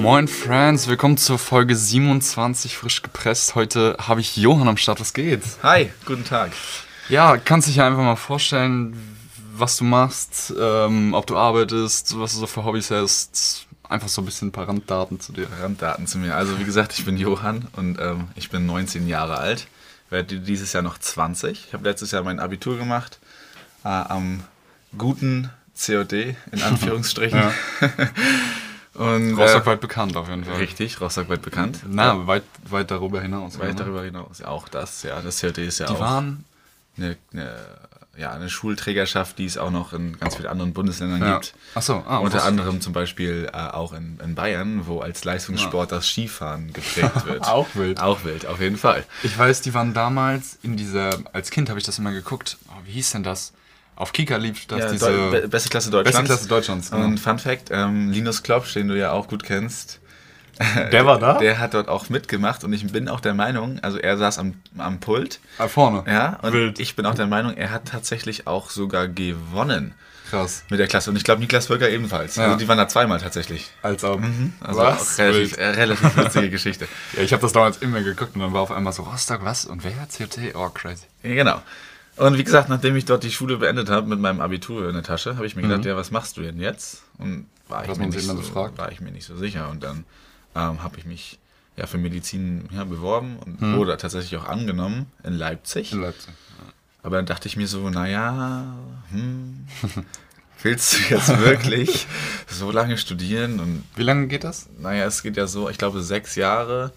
Moin Friends, willkommen zur Folge 27 frisch gepresst. Heute habe ich Johann am Start. Was geht? Hi, guten Tag. Ja, kannst dich ja einfach mal vorstellen, was du machst, ähm, ob du arbeitest, was du so für Hobbys hast. Einfach so ein bisschen ein paar Randdaten zu dir. Randdaten zu mir. Also wie gesagt, ich bin Johann und ähm, ich bin 19 Jahre alt. Werde dieses Jahr noch 20. Ich habe letztes Jahr mein Abitur gemacht äh, am guten COD in Anführungsstrichen. Und, Rostock äh, weit bekannt auf jeden Fall. Richtig, Rostock weit bekannt. Na, ja. weit, weit darüber hinaus. Weit oder? darüber hinaus, ja, auch das, ja. Das COD ist ja Die auch waren eine, eine, ja, eine Schulträgerschaft, die es auch noch in ganz vielen anderen Bundesländern ja. gibt. Ach so, ah, Unter anderem zum Beispiel äh, auch in, in Bayern, wo als Leistungssport ja. das Skifahren geprägt wird. auch wild. Auch wild, auf jeden Fall. Ich weiß, die waren damals in dieser, als Kind habe ich das immer geguckt, oh, wie hieß denn das? Auf Kika lief das ja, diese... Be beste Klasse Deutschlands. Beste Klasse Deutschlands, genau. Und Fun Fact, ähm, Linus Klopsch, den du ja auch gut kennst, der war da? Der hat dort auch mitgemacht und ich bin auch der Meinung, also er saß am, am Pult. Ah, vorne. Ja, und Wild. ich bin auch der Meinung, er hat tatsächlich auch sogar gewonnen. Krass. Mit der Klasse. Und ich glaube, Niklas Bürger ebenfalls. Ja. Also die waren da zweimal tatsächlich. Als ob. Mhm. Also Was? auch relativ, äh, relativ witzige Geschichte. Ja, ich habe das damals immer geguckt und dann war auf einmal so, Rostock, was? Und wer? COT? Oh, crazy. Ja, genau. Und wie gesagt, nachdem ich dort die Schule beendet habe mit meinem Abitur in der Tasche, habe ich mir gedacht, Mhm. ja, was machst du denn jetzt? Und war ich, mir nicht so, war ich mir nicht so sicher. Und dann ähm, habe ich mich ja, für Medizin ja, beworben und Mhm. wurde tatsächlich auch angenommen in Leipzig. In Leipzig. Aber dann dachte ich mir so, naja, hm, willst du jetzt wirklich so lange studieren? Und Wie lange geht das? naja, es geht ja so, ich glaube, sechs Jahre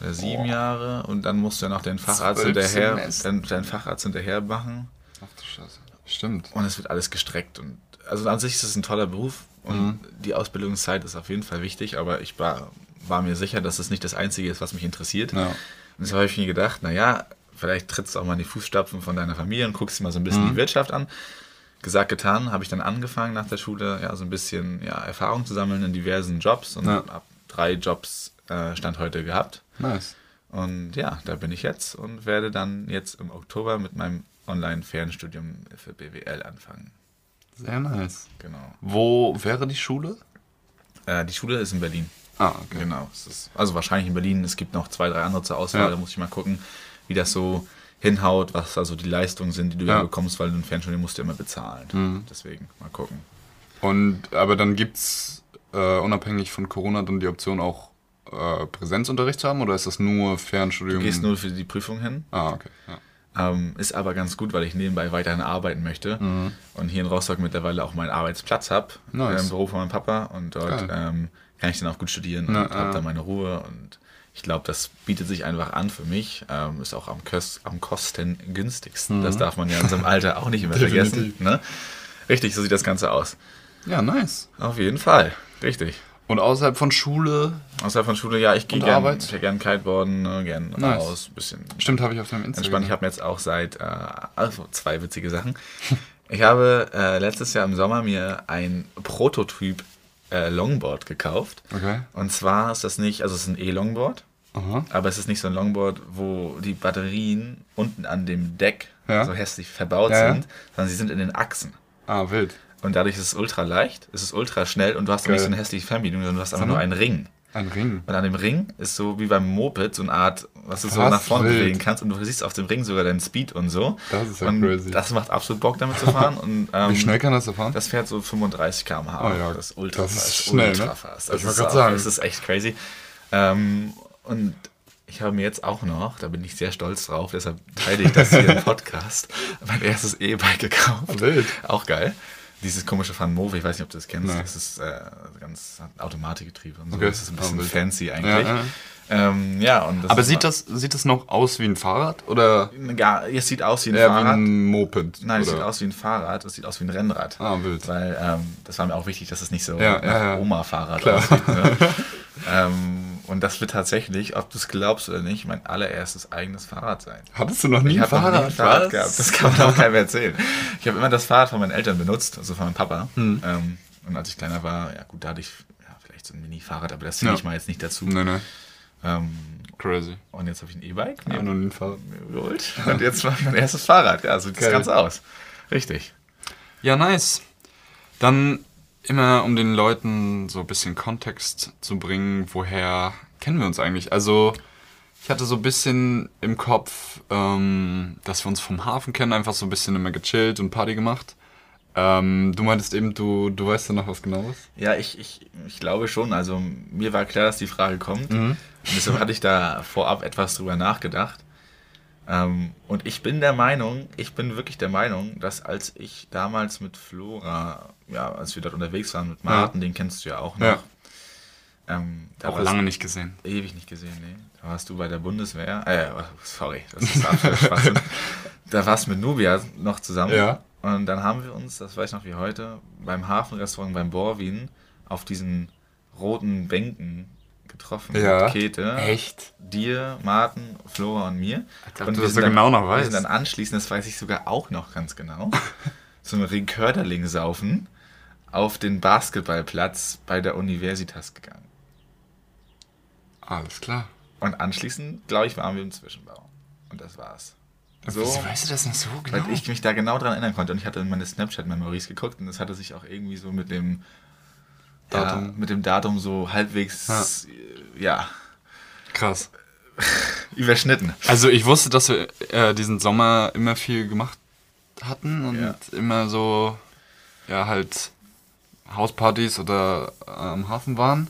oder sieben Boah. Jahre und dann musst du ja noch den Facharzt hinterher, deinen, deinen Facharzt hinterher machen. Ach du Scheiße. Stimmt. Und es wird alles gestreckt. Und also an sich ist es ein toller Beruf und Mhm. die Ausbildungszeit ist auf jeden Fall wichtig, aber ich war, war mir sicher, dass es nicht das Einzige ist, was mich interessiert. Ja. Und deshalb habe ich mir gedacht, naja, vielleicht trittst du auch mal in die Fußstapfen von deiner Familie und guckst dir mal so ein bisschen Mhm. die Wirtschaft an. Gesagt, getan, habe ich dann angefangen nach der Schule, ja, so ein bisschen ja, Erfahrung zu sammeln in diversen Jobs und Ja. habe drei Jobs äh, Stand heute gehabt. Nice. Und ja, da bin ich jetzt und werde dann jetzt im Oktober mit meinem Online-Fernstudium für BWL anfangen. Sehr nice. Genau. Wo wäre die Schule? Äh, die Schule ist in Berlin. Ah, okay. Genau. Es ist, also wahrscheinlich in Berlin. Es gibt noch zwei, drei andere zur Auswahl. Ja. Da muss ich mal gucken, wie das so hinhaut, was also die Leistungen sind, die du ja, Ja. bekommst, weil du ein Fernstudium musst du immer bezahlen. Mhm. Deswegen mal gucken. Und, aber dann gibt's äh, unabhängig von Corona dann die Option auch äh, Präsenzunterricht zu haben oder ist das nur Du Fernstudium? gehst nur für die Prüfung hin. Ah, okay. Ja. Ähm, ist aber ganz gut, weil ich nebenbei weiterhin arbeiten möchte Mhm. und hier in Rostock mittlerweile auch meinen Arbeitsplatz habe Nice. im Büro von meinem Papa und dort ähm, kann ich dann auch gut studieren Na, und habe da meine Ruhe und ich glaube, das bietet sich einfach an für mich. Ähm, ist auch am, Köst, am kostengünstigsten. Mhm. Das darf man ja in unserem Alter auch nicht immer vergessen. Ne? Richtig, so sieht das Ganze aus. ja, nice. Auf jeden Fall. Richtig. Und außerhalb von Schule, Außerhalb von Schule, ja, ich gehe gerne gern, Kiteboarden, ne, gern Nice. raus, bisschen stimmt, habe ich auf deinem Instagram. entspannt. Ich habe mir jetzt auch seit, äh, also zwei witzige Sachen. Ich habe äh, letztes Jahr im Sommer mir ein Prototyp äh, Longboard gekauft. Okay. Und zwar ist das nicht, also es ist ein E-Longboard, Aha. aber es ist nicht so ein Longboard, wo die Batterien unten an dem Deck Ja. so hässlich verbaut Ja, ja. sind, sondern sie sind in den Achsen. Ah, wild. Und dadurch ist es ultra leicht, es ist ultra schnell und du hast auch nicht Geil. so eine hässliche Fernbedienung, sondern du hast einfach nur einen Ring. Ein Ring. Und an dem Ring ist so wie beim Moped so eine Art, was du so Was? nach vorne Wild. bewegen kannst und du siehst auf dem Ring sogar deinen Speed und so. Das ist ja und crazy. Das macht absolut Bock damit zu fahren. Und, ähm, Wie schnell kann das so fahren? Das fährt so 35 km/h. Oh ja, das ist ultra das ist schnell, ultra ne? fast. Ich Das wollte ist auch- sagen. Das ist echt crazy. Ähm, und ich habe mir jetzt auch noch, da bin ich sehr stolz drauf, deshalb teile ich das hier im Podcast, mein erstes E-Bike gekauft. Wild. Auch geil. Dieses komische Van Move, ich weiß nicht, ob du das kennst. Nein. Das ist äh, ganz Automatikgetriebe und so. Okay. Das ist ein bisschen fancy Ja, eigentlich. ja. Ähm, ja, und Aber sieht das, sieht das noch aus wie ein Fahrrad oder Ja, es sieht aus wie ein eher Fahrrad. wie ein Moped? Nein, es sieht aus wie ein Fahrrad, es sieht aus wie ein Rennrad. Ah, wild. Weil ähm, das war mir auch wichtig, dass es nicht so Ja, ja, ja. Oma-Fahrrad aussieht. Ne? ähm, und das wird tatsächlich, ob du es glaubst oder nicht, mein allererstes eigenes Fahrrad sein. Hattest du noch nie Ich ein habe noch nie Fahrrad? ein Fahrrad Was? gehabt. Das kann man auch keinem erzählen. Ich habe immer das Fahrrad von meinen Eltern benutzt, also von meinem Papa. Hm. Ähm, und als ich kleiner war, ja gut, da hatte ich ja, vielleicht so ein Mini-Fahrrad, aber das zähle Ja. ich mal jetzt nicht dazu. Nee, nee. Ähm, Crazy. und jetzt habe ich ein E-Bike Ja, mir nie ein Fahrrad. geholt. Und jetzt war mein erstes Fahrrad. Ja, so sieht das Geil. Ganze aus. Richtig. Ja, nice. Dann immer um den Leuten so ein bisschen Kontext zu bringen, woher kennen wir uns eigentlich? Also, ich hatte so ein bisschen im Kopf, ähm, dass wir uns vom Hafen kennen, einfach so ein bisschen immer gechillt und Party gemacht. Ähm, du meintest eben, du, du weißt ja noch was genaues? Ja, ich, ich, ich glaube schon. Also mir war klar, dass die Frage kommt. Mhm. Und deshalb hatte ich da vorab etwas drüber nachgedacht. Ähm, und ich bin der Meinung, ich bin wirklich der Meinung, dass als ich damals mit Flora, ja, als wir dort unterwegs waren mit Martin, den kennst du ja auch noch. Ja. Ähm, da Auch lange nicht gesehen. Ewig nicht gesehen, nee. Da warst du bei der Bundeswehr. Äh, sorry, das ist Schwachsinn. Da warst du mit Nubia noch zusammen. Ja. Und dann haben wir uns, das weiß ich noch wie heute, beim Hafenrestaurant beim Borwin auf diesen roten Bänken getroffen. Ja. Mit Käthe. Echt? Dir, Martin, Flora und mir. Als ob und du wir das so dann, genau noch Wir weißt. sind dann anschließend, das weiß ich sogar auch noch ganz genau, zum Rekörderling saufen auf den Basketballplatz bei der Universitas gegangen. Alles klar. Und anschließend, glaube ich, waren wir im Zwischenbau. Und das war's. So, Wieso weißt du das noch so genau? weil ich mich da genau dran erinnern konnte. Und ich hatte in meine Snapchat-Memories geguckt und das hatte sich auch irgendwie so mit dem Datum, Datum. mit dem Datum so halbwegs, äh, ja, Krass. überschnitten. Also ich wusste, dass wir äh, diesen Sommer immer viel gemacht hatten und Ja. immer so, ja, halt Hauspartys oder äh, am Hafen waren.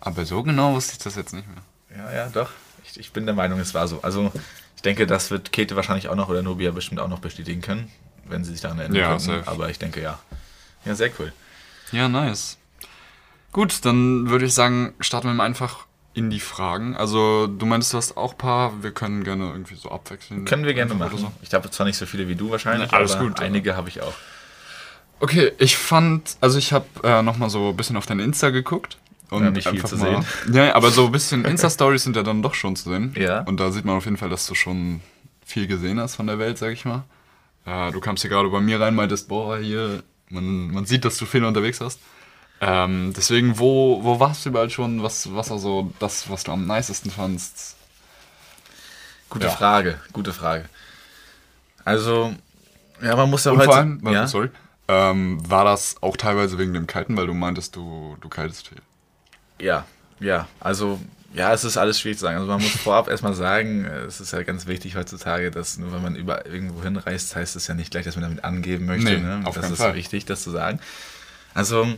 Aber so genau wusste ich das jetzt nicht mehr. Ja, ja, doch. Ich, ich bin der Meinung, es war so. Also, ich denke, das wird Käthe wahrscheinlich auch noch oder Nobia bestimmt auch noch bestätigen können, wenn sie sich daran erinnern Ja, können. safe. Aber ich denke, ja. Ja, sehr cool. Ja, nice. Gut, dann würde ich sagen, starten wir mal einfach in die Fragen. Also du meintest, du hast auch ein paar. Wir können gerne irgendwie so abwechseln. Können wir gerne machen. so. Ich habe zwar nicht so viele wie du wahrscheinlich, Nee, alles aber gut, einige habe ich auch. Okay, ich fand, also ich habe äh, nochmal so ein bisschen auf dein Insta geguckt. Und Ja, nicht viel zu mal, Ja, aber so ein bisschen Insta-Stories sind ja dann doch schon zu sehen. Ja. Und da sieht man auf jeden Fall, dass du schon viel gesehen hast von der Welt, sag ich mal. Äh, du kamst hier gerade bei mir rein, meintest, boah, hier, man, man sieht, dass du viel unterwegs hast. Ähm, deswegen, wo, wo warst du überall schon? Was, was war so das, was du am nicesten fandst? Gute Ja. Frage, gute Frage. Also, ja, man muss ja Und heute. vor allem, ja? sorry, ähm, war das auch teilweise wegen dem Kiten, weil du meintest, du, du kitest viel? Ja, ja, also ja, es ist alles schwierig zu sagen. Also man muss vorab erstmal sagen, es ist ja ganz wichtig heutzutage, dass nur wenn man über irgendwo hinreist, heißt es ja nicht gleich, dass man damit angeben möchte. Nee, ne? auf das ist Fall. wichtig, das zu sagen. Also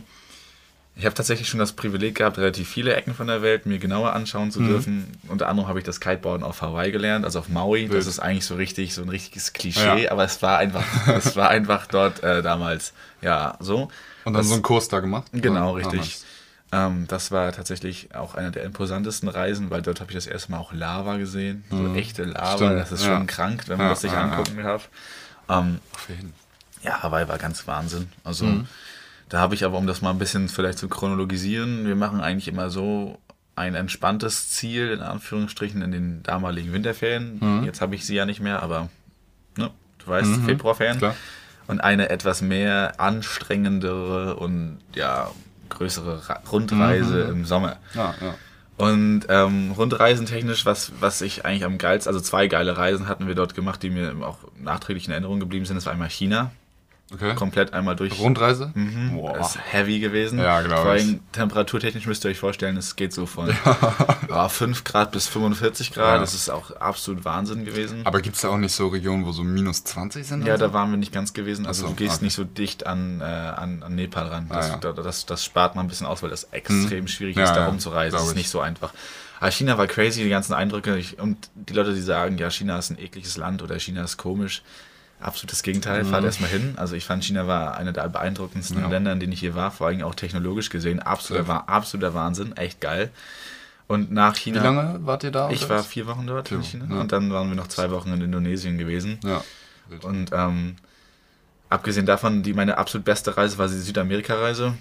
ich habe tatsächlich schon das Privileg gehabt, relativ viele Ecken von der Welt mir genauer anschauen Mhm. zu dürfen. Unter anderem habe ich das Kiteboarden auf Hawaii gelernt, also auf Maui. Das ist eigentlich so richtig, so ein richtiges Klischee, Ja. aber es war einfach, es war einfach dort äh, damals, ja, so. Und dann Das- so einen Kurs da gemacht? Genau, Ah, richtig. nice. Ähm, das war tatsächlich auch einer der imposantesten Reisen, weil dort habe ich das erste Mal auch Lava gesehen. So echte Lava, Mhm. Stimmt, das ist ja. schon krank, wenn man Ja, das sich angucken darf. Ähm, Auf jeden. ja, Hawaii war ganz Wahnsinn. Also Mhm. Da habe ich aber, um das mal ein bisschen vielleicht zu chronologisieren, wir machen eigentlich immer so ein entspanntes Ziel, in Anführungsstrichen, in den damaligen Winterferien. Mhm. Jetzt habe ich sie ja nicht mehr, aber ne, du weißt, Februarferien. Klar. Und eine etwas mehr anstrengendere und ja, größere Rundreise Mhm. im Sommer. Ja, ja. Und ähm, rundreisentechnisch, was, was ich eigentlich am geilsten, also zwei geile Reisen hatten wir dort gemacht, die mir auch nachträglich in Erinnerung geblieben sind. Das war einmal China, Okay. komplett einmal durch. Rundreise? Mhm. Boah. Ist heavy gewesen. Ja, glaub Vor allem temperaturtechnisch müsst ihr euch vorstellen, es geht so von ja, 5 Grad bis 45 Grad. Ja. Das ist auch absolut Wahnsinn gewesen. Aber gibt es da auch nicht so Regionen, wo so minus 20 sind? Ja, so? da waren wir nicht ganz gewesen. Also so, du gehst okay. nicht so dicht an, äh, an, an Nepal ran. Das, Ah, ja. da, das, das spart man ein bisschen aus, weil das extrem schwierig Ja, ist, da rumzureisen. Das ist ich. nicht so einfach. Aber China war crazy, die ganzen Eindrücke. Und die Leute, die sagen, ja, China ist ein ekliges Land oder China ist komisch. Absolutes Gegenteil, fahrt erstmal hin. Also ich fand, China war einer der beeindruckendsten Mhm. Ja. Länder, in denen ich hier war, vor allem auch technologisch gesehen. Absoluter, war absoluter Wahnsinn, echt geil. Und nach China. Wie lange wart ihr da? Ich war vier Wochen dort in Vier China. Ja. Und dann waren wir noch zwei Wochen in Indonesien gewesen. Ja. Und ähm, abgesehen davon, die meine absolut beste Reise war die Südamerika-Reise.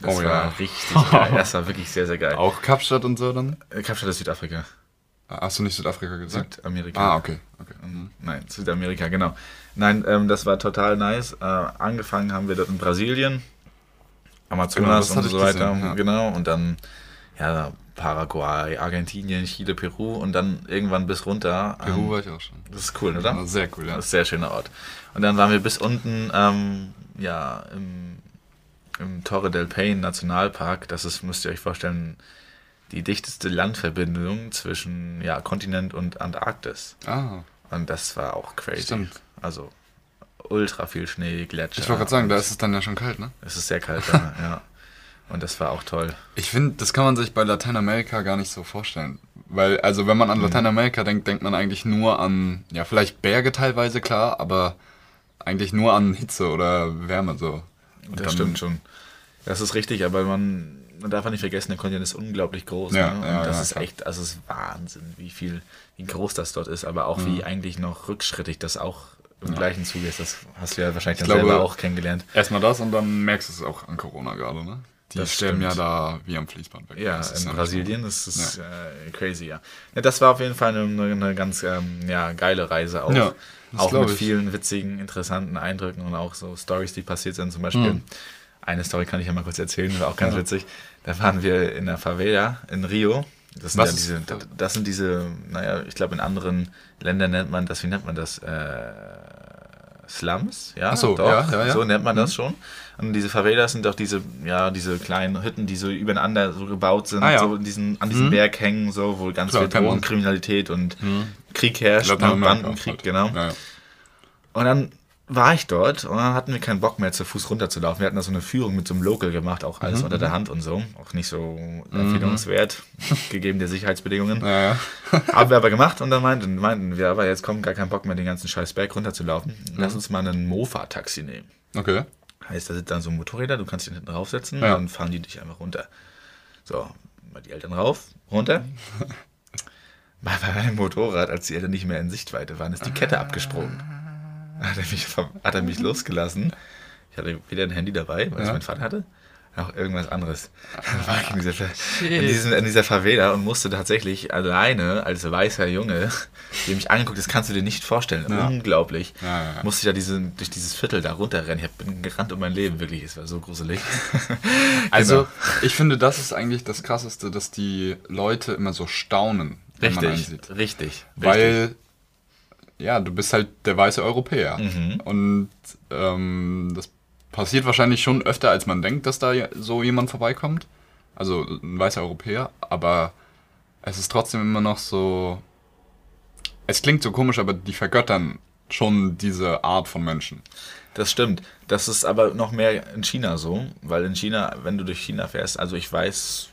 Das Oh war ja. richtig geil. Das war wirklich sehr, sehr geil. Auch Kapstadt und so dann? Äh, Kapstadt ist Südafrika. Hast du nicht Südafrika gesagt? Südamerika. Ah, okay. okay. Ähm, Nein, Südamerika, genau. Nein, ähm, das war total nice. Äh, angefangen haben wir dort in Brasilien, Genau, Amazonas das und so weiter. gesehen, ja. Genau. Und dann ja, Paraguay, Argentinien, Chile, Peru und dann irgendwann bis runter. Peru ähm, war ich auch schon. das ist cool, oder? War sehr cool, ja. Das ist ein sehr schöner Ort. Und dann waren wir bis unten, ähm, ja, im im Torre del Paine Nationalpark. Das ist, müsst ihr euch vorstellen, die dichteste Landverbindung zwischen ja, Kontinent und Antarktis. Ah. Und das war auch crazy. Stimmt. Also ultra viel Schnee, Gletscher. Ich wollte gerade sagen, da ist es dann ja schon kalt, ne? Es ist sehr kalt, da, ja. Und das war auch toll. Ich finde, das kann man sich bei Lateinamerika gar nicht so vorstellen. Weil, also wenn man an Lateinamerika denkt, denkt man eigentlich nur an, ja, vielleicht Berge teilweise, klar, aber eigentlich nur an Hitze oder Wärme so. Und Das stimmt schon. Das ist richtig, aber man, man darf auch nicht vergessen, der Kontinent ist unglaublich groß. Ja, ne? Und ja, das ja, ist klar. echt, also es ist Wahnsinn, wie viel, wie groß das dort ist, aber auch Mhm. wie eigentlich noch rückschrittig das auch im gleichen Zuge ist. Das hast du ja wahrscheinlich Ich dann glaube- selber auch kennengelernt. Erstmal das und dann merkst du es auch an Corona gerade, ne? Die Das sterben ja stimmt. da wie am Fließband weg. Ja, in ja Brasilien, das ist äh, crazy, ja. ja. Das war auf jeden Fall eine, eine ganz ähm, ja, geile Reise auch. Ja, auch mit ich. vielen witzigen, interessanten Eindrücken und auch so Stories, die passiert sind. Zum Beispiel, Mhm. eine Story kann ich ja mal kurz erzählen, war auch ganz Ja. witzig. Da waren wir in der Favela in Rio. Das sind, ja diese, das sind diese, naja, ich glaube in anderen Ländern nennt man das, wie nennt man das? Äh, Slums, ja, so, doch, ja, ja, ja. so nennt man das schon. Und diese Favelas sind doch diese, ja, diese kleinen Hütten, die so übereinander so gebaut sind, Ah, so diesen, an diesem Mhm. Berg hängen, so, wo ganz Klar, viel. Drogenkriminalität und Mhm. Krieg herrscht, Bandenkrieg, genau. Und dann war ich dort und dann hatten wir keinen Bock mehr, zu Fuß runterzulaufen. Wir hatten da so eine Führung mit so einem Local gemacht, auch Mhm, alles unter der Hand und so. Auch nicht so empfehlungswert, gegeben der Sicherheitsbedingungen. Ja. Haben wir aber gemacht und dann meinten, meinten wir, aber jetzt kommt gar kein Bock mehr, den ganzen scheiß Berg runterzulaufen. Lass uns mal einen Mofa-Taxi nehmen. Okay. Heißt, da sind dann so Motorräder, du kannst dich hinten draufsetzen Ja. und dann fahren die dich einfach runter. So, mal die Eltern rauf, runter. Bei bei meinem Motorrad, als die Eltern nicht mehr in Sichtweite waren, ist die Kette abgesprungen. Hat er mich, hat er mich losgelassen. Ich hatte weder ein Handy dabei, weil es Ja. mein Vater hatte, noch irgendwas anderes. Dann war ich in dieser, in, diesem, in dieser Favela und musste tatsächlich alleine als weißer Junge, der mich angeguckt, das kannst du dir nicht vorstellen. Ja. Unglaublich. Ja. Musste ich ja diese, durch dieses Viertel da runterrennen. Ich bin gerannt um mein Leben, wirklich. Es war so gruselig. Also, Genau. ich finde, das ist eigentlich das Krasseste, dass die Leute immer so staunen, wenn man einen richtig, sieht. richtig, richtig. Weil, ja, du bist halt der weiße Europäer. Mhm. Und ähm, das passiert wahrscheinlich schon öfter, als man denkt, dass da so jemand vorbeikommt. Also ein weißer Europäer. Aber es ist trotzdem immer noch so. Es klingt so komisch, aber die vergöttern schon diese Art von Menschen. Das stimmt. Das ist aber noch mehr in China so, weil in China, wenn du durch China fährst, also ich weiß,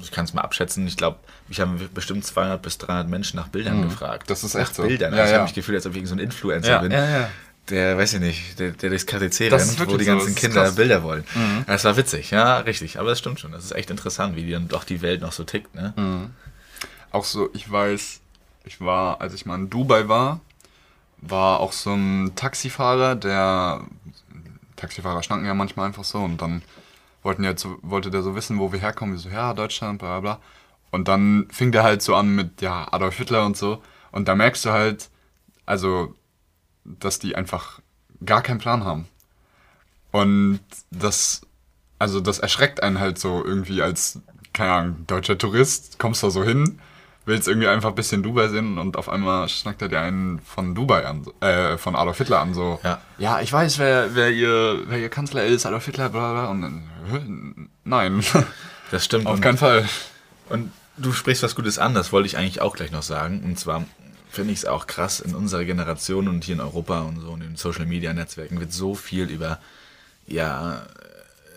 ich kann es mal abschätzen, ich glaube, ich habe bestimmt 200 bis 300 Menschen nach Bildern gefragt. Mhm. Das ist nach echt so. Bildern. Ja, also ich ja. habe mich gefühlt, als ob ich so ein Influencer bin. ja. Der, weiß ich nicht, der, der durchs KTC rennt, wo die so, ganzen ist Kinder krass. Mhm. Bilder wollen. Das war witzig, ja, richtig. Aber das stimmt schon. Das ist echt interessant, wie dann doch die Welt noch so tickt, ne? Mhm. Auch so, ich weiß, ich war, als ich mal in Dubai war, war auch so ein Taxifahrer, der. Taxifahrer schnacken ja manchmal einfach so und dann wollten ja so, wollte der so wissen, wo wir herkommen. Wir so, ja, Deutschland, bla bla bla. Und dann fing der halt so an mit, ja, Adolf Hitler und so. Und da merkst du halt, also, dass die einfach gar keinen Plan haben. Und das, also das erschreckt einen halt so irgendwie als, keine Ahnung, deutscher Tourist, kommst da so hin, willst irgendwie einfach ein bisschen Dubai sehen und auf einmal schnackt er dir einen von Dubai an, äh, von Adolf Hitler an, so, Ja. ja, ich weiß, wer, wer, ihr, wer ihr Kanzler ist, Adolf Hitler, bla bla, und dann? Nein, Das stimmt. auf keinen Fall. Und du sprichst was Gutes an, das wollte ich eigentlich auch gleich noch sagen. Und zwar finde ich es auch krass, in unserer Generation und hier in Europa und so in den Social Media Netzwerken wird so viel über, ja,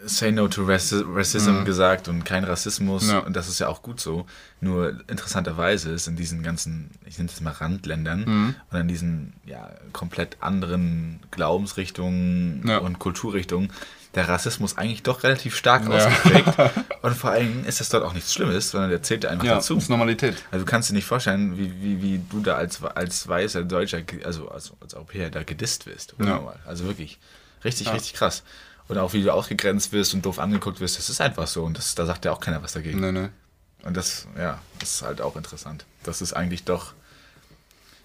Say No to Raci- Racism gesagt und kein Rassismus. Ja. Und das ist ja auch gut so. Nur interessanterweise ist in diesen ganzen, ich nenne es mal Randländern und in diesen ja, komplett anderen Glaubensrichtungen Ja. und Kulturrichtungen der Rassismus eigentlich doch relativ stark Ja. ausgeprägt. Und vor allem ist das dort auch nichts Schlimmes, sondern der zählt einfach Ja, dazu. das ist Normalität. Also du kannst dir nicht vorstellen, wie, wie, wie du da als, als weißer Deutscher, also als, als Europäer da gedisst wirst. Ja. Also wirklich richtig, richtig krass. Und auch wie du ausgegrenzt wirst und doof angeguckt wirst, das ist einfach so. Und das, da sagt ja auch keiner was dagegen. Nee, nee. Und das, ja, das ist halt auch interessant. Das ist eigentlich doch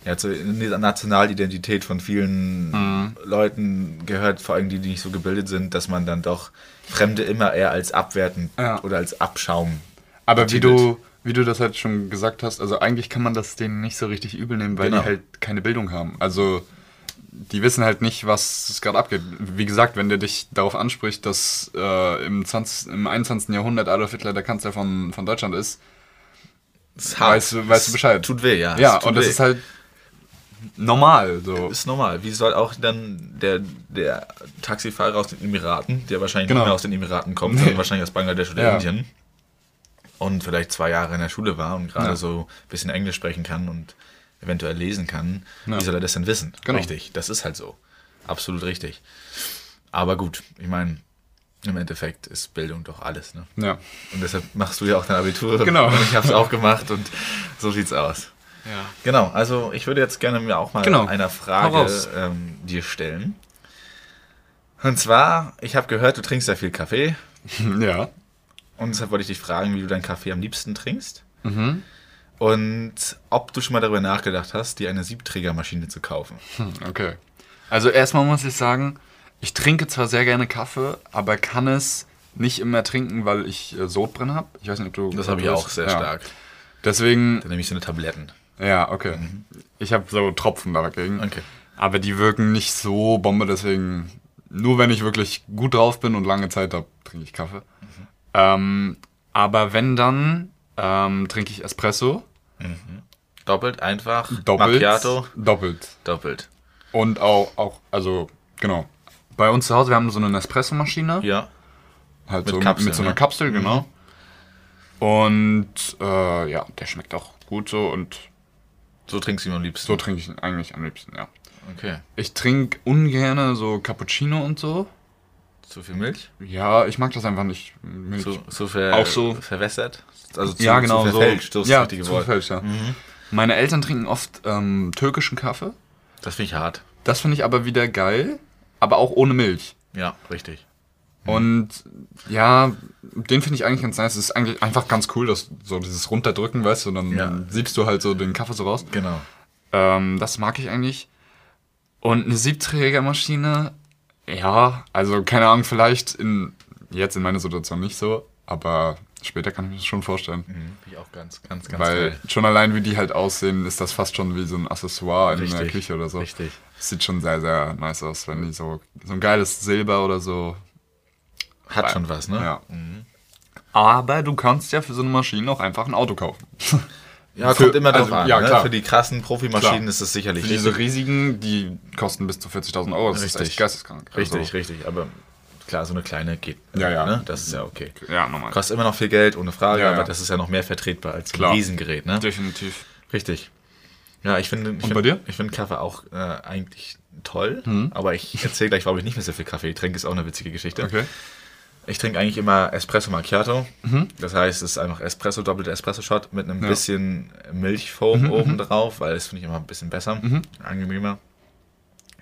ja, zur Nationalidentität von vielen Mhm. Leuten gehört, vor allem die, die nicht so gebildet sind, dass man dann doch Fremde immer eher als abwertend Ja. oder als Abschaum. Aber wie du, wie du das halt schon gesagt hast, also eigentlich kann man das denen nicht so richtig übel nehmen, weil Genau. die halt keine Bildung haben. Also die wissen halt nicht, was es gerade abgeht. Wie gesagt, wenn der dich darauf anspricht, dass äh, im, 20, im 21. Jahrhundert Adolf Hitler der Kanzler von, von Deutschland ist, weißt du, weißt du Bescheid. Tut weh, ja. Ja, und das weh. ist halt normal. So. ist normal. Wie soll auch dann der, der Taxifahrer aus den Emiraten, der wahrscheinlich Genau. nicht mehr aus den Emiraten kommt, sondern wahrscheinlich aus Bangladesch oder Ja. Indien und vielleicht zwei Jahre in der Schule war und gerade Ja. so ein bisschen Englisch sprechen kann und eventuell lesen kann, Ja. wie soll er das denn wissen? Genau. Richtig, das ist halt so. Absolut richtig. Aber gut, ich meine, im Endeffekt ist Bildung doch alles. Ne? Ja. Und deshalb machst du ja auch dein Abitur. Genau. Und ich habe es auch gemacht und so sieht's aus. Ja. Genau, also ich würde jetzt gerne mir auch mal Genau. eine Frage ähm, dir stellen. Und zwar, ich habe gehört, du trinkst sehr viel Kaffee. Ja. Und deshalb wollte ich dich fragen, wie du deinen Kaffee am liebsten trinkst. Mhm. Und ob du schon mal darüber nachgedacht hast, dir eine Siebträgermaschine zu kaufen. Hm, Okay. Also erstmal muss ich sagen, ich trinke zwar sehr gerne Kaffee, aber kann es nicht immer trinken, weil ich äh, Sodbrennen habe. Ich weiß nicht, ob du. Das habe ich auch sehr ja. stark. Deswegen, Dann nehme ich so eine Tabletten. Ja, okay. Ich habe so Tropfen dagegen. Okay. Aber die wirken nicht so Bombe, deswegen nur wenn ich wirklich gut drauf bin und lange Zeit habe, trinke ich Kaffee. Ähm, aber wenn dann, ähm, trinke ich Espresso. Doppelt, einfach, Doppelt. Macchiato, Doppelt. doppelt. Und auch, auch, also, genau. Bei uns zu Hause, wir haben so eine Nespresso-Maschine. Ja, Halt Mit so Kapsel, mit so einer ne? Kapsel, genau. Und äh, ja, der schmeckt auch gut so und so trinkst du ihn am liebsten. so trinke ich ihn eigentlich am liebsten, ja. Okay. Ich trinke ungern so Cappuccino und so. Zu viel Milch? Ja, ich mag das einfach nicht. Milch. So, so, ver Auch so- verwässert? Also zu, ja, genau. zu verfälscht, so, ja, zu. Mhm. verfälscht, ja. Meine Eltern trinken oft ähm, türkischen Kaffee. Das finde ich hart. Das finde ich aber wieder geil, aber auch ohne Milch. Ja, richtig. Und ja, den finde ich eigentlich ganz nice. Es ist eigentlich einfach ganz cool, dass so dieses Runterdrücken, weißt du, und dann Ja. siebst du halt so den Kaffee so raus. Genau. Ähm, das mag ich eigentlich. Und eine Siebträgermaschine, ja, also keine Ahnung, vielleicht in, jetzt in meiner Situation nicht so, aber später kann ich mir das schon vorstellen. Mhm. Ich auch ganz, ganz, ganz Weil geil. schon allein wie die halt aussehen, ist das fast schon wie so ein Accessoire in der Küche oder so. richtig. Sieht schon sehr, sehr nice aus, wenn die so, so ein geiles Silber oder so. Hat schon was, ne? Ja. Aber du kannst ja für so eine Maschine auch einfach ein Auto kaufen. Ja, Für- kommt immer drauf also, an. ja, ne? klar. Für die krassen Profimaschinen Klar. ist es sicherlich Für diese richtig. riesigen, die kosten bis zu 40.000 Euro. Das ist Richtig. echt geisteskrank. Richtig, Also, richtig. Aber klar, so eine kleine geht. Ja, ja. Ne? Das ist ja okay. Ja, normal. Kostet immer noch viel Geld, ohne Frage, Ja, aber ja. das ist ja noch mehr vertretbar als so ein Klar. Riesengerät, ne? Definitiv. Richtig. Ja, ich finde. Ich Und bei dir? Ich finde Kaffee auch äh, eigentlich toll, Mhm. aber ich erzähle gleich, warum ich nicht mehr so viel Kaffee trinke, ist auch eine witzige Geschichte. Okay. Ich trinke eigentlich immer Espresso Macchiato. Das heißt, es ist einfach Espresso, doppelter Espresso-Shot mit einem Ja. bisschen Milchfoam oben drauf, weil das finde ich immer ein bisschen besser, angenehmer.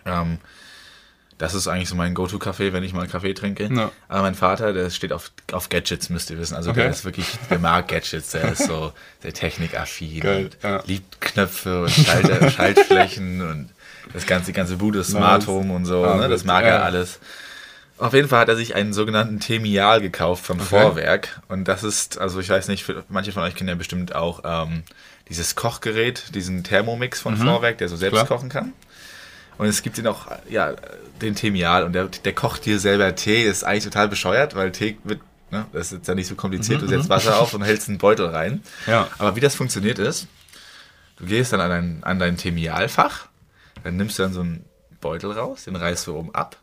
Ähm, das ist eigentlich so mein Go-To-Kaffee, wenn ich mal Kaffee trinke. Ja. Aber mein Vater, der steht auf, auf Gadgets, müsst ihr wissen. Also Okay. der ist wirklich, der mag Gadgets, der ist so der technikaffin Geil, und ja. liebt Knöpfe und Schalter, Schaltflächen und das ganze, die ganze Bude, Smart. Home und so, Ah, ne? das mag ja. er alles. Auf jeden Fall hat er sich einen sogenannten Temial gekauft von Vorwerk. Und das ist, also ich weiß nicht, für, manche von euch kennen ja bestimmt auch ähm, dieses Kochgerät, diesen Thermomix von Vorwerk, der so selbst Klar. kochen kann. Und es gibt den auch, ja, den Temial und der, der kocht dir selber Tee. Das ist eigentlich total bescheuert, weil Tee wird, ne, das ist jetzt ja nicht so kompliziert. Du setzt Wasser auf und hältst einen Beutel rein. Ja. Aber wie das funktioniert ist, du gehst dann an dein, an dein Temialfach, dann nimmst du dann so einen Beutel raus, den reißt du oben ab,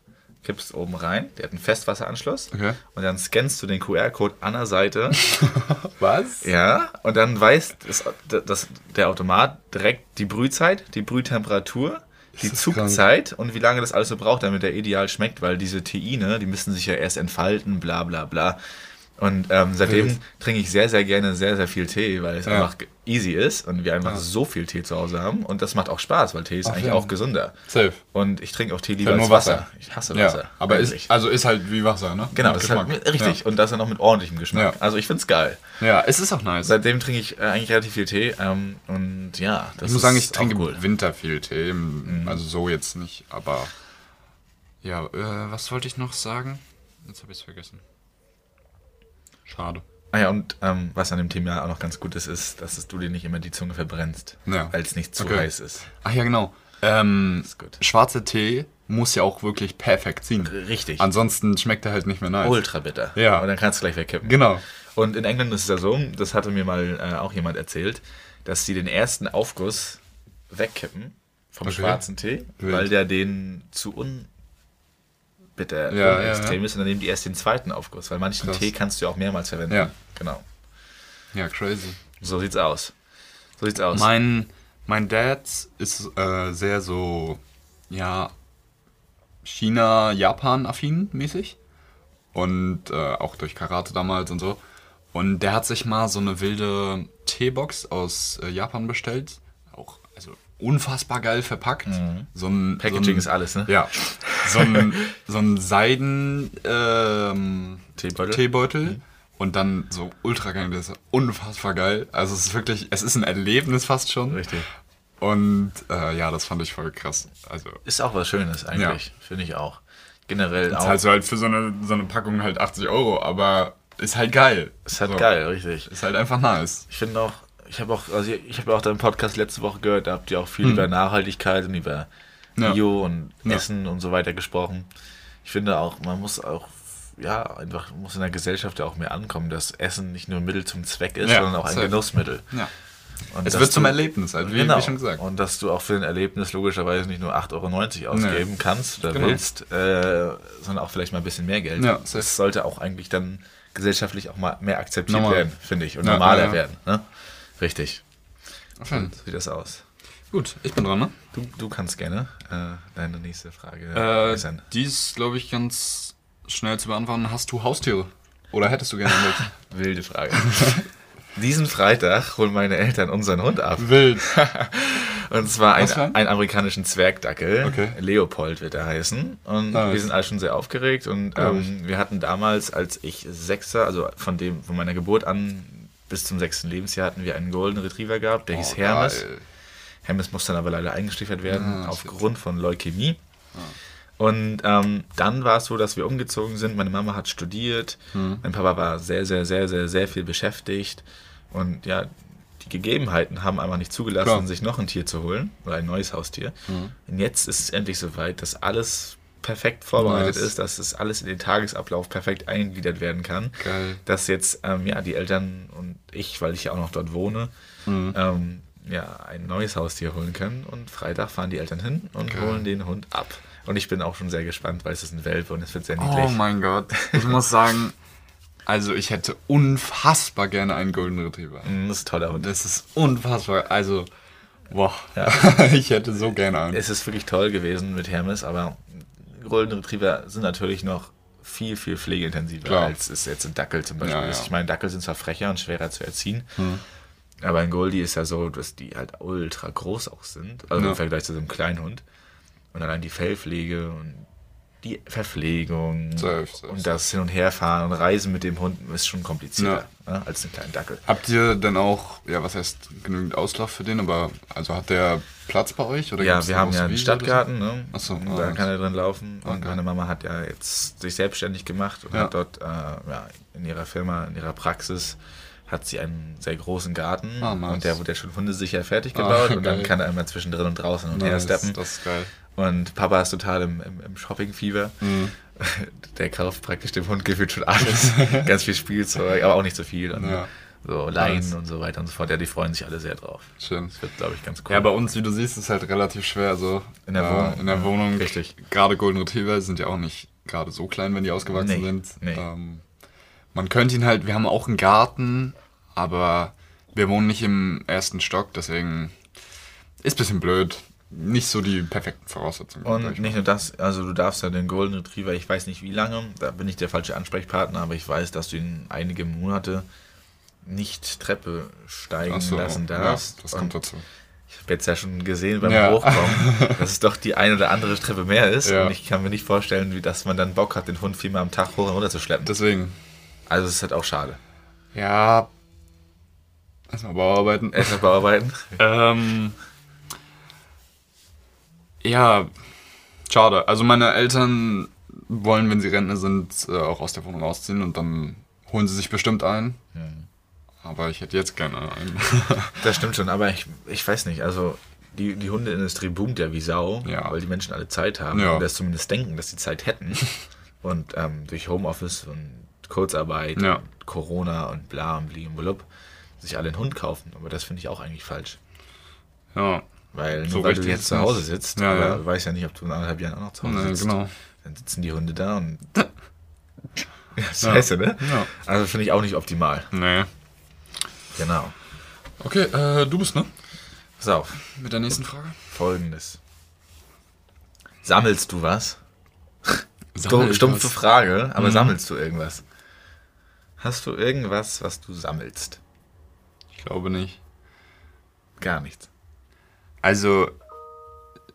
kippst oben rein, der hat einen Festwasseranschluss Okay. und dann scannst du den QR-Code an der Seite, Was? ja, und dann weiß das, das, der Automat direkt die Brühzeit, die Brühtemperatur, die Zugzeit und wie lange das alles so braucht, damit der ideal schmeckt, weil diese Teine, die müssen sich ja erst entfalten, bla bla bla. Und ähm, seitdem Wild. trinke ich sehr, sehr gerne sehr, sehr viel Tee, weil es Ja. einfach easy ist und wir einfach so viel Tee zu Hause haben. Und das macht auch Spaß, weil Tee ist Ach eigentlich ja. auch gesünder. Safe. Und ich trinke auch Tee lieber Halt als Wasser. Wasser. Ich hasse Ja, Wasser. aber eigentlich. ist, also ist halt wie Wasser, ne? genau, Mit das ist halt richtig. Und das dann noch mit ordentlichem Geschmack. Ja. Also ich finde es geil. Ja. ja, es ist auch nice. Seitdem trinke ich äh, eigentlich relativ viel Tee. Ähm, und ja, das Ich muss sagen, ich ist trinke auch im Winter viel Tee. Also so jetzt nicht, aber. Ja, äh, was wollte ich noch sagen? Jetzt habe ich es vergessen. Schade. Ah ja, und ähm, was an dem Thema auch noch ganz gut ist, ist, dass es du dir nicht immer die Zunge verbrennst, Ja. weil es nicht zu Okay. heiß ist. Ach ja, genau. Ähm, schwarzer Tee muss ja auch wirklich perfekt ziehen. Richtig. Ansonsten schmeckt er halt nicht mehr nice. Ultra bitter. Ja. Und dann kannst du gleich wegkippen. Genau. Und in England ist es ja so, das hatte mir mal äh, auch jemand erzählt, dass sie den ersten Aufguss wegkippen vom Okay. schwarzen Tee, Wild. weil der den zu unbitter Ja, ja, ja, extrem ja. ist und dann nehmen die erst den zweiten Aufguss, weil manchen Krass. Tee kannst du ja auch mehrmals verwenden. Ja. Genau. Ja, crazy. So sieht's aus. So sieht's aus. Mein, mein Dad ist äh, sehr so, ja, China-Japan-affin mäßig. Und äh, auch durch Karate damals und so. Und der hat sich mal so eine wilde Teebox aus äh, Japan bestellt. Unfassbar geil verpackt. So ein, Mhm. Packaging so ein, ist alles, ne? Ja. So ein, so ein Seiden ähm, Teebeutel? Teebeutel. Und dann so ultra geil, das ist unfassbar geil. Also es ist wirklich, es ist ein Erlebnis fast schon. Richtig. Und äh, ja, das fand ich voll krass. Also Ist auch was Schönes eigentlich, finde ich auch. Generell auch. zahlst du halt für so eine, so eine Packung halt 80 Euro, aber ist halt geil. ist halt so. geil, richtig. Ist halt einfach nice. Ich finde auch, ich habe auch, also ich habe auch deinen Podcast letzte Woche gehört, da habt ihr auch viel über Nachhaltigkeit und über Hm. Ja. Bio und Ja. Essen und so weiter gesprochen. Ich finde auch, man muss auch, ja, einfach muss in der Gesellschaft ja auch mehr ankommen, dass Essen nicht nur Mittel zum Zweck ist, Ja, sondern auch ein safe. Genussmittel. Ja. Und Es wird zum du- Erlebnis, halt, wie, Genau. wie schon gesagt. Und dass du auch für ein Erlebnis logischerweise nicht nur 8,90 Euro ausgeben Nee. kannst oder Genau. willst, äh, sondern auch vielleicht mal ein bisschen mehr Geld. Ja, das sollte auch eigentlich dann gesellschaftlich auch mal mehr akzeptiert Normal. werden, finde ich. Und Ja, normaler ja, ja. werden. Ne? Richtig. Schön. So sieht das aus. Gut, ich bin dran, ne? Du, du kannst gerne äh, deine nächste Frage Äh, äußern. die ist, glaube ich, ganz schnell zu beantworten. Hast du Haustiere? Oder hättest du gerne welche? Wilde Frage. Diesen Freitag holen meine Eltern unseren Hund ab. Wild. Und zwar einen, ein? einen amerikanischen Zwergdackel. Okay. Leopold wird er heißen. Und Nice. wir sind alle schon sehr aufgeregt. Und ähm, wir hatten damals, als ich Sechster, also von dem von meiner Geburt an bis zum sechsten Lebensjahr, hatten wir einen Golden Retriever gehabt, der hieß Oh, Hermes. geil. Hermes musste dann aber leider eingeschläfert werden Ah, aufgrund von Leukämie. Und ähm, dann war es so, dass wir umgezogen sind. Meine Mama hat studiert. Mein Papa war sehr, sehr, sehr, sehr, sehr viel beschäftigt. Und ja, die Gegebenheiten haben einfach nicht zugelassen, Klar. sich noch ein Tier zu holen oder ein neues Haustier. Und jetzt ist es endlich soweit, dass alles perfekt vorbereitet Nice. ist, dass es alles in den Tagesablauf perfekt eingegliedert werden kann. Geil. Dass jetzt ähm, ja die Eltern und ich, weil ich ja auch noch dort wohne, Mhm. ähm, ja, ein neues Haustier holen können. Und Freitag fahren die Eltern hin und Geil. holen den Hund ab. Und ich bin auch schon sehr gespannt, weil es ist ein Welpe und es wird sehr niedlich. Oh mein Gott. Ich muss sagen, also ich hätte unfassbar gerne einen Golden Retriever. Mm, Das ist ein toller Hund. Das ist unfassbar. Also, boah. Ja. ich hätte so gerne einen. Es ist wirklich toll gewesen mit Hermes, aber Golden Retriever sind natürlich noch viel, viel pflegeintensiver Klar. als es jetzt ein Dackel zum Beispiel Ja, ist. ja. Ich meine, Dackel sind zwar frecher und schwerer zu erziehen, aber ein Goldie ist ja so, dass die halt ultra groß auch sind, also Ja. im Vergleich zu so einem kleinen Hund. Und allein die Fellpflege und die Verpflegung Safe, safe, und das Hin- und Herfahren und Reisen mit dem Hund ist schon komplizierter ne, als einen kleinen Dackel. Habt ihr denn auch, ja, was heißt genügend Auslauf für den, aber also hat der Platz bei euch? Oder Ja, wir haben ja einen Wiese Stadtgarten, ne? Ach so, Und ah, da nice. kann er drin laufen. Und Okay. meine Mama hat ja jetzt sich selbstständig gemacht und Ja. hat dort äh, ja, in ihrer Firma, in ihrer Praxis, hat sie einen sehr großen Garten. Ah, nice. Und der wurde ja schon hundesicher fertig Ah, gebaut. und dann kann er immer zwischendrin und draußen und oder? her Nice, steppen. das ist geil. Und Papa ist total im, im, im Shopping-Fieber. Mhm. Der kauft praktisch dem Hund gefühlt schon alles. Ganz viel Spielzeug, aber auch nicht so viel. Und Ja. So Leinen Nice. und so weiter und so fort. Ja, die freuen sich alle sehr drauf. Schön. Das wird, glaube ich, ganz cool. Ja, bei uns, wie du siehst, ist halt relativ schwer. So In der äh, Wohnung. In der Wohnung. richtig. Gerade Golden Retriever sind ja auch nicht gerade so klein, wenn die ausgewachsen Nee, sind. nee. Ähm, man könnte ihn halt, wir haben auch einen Garten, aber wir wohnen nicht im ersten Stock, deswegen ist ein bisschen blöd. Nicht so die perfekten Voraussetzungen. Und ich nicht nur das, also du darfst ja den Golden Retriever, ich weiß nicht wie lange, da bin ich der falsche Ansprechpartner, aber ich weiß, dass du ihn einige Monate nicht Treppe steigen so, lassen ja, darfst. das Und kommt dazu. Ich habe jetzt ja schon gesehen beim Ja. Hochkommen, dass es doch die eine oder andere Treppe mehr ist. Ja. Und ich kann mir nicht vorstellen, wie dass man dann Bock hat, den Hund viermal am Tag hoch und runter zu schleppen. Deswegen, Also es ist halt auch schade. ja, erstmal Bauarbeiten. Erstmal bearbeiten. Ähm, ja, schade. Also meine Eltern wollen, wenn sie Rentner sind, äh, auch aus der Wohnung ausziehen und dann holen sie sich bestimmt ein. Aber ich hätte jetzt gerne einen. Das stimmt schon, aber ich, ich weiß nicht, also die, die Hundeindustrie boomt ja wie Sau, Ja. weil die Menschen alle Zeit haben Ja. oder es zumindest denken, dass sie Zeit hätten. und ähm, durch Homeoffice und Kurzarbeit, Ja. und Corona und bla und bli und blub, sich alle einen Hund kaufen. Aber das finde ich auch eigentlich falsch. Ja. Weil nur So weil du jetzt zu Hause sitzt, Ja, ja. du weißt ja nicht, ob du in anderthalb Jahren auch noch zu Hause Nee, sitzt. genau. Dann sitzen die Hunde da und. ja, scheiße, ne? Ja. Also finde ich auch nicht optimal. Nee. Genau. Okay, äh, du bist, ne? Pass auf, Mit der nächsten Frage. folgendes. Sammelst du was? Sammel Stumpfe was? Frage, aber Mhm. sammelst du irgendwas? Hast du irgendwas, was du sammelst? Ich glaube nicht. Gar nichts. Also,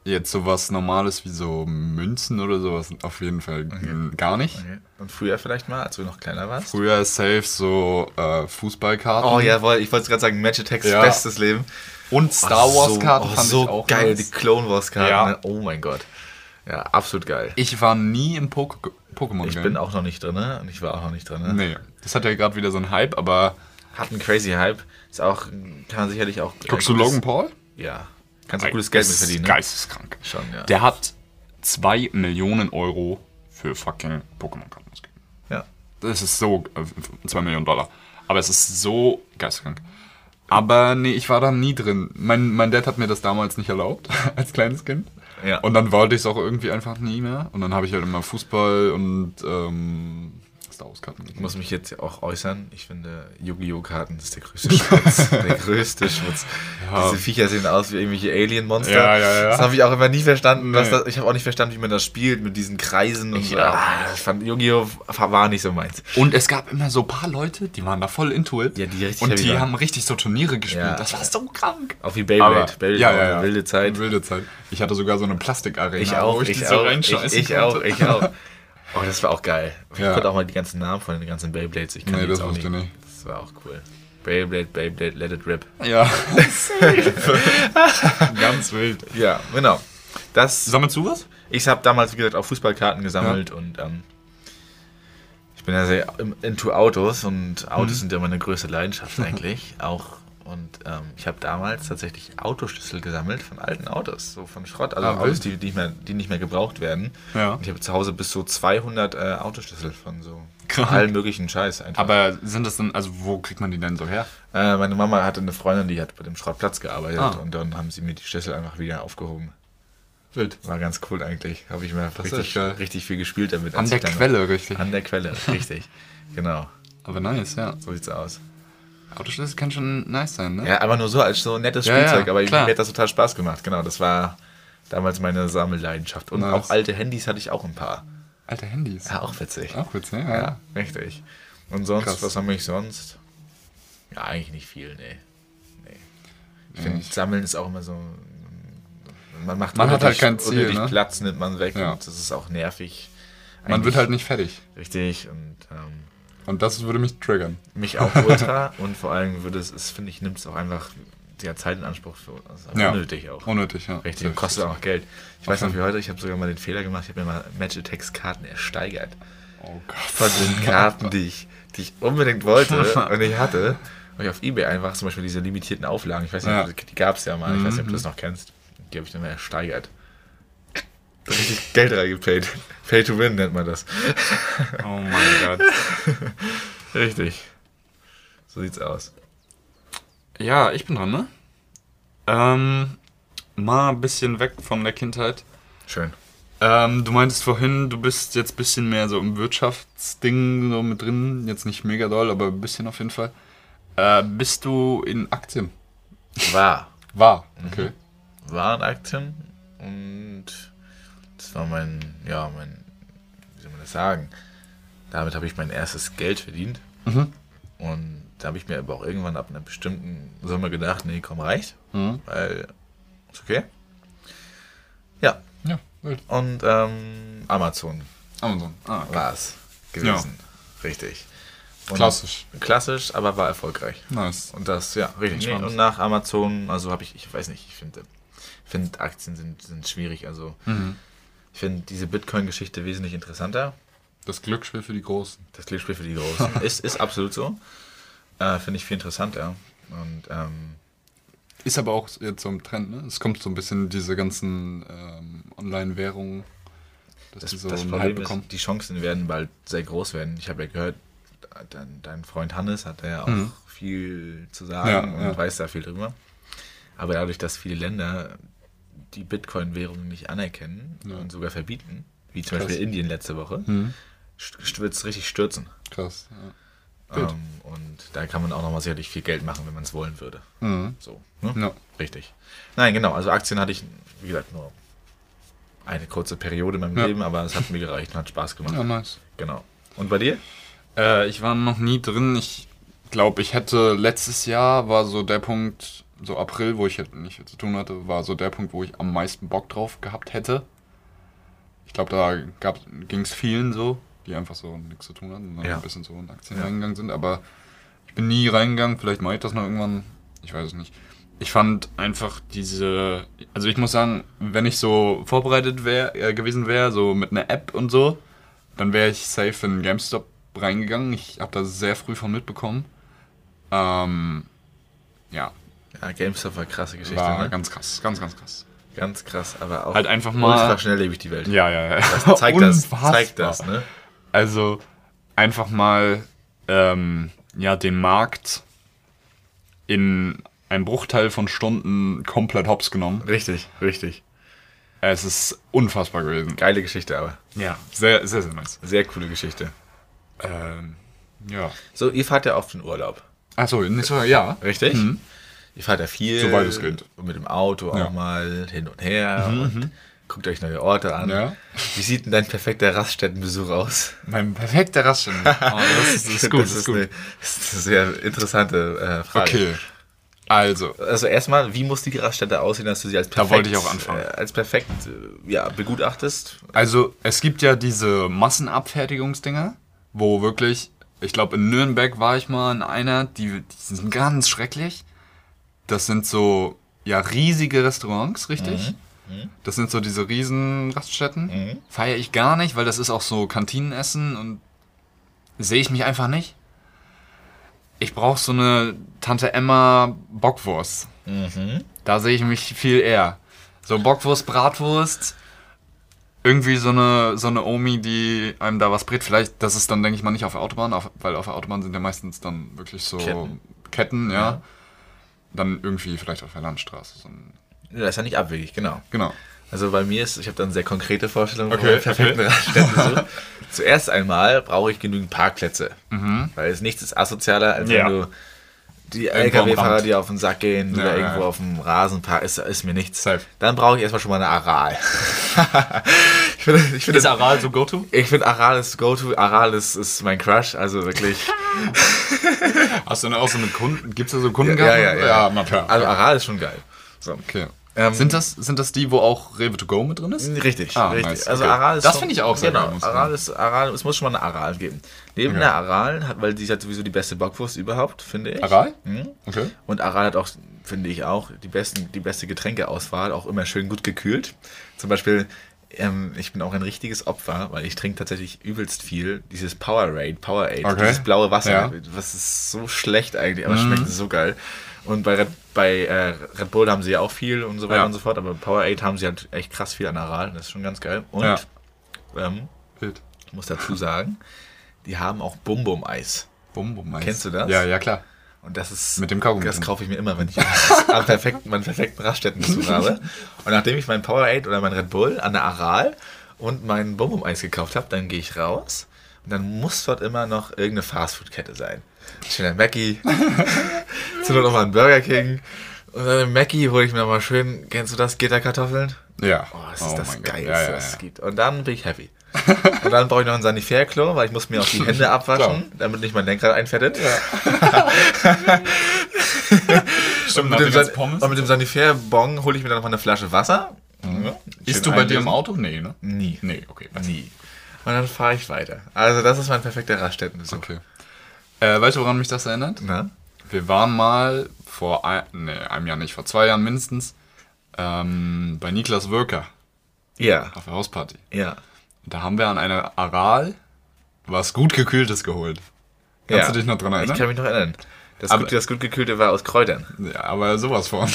jetzt sowas Normales wie so Münzen oder sowas auf jeden Fall mm, gar nicht. Okay. Und früher vielleicht mal, als du noch kleiner warst? Früher safe so äh, Fußballkarten. Oh jawohl, ich wollte gerade sagen, Match Attacks Ja. bestes Leben. Und Star Oh, Wars so- Karten oh, fand so ich auch geil, nice. die Clone Wars Karten. Ja. ne? Oh mein Gott. Ja, absolut geil. Ich war nie im Poke Pokémon Ich bin auch noch nicht drin ne? und ich war auch noch nicht drin. Ne? Nee, das hat ja gerade wieder so einen Hype, aber Hat einen crazy Hype. Ist auch, kann man sicherlich auch. äh, guckst du gutes- Logan Paul? Ja. Kannst du gutes Geld mit verdienen. Ne? Geisteskrank. Schon, ja. Der hat 2 Millionen Euro für fucking Pokémon-Karten ausgegeben. ja. Das ist so, äh, 2 Millionen Dollar. Aber es ist so geisteskrank. Aber nee, ich war da nie drin. Mein, mein Dad hat mir das damals nicht erlaubt, als kleines Kind. Ja. Und dann wollte ich es auch irgendwie einfach nie mehr. Und dann habe ich halt immer Fußball und ähm, Star Wars Karten. Ich muss mich jetzt auch äußern. Ich finde, Yu-Gi-Oh! Karten ist der größte Schmutz. der größte Schmutz. Ja. Diese Viecher sehen aus wie irgendwelche Alien-Monster. Ja, ja. Das habe ich auch immer nie verstanden. Nee. das, ich habe auch nicht verstanden, wie man das spielt mit diesen Kreisen und Ich so. auch Ah, ich fand Yu-Gi-Oh! war nicht so meins. Und es gab immer so ein paar Leute, die waren da voll into it. Ja, die richtig Und die haben richtig so Turniere gespielt. Das war so krank. Auch wie Beyblade. Beyblade ja, ja, ja. wilde Zeit. Wilde Zeit. Ich hatte sogar so eine Plastikarena, Ich auch, wo ich, ich, die so auch, ich, ich auch, ich auch. Oh, das war auch geil. Ich Ja. konnte auch mal die ganzen Namen von den ganzen Beyblades. Ich kann Nee, das auch wusste nicht. ich nicht. Das war auch cool. Beyblade, Beyblade, Let It Rip. Ja. Ganz wild. Ja, genau. Das, Sammelst du was? ich habe damals, wie gesagt, auch Fußballkarten gesammelt und ähm, ich bin ja sehr into Autos und Autos Mhm. sind ja meine größte Leidenschaft eigentlich. auch und ähm, ich habe damals tatsächlich Autoschlüssel gesammelt von alten Autos, so von Schrott, also Ah, Autos, die, die, nicht mehr, die nicht mehr gebraucht werden. Ja. Und ich habe zu Hause bis so 200 äh, Autoschlüssel von so Krank. allen möglichen Scheiß einfach. Aber sind das dann, also wo kriegt man die denn so her? Äh, meine Mama hatte eine Freundin, die hat bei dem Schrottplatz gearbeitet Ah. und dann haben sie mir die Schlüssel einfach wieder aufgehoben. Wild. War ganz cool eigentlich. Habe ich mir richtig, richtig viel gespielt damit. An der Quelle, richtig. An der Quelle, richtig. Genau, Aber nice, ja. so sieht's aus. Autoschlüssel kann schon nice sein, ne? Ja, aber nur so als so ein nettes Ja, ja, Spielzeug, aber klar. mir hat das total Spaß gemacht. Genau, das war damals meine Sammelleidenschaft. Und Nice. auch alte Handys hatte ich auch ein paar. Alte Handys. Ja, auch witzig. Auch witzig, ja. Ja, richtig. Und sonst, Krass. was haben wir sonst? Ja, eigentlich nicht viel, nee. nee. Ich Ja, finde, ich- Sammeln ist auch immer so. Man macht Man hat halt kein Ziel, unnötig ne? Platz nimmt man weg Ja. und das ist auch nervig. Man Eigentlich wird halt nicht fertig. Richtig und ähm, Und das würde mich triggern. mich auch ultra und vor allem würde es, es finde ich, nimmt es auch einfach die Zeit in Anspruch für uns. Also Ja. Unnötig auch. Unnötig, ja. Richtig, und kostet auch noch Geld. Ich Auf weiß noch wie heute, ich habe sogar mal den Fehler gemacht, ich habe mir mal Match Attacks Karten ersteigert. Oh Gott. von den Karten, die ich, die ich unbedingt wollte und ich hatte. Und ich auf Ebay einfach zum Beispiel diese limitierten Auflagen, ich weiß nicht, Ja. die gab es ja mal, ich weiß nicht, ob du das noch kennst. Die habe ich dann mal ersteigert. Richtig Geld reingepayt. Pay to win nennt man das. Oh mein Gott. Richtig. So sieht's aus. Ja, ich bin dran, ne? Ähm, mal ein bisschen weg von der Kindheit. Schön. Ähm, du meintest vorhin, du bist jetzt ein bisschen mehr so im Wirtschaftsding so mit drin. Jetzt nicht mega doll, aber ein bisschen auf jeden Fall. Äh, bist du in Aktien? War. War. Okay. War in Aktien und das war mein, ja, mein, wie soll man das sagen? Damit habe ich mein erstes Geld verdient. Mhm. Und da habe ich mir aber auch irgendwann ab einer bestimmten Summe gedacht, nee, komm, reicht. Mhm. Weil, ist okay. Ja, Ja, wild. und ähm, Amazon Amazon. Ah, okay. war es gewesen. Richtig. Und Klassisch. Klassisch, aber war erfolgreich. Nice. Und das, ja, richtig. Nee, und nach Amazon, also habe ich, ich weiß nicht, ich finde, finde Aktien sind, sind schwierig. Also Mhm. Ich finde diese Bitcoin-Geschichte wesentlich interessanter. Das Glücksspiel für die Großen. Das Glücksspiel für die Großen ist, ist absolut so. Äh, finde ich viel interessanter. Und ähm, ist aber auch jetzt so im Trend, ne? Es kommt so ein bisschen diese ganzen ähm, Online-Währungen, dass Das, die so das Problem bekommen. ist, die Chancen werden bald sehr groß werden. Ich habe ja gehört, dein, dein Freund Hannes hat ja auch Mhm. viel zu sagen Ja, und ja. weiß da viel drüber. Aber dadurch, dass viele Länder die Bitcoin-Währung nicht anerkennen Ja. und sogar verbieten, wie zum Krass. Beispiel Indien letzte Woche, Mhm. wird es richtig stürzen. Krass. Ja. Gut. Ähm, und da kann man auch nochmal sicherlich viel Geld machen, wenn man es wollen würde. Mhm. So, ne? Ja. Richtig. Nein, genau. Also Aktien hatte ich, wie gesagt, nur eine kurze Periode in meinem Ja. Leben, aber es hat mir gereicht und hat Spaß gemacht. ja, nice. Genau. Und bei dir? Äh, ich war noch nie drin. Ich glaube, ich hätte letztes Jahr war so der Punkt, so April, wo ich halt nicht viel zu tun hatte, war so der Punkt, wo ich am meisten Bock drauf gehabt hätte. Ich glaube, da ging es vielen so, die einfach so nichts zu tun hatten und dann Ja. ein bisschen so in Aktien Ja. reingegangen sind. Aber ich bin nie reingegangen. Vielleicht mache ich das noch irgendwann. Ich weiß es nicht. Ich fand einfach diese, also ich muss sagen, wenn ich so vorbereitet wär, äh, gewesen wäre, so mit einer App und so, dann wäre ich safe in GameStop reingegangen. Ich habe da sehr früh von mitbekommen. Ähm, ja, Ja, GameStop war krasse Geschichte. war ne? ganz krass, ganz, ganz krass. Ganz krass, aber auch Halt einfach mal- ultra schnelllebig die Welt. Ja, ja, ja. Das zeigt das, zeigt das, ne? Also einfach mal ähm, ja, den Markt in einem Bruchteil von Stunden komplett hops genommen. Richtig, richtig. Es ist unfassbar gewesen. Geile Geschichte, aber. Ja, sehr, sehr, sehr nice. Sehr coole Geschichte. Ähm, ja. So, ihr fahrt ja oft in Urlaub, Achso, ja. richtig? Mhm. Ihr fahrt ja viel. Soweit es geht. Und mit dem Auto auch Ja. Mhm, mal hin und her und guckt euch neue Orte an. Ja. Wie sieht denn dein perfekter Raststättenbesuch aus? Mein perfekter Raststätten. Oh, das ist, das ist gut, das ist Eine, gut. das ist eine sehr interessante äh, Frage. Okay. Also, Also erstmal, wie muss die Raststätte aussehen, dass du sie als Da perfekt, wollte ich auch anfangen. Äh, als perfekt äh, ja, begutachtest? Also, es gibt ja diese Massenabfertigungsdinger, wo wirklich, ich glaube, in Nürnberg war ich mal in einer, die, die sind ganz schrecklich. Das sind so, ja, riesige Restaurants, richtig? Das sind so diese riesen Raststätten. Mhm. Feiere ich gar nicht, weil das ist auch so Kantinenessen und sehe ich mich einfach nicht. Ich brauche so eine Tante Emma Bockwurst. Mhm. Da sehe ich mich viel eher. So Bockwurst, Bratwurst, irgendwie so eine, so eine Omi, die einem da was brät. Vielleicht, das ist dann, denke ich mal, nicht auf der Autobahn, auf, weil auf der Autobahn sind ja meistens dann wirklich so Ketten. Ketten, ja. Ja. Dann irgendwie vielleicht auf der Landstraße. So das ist ja nicht abwegig, genau. genau. Also bei mir ist, ich habe dann sehr konkrete Vorstellungen Okay, perfekten okay. Raststättenbesuch. Zuerst einmal brauche ich genügend Parkplätze, weil es nichts ist asozialer, als Mhm. Ja. wenn du die LKW-Fahrer, die auf den Sack gehen Ja, oder ja, irgendwo ja. auf dem Rasen parken, ist, ist mir nichts. Safe. Dann brauche ich erstmal schon mal eine Aral. ich finde, ich finde, Aral so go-to? ich finde Aral ist Go-To, Aral ist, ist mein Crush, also wirklich. Hast du denn auch so mit Kunden? Gibt es da so Kunden ja, ja, ja. ja, na klar. Also Aral ist schon geil. So. okay. Ähm, sind, das, sind das die, wo auch Rewe to go mit drin ist? Richtig, Ah, richtig. nice, Also okay. Aral ist Das finde ich auch sehr genau, geil, Aral ist Aral, es muss schon mal eine Aral geben. Neben Okay. der Aral hat, weil die hat sowieso die beste Bockwurst überhaupt, finde ich. Aral? Mhm. Okay. Und Aral hat auch, finde ich auch, die, besten, die beste Getränkeauswahl, auch immer schön gut gekühlt. Zum Beispiel, ähm, ich bin auch ein richtiges Opfer, weil ich trinke tatsächlich übelst viel. Dieses Powerade, Powerade, Okay. dieses blaue Wasser, Ja. was ist so schlecht eigentlich, aber schmeckt so geil. Und bei Red, bei äh, Red Bull haben sie ja auch viel und so weiter Ja. und so fort, aber Powerade haben sie halt echt krass viel an Aral, das ist schon ganz geil. Und Ja. ähm, ich muss dazu sagen, die haben auch Bum-Bum-Eis. Bum, bum, nice. Kennst du das? Ja, ja, klar. Und das ist. Mit dem Kaugummi Das kaufe ich mir immer, wenn ich am perfekten, meinen perfekten Raststättenbesuch habe. Und nachdem ich mein Powerade oder mein Red Bull an der Aral und mein Bonbon-Eis gekauft habe, dann gehe ich raus und dann muss dort immer noch irgendeine Fastfood-Kette sein. Schöner Mackie, zu noch mal ein Burger King. Und dann im Mackie hole ich mir noch mal schön, kennst du das, Gitterkartoffeln? Ja. Oh, das ist das mein Gott. Geilste, Ja, ja, was es ja. gibt. Und dann bin ich happy. Und dann brauche ich noch ein Sanifair-Klo, weil ich muss mir auch die Hände abwaschen, damit nicht mein Lenkrad einfettet. Stimmt, Und mit, dem Pommes. und mit dem Sanifair-Bon hole ich mir dann noch mal eine Flasche Wasser. Ja, schön Isst du bei dir im Auto? Nee, ne? Nie. Nee, okay. Nie. Und dann fahre ich weiter. Also das ist mein perfekter Raststättenbesuch. Okay. Äh, weißt du, woran mich das erinnert? Na? Wir waren mal vor ein, nee, einem Jahr nicht, vor zwei Jahren mindestens, ähm, bei Niklas Wirker Ja, auf der Hausparty. ja. Und da haben wir an einer Aral was gut gekühltes geholt. Kannst ja. du dich noch dran Ich erinnern? kann mich noch erinnern. Das, Aber- gut, das gut gekühlte war aus Kräutern. Ja, aber sowas von.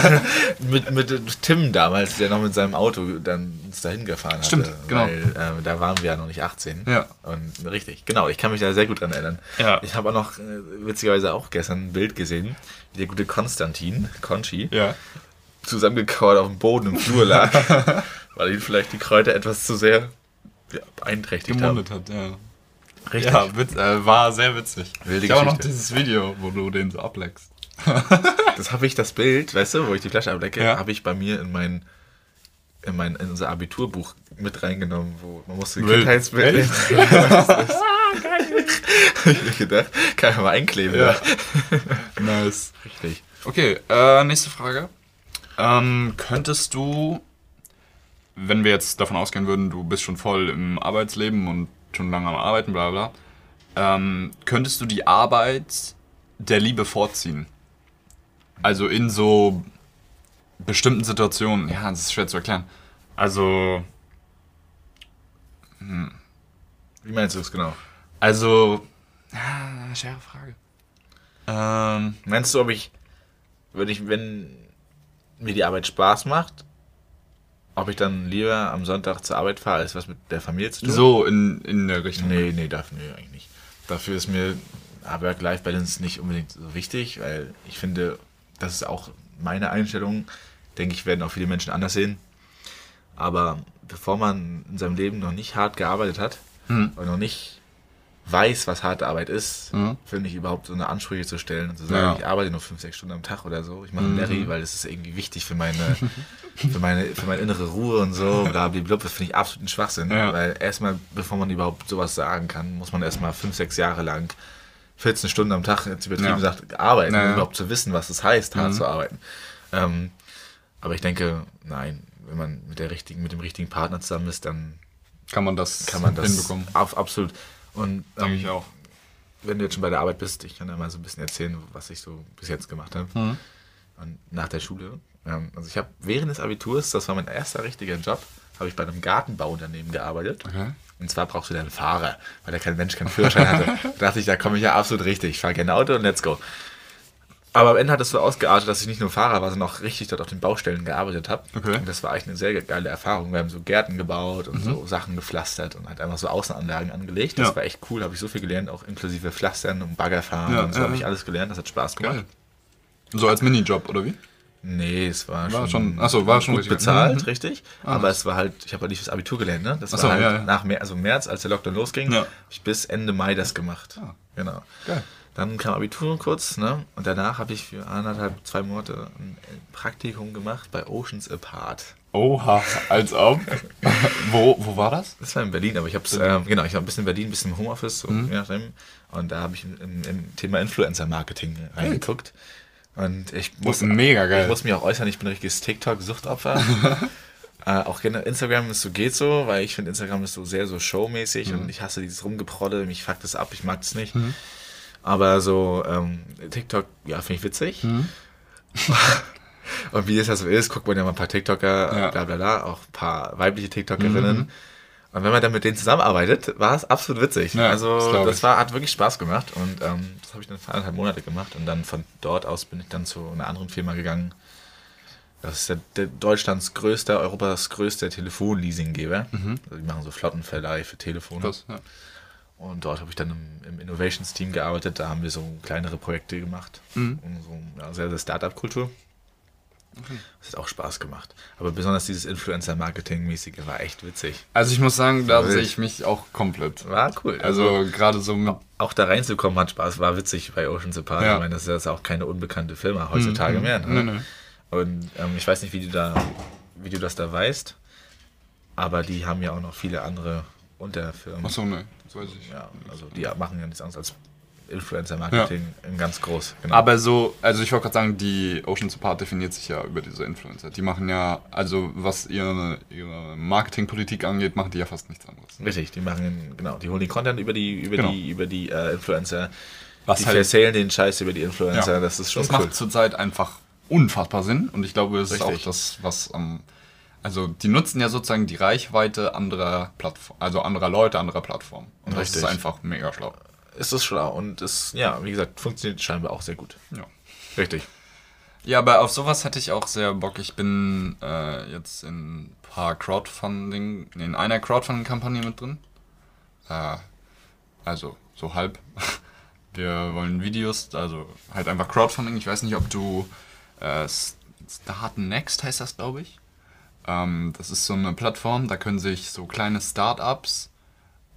mit, mit Tim damals, der noch mit seinem Auto dann uns dahin gefahren hat. Stimmt, genau. Weil äh, da waren wir ja noch nicht 18. Ja. Und richtig, genau, ich kann mich da sehr gut dran erinnern. Ja. Ich habe auch noch äh, witzigerweise auch gestern ein Bild gesehen, wie der gute Konstantin, Conchi, ja. zusammengekauert auf dem Boden im Flur lag, weil ihn vielleicht die Kräuter etwas zu sehr ja, beeinträchtigt haben. Gemundet hat, ja. Richtig. Ja, witz, äh, war sehr witzig. Wilde ich habe auch noch dieses Video, wo du den so ableckst. Das habe ich, das Bild, weißt du, wo ich die Flasche ablecke, Ja. habe ich bei mir in mein, in mein in unser Abiturbuch mit reingenommen, wo man musste Wild. Kindheitsbild. Hab ich mir gedacht, kann ich mal einkleben. Ja. Nice. Richtig. Okay, äh, nächste Frage. Ähm, könntest du, wenn wir jetzt davon ausgehen würden, du bist schon voll im Arbeitsleben und schon lange am Arbeiten, bla bla, ähm, könntest du die Arbeit der Liebe vorziehen? Also in so bestimmten Situationen. Ja, das ist schwer zu erklären. Also, Wie meinst du es genau? also, ja, schwere Frage. Ähm, Meinst du, ob ich, würde ich, wenn mir die Arbeit Spaß macht, ob ich dann lieber am Sonntag zur Arbeit fahre, als was mit der Familie zu tun? so in, in der Richtung. Nee, nee, dafür nee, eigentlich nicht. Dafür ist mir Work-Life-Balance nicht unbedingt so wichtig, weil ich finde, das ist auch meine Einstellung. Denke ich, werden auch viele Menschen anders sehen. Aber bevor man in seinem Leben noch nicht hart gearbeitet hat Mhm. und noch nicht weiß, was harte Arbeit ist, Mhm. finde ich überhaupt so eine Ansprüche zu stellen und zu sagen, Ja. ich arbeite nur fünf, sechs Stunden am Tag oder so. Ich mache Mhm. Larry, weil das ist irgendwie wichtig für meine, für meine, für meine innere Ruhe und so. Blablabla. Das finde ich absoluten Schwachsinn. Ja. Weil erstmal, bevor man überhaupt sowas sagen kann, muss man erstmal fünf, sechs Jahre lang 14 Stunden am Tag, jetzt übertrieben Ja. gesagt, arbeiten, Ja, ja. um überhaupt zu wissen, was es heißt, hart Mhm. zu arbeiten. Ähm, aber ich denke, nein, wenn man mit, der richtigen, mit dem richtigen Partner zusammen ist, dann Kann man das, kann man das hinbekommen? Auf, absolut. Und ähm, ich auch. wenn du jetzt schon bei der Arbeit bist, ich kann ja mal so ein bisschen erzählen, was ich so bis jetzt gemacht habe. Mhm. Und nach der Schule. Ähm, also ich habe während des Abiturs, das war mein erster richtiger Job, habe ich bei einem Gartenbauunternehmen gearbeitet. Okay. Und zwar brauchst du da einen Fahrer, weil da kein Mensch keinen Führerschein hatte. da dachte ich, da komme ich ja absolut richtig. Ich fahre gerne Auto und let's go. Aber am Ende hat es so ausgeartet, dass ich nicht nur Fahrer war, sondern auch richtig dort auf den Baustellen gearbeitet habe. Okay. Und das war eigentlich eine sehr geile Erfahrung. Wir haben so Gärten gebaut Mhm. und so Sachen gepflastert und halt einfach so Außenanlagen angelegt. Das Ja. war echt cool, habe ich so viel gelernt, auch inklusive Pflastern und Baggerfahren Ja, und so ja, habe ich alles gelernt. Das hat Spaß gemacht. Geil. So als Minijob, oder wie? Nee, es war, War schon, schon- ach so, war schon gut richtig. bezahlt, Mhm. richtig. Ah. Aber es war halt, ich habe halt nicht fürs Abitur gelernt, ne? Das Ach war halt ja. nach März, also März, als der Lockdown losging, Ja. habe ich bis Ende Mai das gemacht. Ah. Genau. Geil. Dann kam Abitur kurz, ne? Und danach habe ich für anderthalb, zwei Monate ein Praktikum gemacht bei Oceans Apart. Oha, als ob. wo, wo war das? Das war in Berlin, aber ich habe es, ähm, genau, ich war ein bisschen in Berlin, ein bisschen im Homeoffice, so, Mhm. je nachdem. Und da habe ich im, im Thema Influencer-Marketing reingeguckt. Und ich ist mega geil. Ich muss mich auch äußern, ich bin ein richtiges TikTok-Suchtopfer. äh, auch generell Instagram ist so, geht so, weil ich finde, Instagram ist so sehr so showmäßig Mhm. und ich hasse dieses Rumgeprodde, mich fuckt das ab, ich mag das nicht. Aber so, ähm, TikTok, ja, finde ich witzig. Mhm. und wie es ja so ist, guckt man ja mal ein paar TikToker, Ja. bla bla bla, auch ein paar weibliche TikTokerinnen. Mhm. Und wenn man dann mit denen zusammenarbeitet, war es absolut witzig. Ja, das also das ich. war, hat wirklich Spaß gemacht und ähm, das habe ich dann für anderthalb Monate gemacht und dann von dort aus bin ich dann zu einer anderen Firma gegangen. Das ist der, der Deutschlands größter, Europas größter Telefonleasinggeber. Also die machen so Flottenverleih für Telefone. Das, ja. Und dort habe ich dann im, im Innovations-Team gearbeitet. Da haben wir so kleinere Projekte gemacht. Mhm. So ja, sehr, sehr Startup-Kultur. Das hat auch Spaß gemacht. Aber besonders dieses Influencer-Marketing-mäßige war echt witzig. Also ich muss sagen, da sehe ich mich auch komplett. War cool. Also gerade so auch da reinzukommen hat Spaß, war witzig bei Ocean's Apart. Ja. Ich meine, das ist jetzt auch keine unbekannte Firma heutzutage mehr. Ne? Nee, nee. Und ähm, ich weiß nicht, wie du da, wie du das da weißt, aber die haben ja auch noch viele andere Unterfirmen. Achso, ne, das weiß ich. Ja, also die machen ja nichts anderes als Influencer-Marketing in ganz groß. Genau. Aber so, also ich wollte gerade sagen, die Ocean Support definiert sich ja über diese Influencer. Die machen ja, also was ihre, ihre Marketingpolitik angeht, machen die ja fast nichts anderes. Richtig, die machen, genau, die holen die Content über die, über Genau. die, über die äh, Influencer. Was die halt- erzählen den Scheiß über die Influencer, Ja. das ist schon Das cool. macht zurzeit einfach unfassbar Sinn und ich glaube, es ist auch das, was am. Also die nutzen ja sozusagen die Reichweite anderer Plattformen, also anderer Leute, anderer Plattformen. Und das Richtig. ist einfach mega schlau. ist es schlau. Und es, ja, wie gesagt, funktioniert scheinbar auch sehr gut. Ja. Richtig. Ja, aber auf sowas hätte ich auch sehr Bock. Ich bin äh, jetzt in ein paar Crowdfunding, in einer Crowdfunding-Kampagne mit drin. Äh, also so halb. Wir wollen Videos, also halt einfach Crowdfunding. Ich weiß nicht, ob du äh, Start Next heißt das, glaube ich. Ähm, das ist so eine Plattform, da können sich so kleine Startups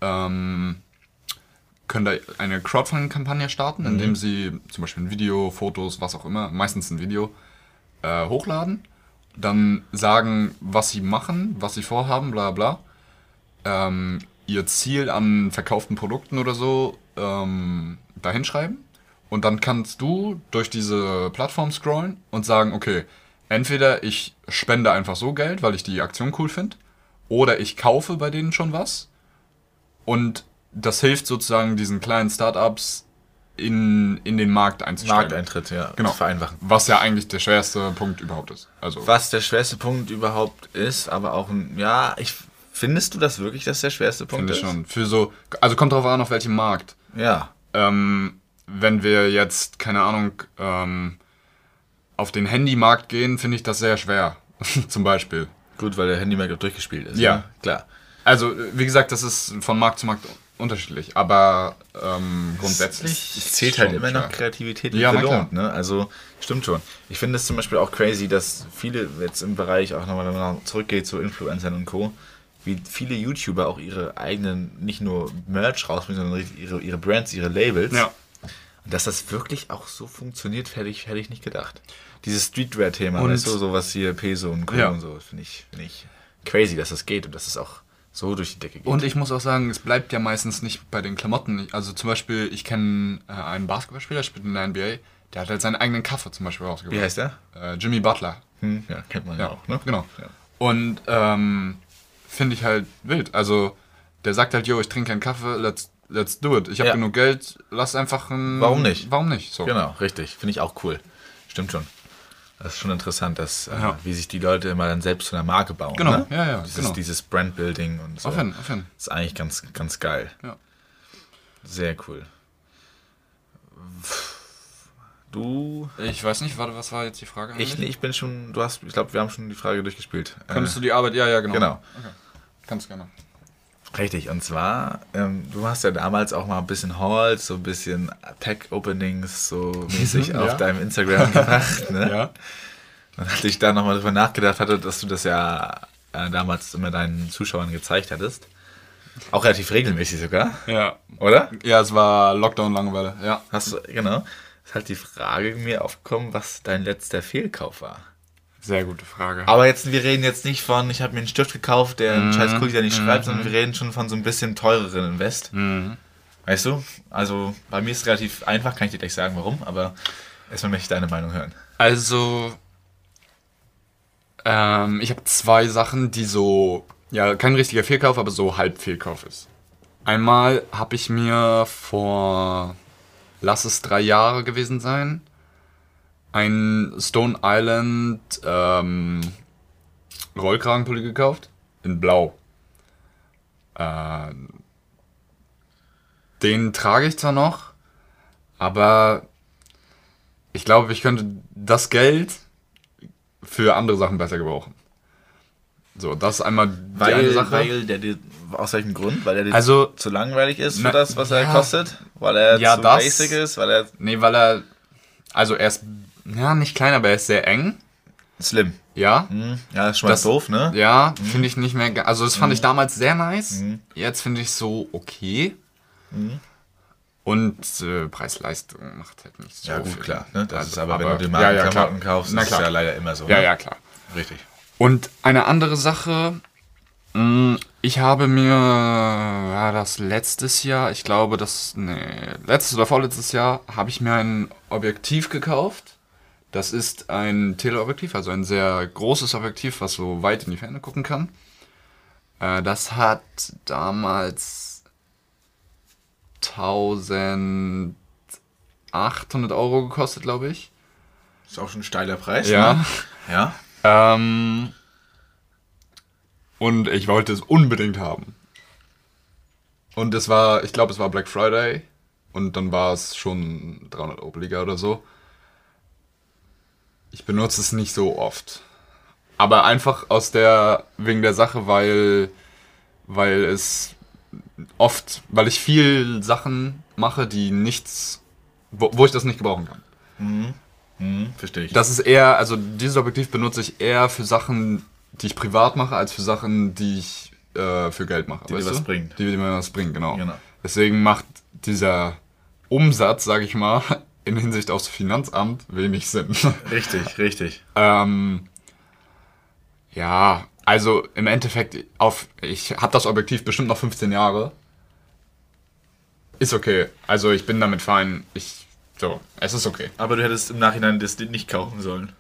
ähm, können da eine Crowdfunding-Kampagne starten, indem sie zum Beispiel ein Video, Fotos, was auch immer, meistens ein Video, äh, hochladen, dann sagen, was sie machen, was sie vorhaben, bla bla, ähm, ihr Ziel an verkauften Produkten oder so ähm, dahinschreiben und dann kannst du durch diese Plattform scrollen und sagen, okay, entweder ich spende einfach so Geld, weil ich die Aktion cool finde, oder ich kaufe bei denen schon was und das hilft sozusagen diesen kleinen Startups in, in den Markt einzusteigen. Markteintritt, ja. Genau. Vereinfachen. Was ja eigentlich der schwerste Punkt überhaupt ist. Also, Was der schwerste Punkt überhaupt ist, aber auch ein, ja, ich, findest du das wirklich, dass der schwerste Punkt finde ist? ich schon. Für so, also kommt drauf an, auf welchem Markt. Ja. Ähm, wenn wir jetzt, keine Ahnung, ähm, auf den Handymarkt gehen, finde ich das sehr schwer. Zum Beispiel. Gut, weil der Handymarkt auch durchgespielt ist. Ja. ne? Klar. Also, wie gesagt, das ist von Markt zu Markt unterschiedlich. Aber ähm, grundsätzlich. Es zählt halt immer noch schwer. Kreativität Ja, belohnt, ne? Also stimmt schon. Ich finde es zum Beispiel auch crazy, dass viele jetzt im Bereich auch nochmal wenn man zurückgeht zu Influencern und Co., wie viele YouTuber auch ihre eigenen, nicht nur Merch rausbringen, sondern ihre, ihre Brands, ihre Labels. Ja. Und dass das wirklich auch so funktioniert, hätte ich, hätte ich nicht gedacht. Dieses Streetwear-Thema, Und- weißt du, sowas hier, Peso und Co. Ja. und so, finde ich, finde ich crazy, dass das geht und dass es auch so durch die Decke geht. Und ich muss auch sagen, es bleibt ja meistens nicht bei den Klamotten. Also zum Beispiel, ich kenne äh, einen Basketballspieler, spielt in der NBA, der hat halt seinen eigenen Kaffee zum Beispiel rausgebracht. Wie heißt der? Äh, Jimmy Butler. Hm, ja, kennt man ja, auch, ne? Genau. Ja. Und ähm, finde ich halt wild. Also der sagt halt, yo, ich trinke keinen Kaffee, let's, let's do it. Ich habe Ja. genug Geld, lass einfach ein... Warum nicht? Warum nicht? So. Genau, richtig. Finde ich auch cool. Stimmt schon. Das ist schon interessant, dass, äh, Ja. wie sich die Leute immer dann selbst zu einer Marke bauen. Genau, ne? ja, ja, Dieses, genau. dieses Brandbuilding und so. Auf jeden, auf ist eigentlich ganz, ganz geil. Ja. Sehr cool. Du. Ich weiß nicht, warte, was war jetzt die Frage? Ich, ich bin schon, du hast, ich glaube, wir haben schon die Frage durchgespielt. Könntest du die Arbeit... Ja, ja, genau. Genau. Okay. Kannst gerne. Richtig, und zwar, ähm, du hast ja damals auch mal ein bisschen Halls, so ein bisschen Pack-Openings so mäßig Ja. auf deinem Instagram gemacht, ne? Ja. Und als ich da nochmal drüber nachgedacht hatte, dass du das ja äh, damals immer deinen Zuschauern gezeigt hattest. Auch relativ regelmäßig sogar, Ja. oder? Ja, es war Lockdown-Langeweile, ja. Hast du, genau. Ist halt die Frage mir aufgekommen, was dein letzter Fehlkauf war. Sehr gute Frage. Aber jetzt, wir reden jetzt nicht von, ich habe mir einen Stift gekauft, der Mhm. einen scheiß Kuli, der nicht schreibt, sondern wir reden schon von so ein bisschen teureren Invest. Mhm. Weißt du? Also bei mir ist es relativ einfach, kann ich dir gleich sagen, warum, aber erstmal möchte ich deine Meinung hören. Also, ähm, ich habe zwei Sachen, die so, ja, kein richtiger Fehlkauf, aber so halb Fehlkauf ist. Einmal habe ich mir vor, lass es drei Jahre gewesen sein, ein Stone Island ähm, Rollkragenpulli gekauft, in Blau. Äh, den trage ich zwar noch, aber ich glaube, ich könnte das Geld für andere Sachen besser gebrauchen. So, das ist einmal die eine Weil, Sache. weil der aus welchem Grund? Weil dir Also- zu langweilig ist für Na, das, was er ja. kostet? Weil er Ja, zu das- basic ist? Weil er nee, weil er, also er ist, ja, nicht klein, aber er ist sehr eng. slim. Ja, Hm? Ja, ist schon mal Das- doof, ne? ja, finde ich nicht mehr, also das fand ich damals sehr nice. Mhm. Jetzt finde ich so okay. Und äh, Preis-Leistung macht halt nicht so Ja, gut, viel. klar. Ne? Das Also, ist aber, wenn aber- du den ja, ja, klar. kaufst, Na das ist klar. ja leider immer so. Ja, ne? ja, klar. Richtig. Und eine andere Sache, ich habe mir, war das letztes Jahr, ich glaube, das, nee, letztes oder vorletztes Jahr, habe ich mir ein Objektiv gekauft. Das ist ein Teleobjektiv, also ein sehr großes Objektiv, was so weit in die Ferne gucken kann. Äh, das hat damals 1800 Euro gekostet, glaube ich. Ist auch schon ein steiler Preis. Ja. Ne? Ja. Ähm, und ich wollte es unbedingt haben. Und es war, ich glaube, es war Black Friday. und dann war es schon 300 Oberliga oder so. Ich benutze es nicht so oft. Aber einfach aus der, wegen der Sache, weil, weil es oft, weil ich viel Sachen mache, die nichts, wo, wo ich das nicht gebrauchen kann. Hm, verstehe ich. Das ist eher, also dieses Objektiv benutze ich eher für Sachen, die ich privat mache, als für Sachen, die ich äh, für Geld mache. Die dir was du? bringen. Die, die mir was bringen, genau. Genau. Deswegen macht dieser Umsatz, sage ich mal, in Hinsicht aufs Finanzamt wenig Sinn. richtig, richtig. ähm, ja, also im Endeffekt, auf, ich habe das Objektiv bestimmt noch 15 Jahre. Ist okay. Also ich bin damit fein. Ich, so, es ist okay. Aber du hättest im Nachhinein das nicht kaufen sollen.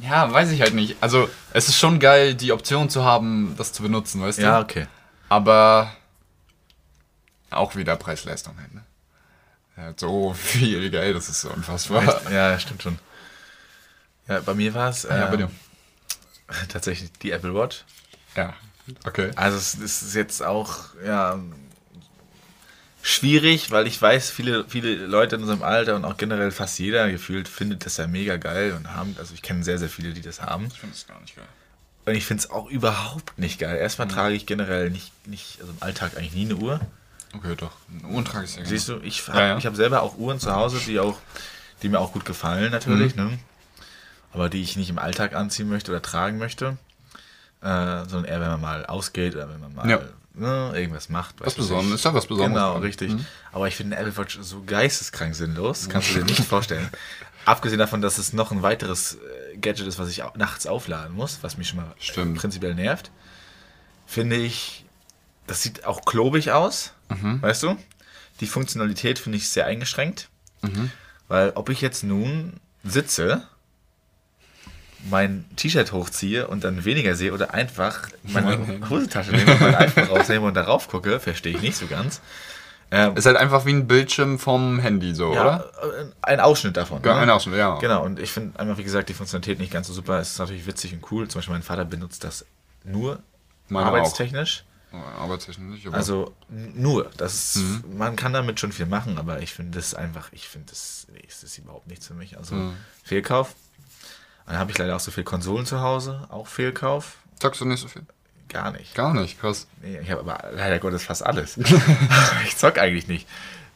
Ja, weiß ich halt nicht. Also, es ist schon geil, die Option zu haben, das zu benutzen, weißt Ja, du? okay. Aber auch wieder Preis-Leistung halt, ne? Hat so viel Geld, das ist so unfassbar. Ja, stimmt schon. Ja, bei mir war es äh, Ja, bei dir. tatsächlich die Apple Watch. Ja, okay. Also es, ist jetzt auch ja schwierig, weil ich weiß, viele, viele Leute in unserem Alter und auch generell fast jeder gefühlt findet das ja mega geil und haben, also ich kenne sehr, sehr viele, die das haben. Ich finde es gar nicht geil. Und ich finde es auch überhaupt nicht geil. Erstmal trage ich generell nicht, nicht, also im Alltag eigentlich nie eine Uhr. Okay, doch. Eine Uhr trage ich sehr gerne. Siehst du, ich habe Ja, ja. ich hab selber auch Uhren zu Hause, die auch, die mir auch gut gefallen natürlich, Mhm. ne? Aber die ich nicht im Alltag anziehen möchte oder tragen möchte. Äh, sondern eher, wenn man mal ausgeht oder wenn man mal Ja. ne, irgendwas macht. Was Besonderes. Ist ja was Besonderes. Genau, richtig. Mhm. Aber ich finde Apple Watch so geisteskrank sinnlos, kannst du dir nicht vorstellen. Abgesehen davon, dass es noch ein weiteres äh, Gadget ist, was ich nachts aufladen muss, was mich schon mal äh, Stimmt. prinzipiell nervt, finde ich, das sieht auch klobig aus, Mhm. weißt du? Die Funktionalität finde ich sehr eingeschränkt, Mhm. weil ob ich jetzt nun sitze, mein T-Shirt hochziehe und dann weniger sehe oder einfach meine Mein Hosentasche nehme und mein iPhone rausnehme und darauf gucke, verstehe ich nicht so ganz. Ähm, Ist halt einfach wie ein Bildschirm vom Handy, so, ja, oder? äh, ein Ausschnitt davon. Ja, ne? ein Ausschnitt, ja. Genau, und ich finde einmal, wie gesagt, die Funktionalität nicht ganz so super. Es ist natürlich witzig und cool. Zum Beispiel mein Vater benutzt das nur Meine arbeitstechnisch. auch. Arbeitstechnisch nicht, aber Also nur. Das ist, Mhm. Man kann damit schon viel machen, aber ich finde das einfach, ich finde das, nee, das ist überhaupt nichts für mich. Also Mhm. Fehlkauf. Dann habe ich leider auch so viele Konsolen zu Hause, auch Fehlkauf. zockst du nicht so viel? Gar nicht. Gar nicht, krass. Nee, ich habe aber leider Gottes fast alles. ich zock eigentlich nicht.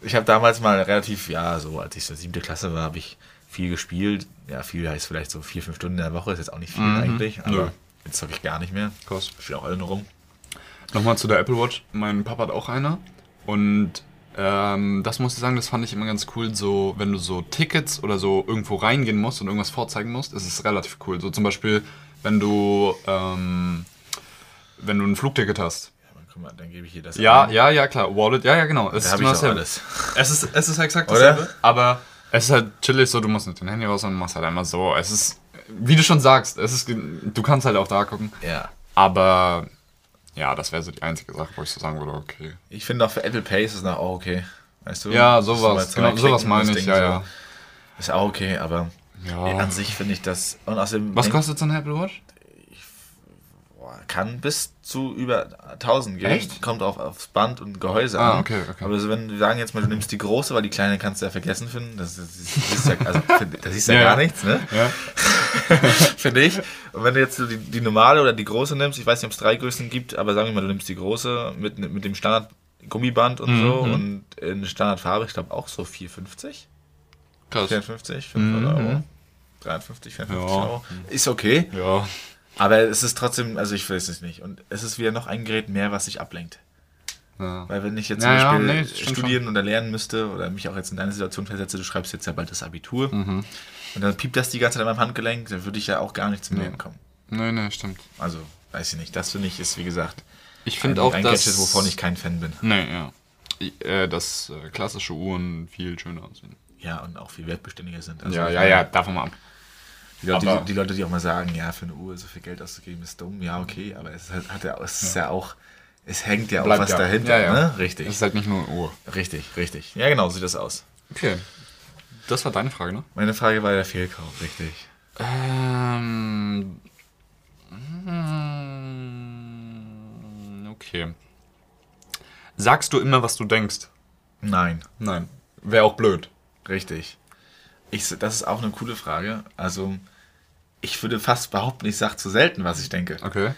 Ich habe damals mal relativ, ja, so als ich so siebte Klasse war, habe ich viel gespielt. Ja, viel heißt vielleicht so vier, fünf Stunden in der Woche, ist jetzt auch nicht viel Mhm. eigentlich, aber Nö. jetzt zocke ich gar nicht mehr. Krass. Ich spiele auch alle nur rum. Nochmal zu der Apple Watch. Mein Papa hat auch eine. Und ähm, das muss ich sagen, das fand ich immer ganz cool. So, wenn du so Tickets oder so irgendwo reingehen musst und irgendwas vorzeigen musst, ist es relativ cool. So zum Beispiel, wenn du, ähm, wenn du ein Flugticket hast. Ja, aber guck mal, dann gebe ich hier das Ja, ein. ja, ja, klar. Wallet, ja, ja, genau. Es Da habe ich auch alles. Es ist, es ist exakt Oder? dasselbe. Aber es ist halt chillig so, du musst nicht dein Handy raus und machst halt einmal so. Es ist, wie du schon sagst, es ist, du kannst halt auch da gucken. Ja. Aber ja, das wäre so die einzige Sache, wo ich so sagen würde, okay. Ich finde auch für Apple Pay ist es noch auch okay. Weißt du? Ja, sowas. Genau, sowas meine ich, Ding ja, so. ja. Ist auch okay, aber Ja. an sich finde ich das. Und außerdem Was kostet so eine Apple Watch? Kann bis zu über 1000 gehen. Echt? Kommt auch aufs Band und Gehäuse Ah, an. okay, okay. Aber so, wenn wir sagen jetzt mal, du nimmst die große, weil die kleine kannst du ja vergessen finden. Das, das, das ist ja, also, das ist ja, Ja, gar nichts, ne? Ja. Finde ich. Und wenn du jetzt die, die normale oder die große nimmst, ich weiß nicht, ob es drei Größen gibt, aber sagen wir mal, du nimmst die große mit, mit dem Standard Gummiband und so Mhm. und in Standardfarbe, ich glaube auch so 4,50. Krass. 54, 500 Mhm. Euro. 53, 54 Ja. Euro. Ist okay. Ja. Aber es ist trotzdem, also ich weiß es nicht. Und es ist wieder noch ein Gerät mehr, was sich ablenkt. ja. Weil wenn ich jetzt Ja, zum ja, Beispiel nee, das stimmt studieren oder lernen müsste oder mich auch jetzt in deine Situation versetze, du schreibst jetzt ja bald das Abitur Mhm. und dann piept das die ganze Zeit an meinem Handgelenk, dann würde ich ja auch gar nicht zum Ja. Lernen kommen. Nee, nee, stimmt. Also, weiß ich nicht. Das finde ich ist, wie gesagt, Ich ein, finde auch, ein dass... Gadget, wovon ich kein Fan bin. Nee, ja. Ich, äh, dass äh, klassische Uhren viel schöner aussehen. Ja, und auch viel wertbeständiger sind. Also, ja, ja, ja, davon mal ab. Die Leute, die, die Leute, die auch mal sagen, ja, für eine Uhr so viel Geld auszugeben, ist dumm. Ja, okay, aber es hat, hat ja, es ist ja auch, es hängt ja auch Bleibt was ja. dahinter, Ja, ja. ne? Richtig. Es ist halt nicht nur eine Uhr. Richtig, richtig. Ja, genau, so sieht das aus. Okay. Das war deine Frage, ne? Meine Frage war der Fehlkauf, richtig. Ähm. mm, Okay. Sagst du immer, was du denkst? Nein. Nein. wäre auch blöd. Richtig. Ich, das ist auch eine coole Frage. Also, ich würde fast behaupten, ich sage zu selten, was ich denke. Okay.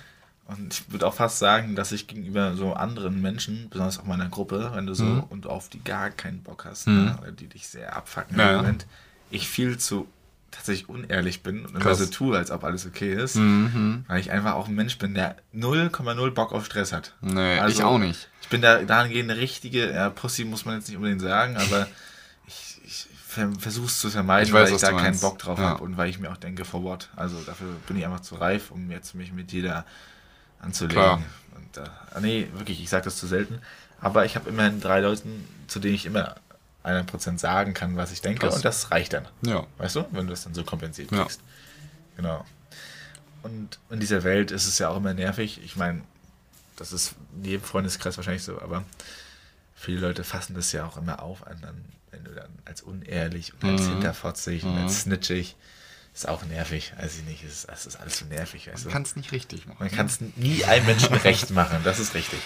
Und ich würde auch fast sagen, dass ich gegenüber so anderen Menschen, besonders auch meiner Gruppe, wenn du so Mhm. und auf die gar keinen Bock hast, Mhm. ne, oder die dich sehr abfacken Ja, im. Moment, ich viel zu tatsächlich unehrlich bin und immer so tue, als ob alles okay ist. Mhm. Weil ich einfach auch ein Mensch bin, der 0,0 Bock auf Stress hat. Nee, Also, ich auch nicht. Ich bin da dahingehend eine richtige, ja, Pussy muss man jetzt nicht unbedingt sagen, aber ich versuche es zu vermeiden, Ich weiß, weil ich da keinen. Bock drauf Ja. habe und weil ich mir auch denke, for what? Also dafür bin ich einfach zu reif, um jetzt mich mit jeder anzulegen. Klar. Und, äh, nee, wirklich, ich sage das zu selten. Aber ich habe immerhin drei Leuten, zu denen ich immer 100% sagen kann, was ich denke Krass. und das reicht dann. Ja. Weißt du, wenn du das dann so kompensiert Ja. kriegst. Genau. Und in dieser Welt ist es ja auch immer nervig. Ich meine, das ist in jedem Freundeskreis wahrscheinlich so, aber viele Leute fassen das ja auch immer auf an, dann, wenn du dann als unehrlich und als Mhm. hinterfotzig und Mhm. als snitchig, ist auch nervig. Weiß ich nicht, es ist, ist alles so nervig, weißt du. Man kann es nicht richtig machen. Man kann es nie einem Menschen recht machen, das ist richtig.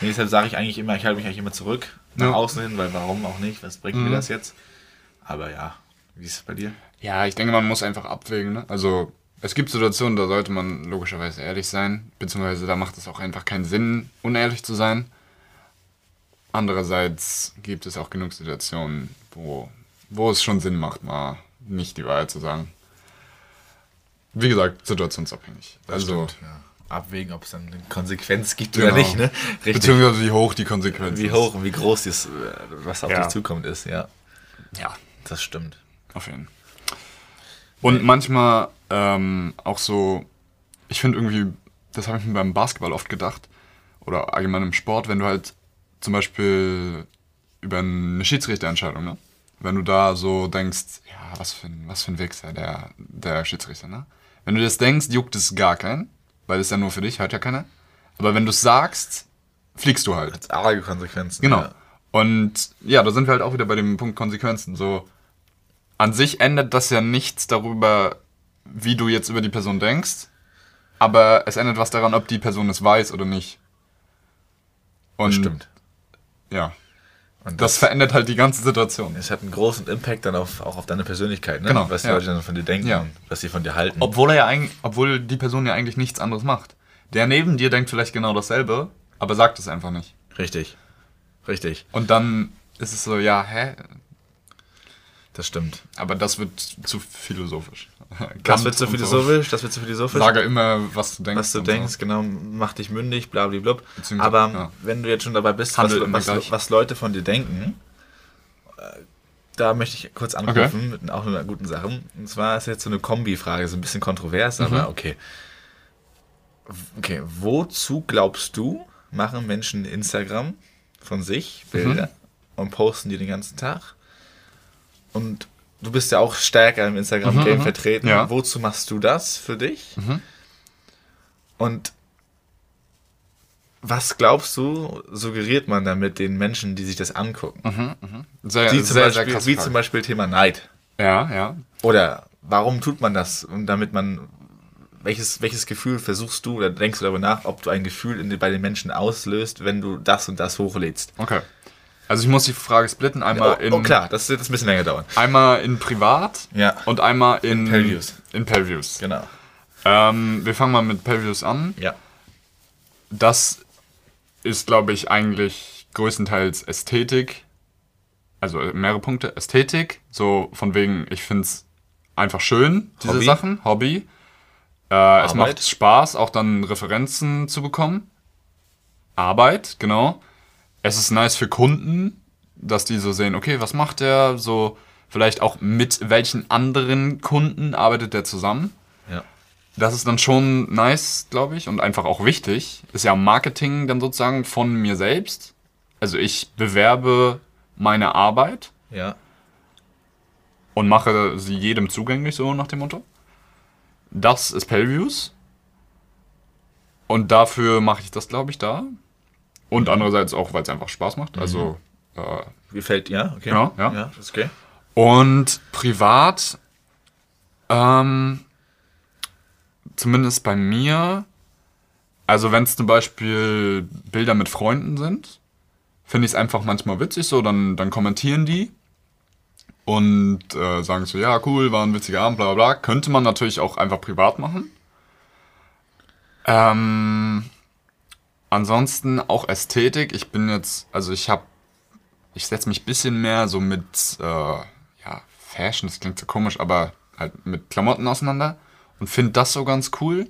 Nee, deshalb sage ich eigentlich immer, ich halte mich eigentlich immer zurück nach Ja. außen hin, weil warum auch nicht, was bringt Mhm. mir das jetzt? Aber ja, wie ist es bei dir? Ja, ich denke, man muss einfach abwägen. Ne? Also es gibt Situationen, da sollte man logischerweise ehrlich sein, beziehungsweise da macht es auch einfach keinen Sinn, unehrlich zu sein. Andererseits gibt es auch genug Situationen, wo, wo es schon Sinn macht, mal nicht die Wahrheit zu sagen. Wie gesagt, situationsabhängig. also, Stimmt, ja. Abwägen, ob es dann eine Konsequenz gibt Genau. oder nicht, ne? Richtig. beziehungsweise wie hoch die Konsequenz Wie ist. hoch und wie groß das, was auf Ja. dich zukommt, ist, ja. Ja, Das stimmt. auf jeden Fall. Und manchmal ähm, auch so, ich finde irgendwie, das habe ich mir beim Basketball oft gedacht, oder allgemein im Sport, wenn du halt zum Beispiel über eine Schiedsrichterentscheidung, ne? Wenn du da so denkst, ja, was für ein, was für ein Wichser, der, der Schiedsrichter, ne? Wenn du das denkst, juckt es gar keinen, weil es ja nur für dich, hört ja keiner. Aber wenn du es sagst, fliegst du halt. Hat arge Konsequenzen. Genau. Ja. Und ja, da sind wir halt auch wieder bei dem Punkt Konsequenzen. So, an sich ändert das ja nichts darüber, wie du jetzt über die Person denkst, aber es ändert was daran, ob die Person es weiß oder nicht. Und Das stimmt. Ja, Und das verändert halt die ganze Situation. es hat einen großen Impact dann auf, auch auf deine Persönlichkeit, ne? Genau, Was die ja. Leute dann von dir denken Ja. und was sie von dir halten. Obwohl er ja eigentlich, obwohl die Person ja eigentlich nichts anderes macht. Der neben dir denkt vielleicht genau dasselbe, aber sagt es einfach nicht. Richtig. Richtig. Und dann ist es so, ja, hä? Das stimmt. Aber das wird zu philosophisch. Das Kant wird zu und so. philosophisch, das wird zu philosophisch. Sage immer, was du denkst. was du denkst, genau, mach dich mündig, blablabla. Aber ja. wenn du jetzt schon dabei bist, was, was, was Leute von dir denken, äh, da möchte ich kurz anrufen mit auch einer guten Sache. Und zwar ist jetzt so eine Kombi-Frage, so ein bisschen kontrovers, Mhm. aber okay. Okay, wozu glaubst du, machen Menschen Instagram von sich, Bilder, und posten die den ganzen Tag? Und du bist ja auch stärker im Instagram-Game Mhm, mhm. vertreten. Ja. Wozu machst du das für dich? Mhm. Und was glaubst du, suggeriert man damit den Menschen, die sich das angucken? Mhm, mhm. Sehr, Wie, zum sehr, Beispiel, sehr wie zum Beispiel Thema Neid. Ja, ja. Oder warum tut man das? Und damit man, welches, welches Gefühl versuchst du oder denkst du darüber nach, ob du ein Gefühl in, bei den Menschen auslöst, wenn du das und das hochlädst? Okay. Also ich muss die Frage splitten. Einmal Oh, in, oh klar, das wird ein bisschen länger dauern. einmal in privat Ja. und einmal in, Pay-Views. In Pay-Views. Genau. Ähm, wir fangen mal mit Pay-Views an. Ja. Das ist, glaube ich, eigentlich größtenteils Ästhetik. Also mehrere Punkte. Ästhetik, so von wegen, ich finde es einfach schön, diese Hobby. Sachen. Hobby. Äh, es macht Spaß, auch dann Referenzen zu bekommen. Arbeit, genau. Es ist nice für Kunden, dass die so sehen, okay, was macht der? So, vielleicht auch mit welchen anderen Kunden arbeitet der zusammen. Ja. Das ist dann schon nice, glaube ich, und einfach auch wichtig. Ist ja Marketing dann sozusagen von mir selbst. Also ich bewerbe meine Arbeit Ja. und mache sie jedem zugänglich, so nach dem Motto. Das ist Pay-Views. Und dafür mache ich das, glaube ich, da. Und andererseits auch, weil es einfach Spaß macht. Also, äh, Gefällt ja, okay. Genau, ja. Ja, ist okay. Und privat, ähm, zumindest bei mir, also wenn es zum Beispiel Bilder mit Freunden sind, finde ich es einfach manchmal witzig so, dann, dann kommentieren die und äh, sagen so, ja, cool, war ein witziger Abend, bla bla bla. Könnte man natürlich auch einfach privat machen. Ähm, ansonsten auch Ästhetik. Ich bin jetzt, also ich habe, ich setze mich ein bisschen mehr so mit, äh, ja, Fashion, das klingt so komisch, aber halt mit Klamotten auseinander und finde das so ganz cool.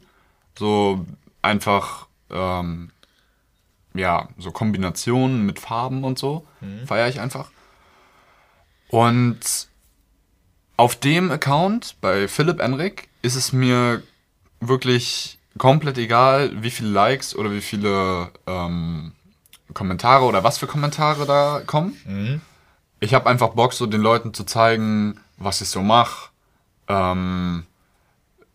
So einfach, ähm, ja, so Kombinationen mit Farben und so feiere ich einfach. Und auf dem Account bei Philipp Enrik ist es mir wirklich komplett egal, wie viele Likes oder wie viele ähm, Kommentare oder was für Kommentare da kommen. Ich habe einfach Bock, so den Leuten zu zeigen, was ich so mache, ähm,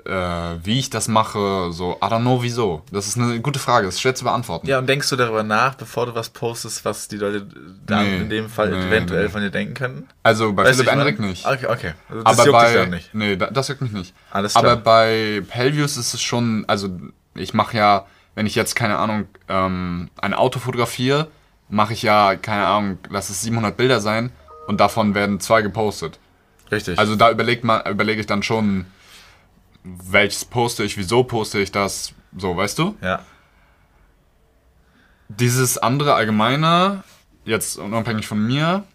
äh, wie ich das mache, so, I don't know wieso. Das ist eine gute Frage, das ist schwer zu beantworten. Ja, und denkst du darüber nach, bevor du was postest, was die Leute dann Nee, in dem Fall nee, eventuell nee. von dir denken könnten? Also bei Weißt Philipp? Enrik nicht. Okay, okay. Also das aber bei, nicht. Nee, da- das juckt mich nicht. Alles klar. Aber bei Pelvius ist es schon, also ich mache ja, wenn ich jetzt, keine Ahnung, ähm, ein Auto fotografiere, mache ich ja, keine Ahnung, lass es 700 Bilder sein und davon werden zwei gepostet. Richtig. Also da überlegt man, überlege ich dann schon, welches poste ich, wieso poste ich das, so, weißt du? ja. Dieses andere allgemeine, jetzt unabhängig von mir,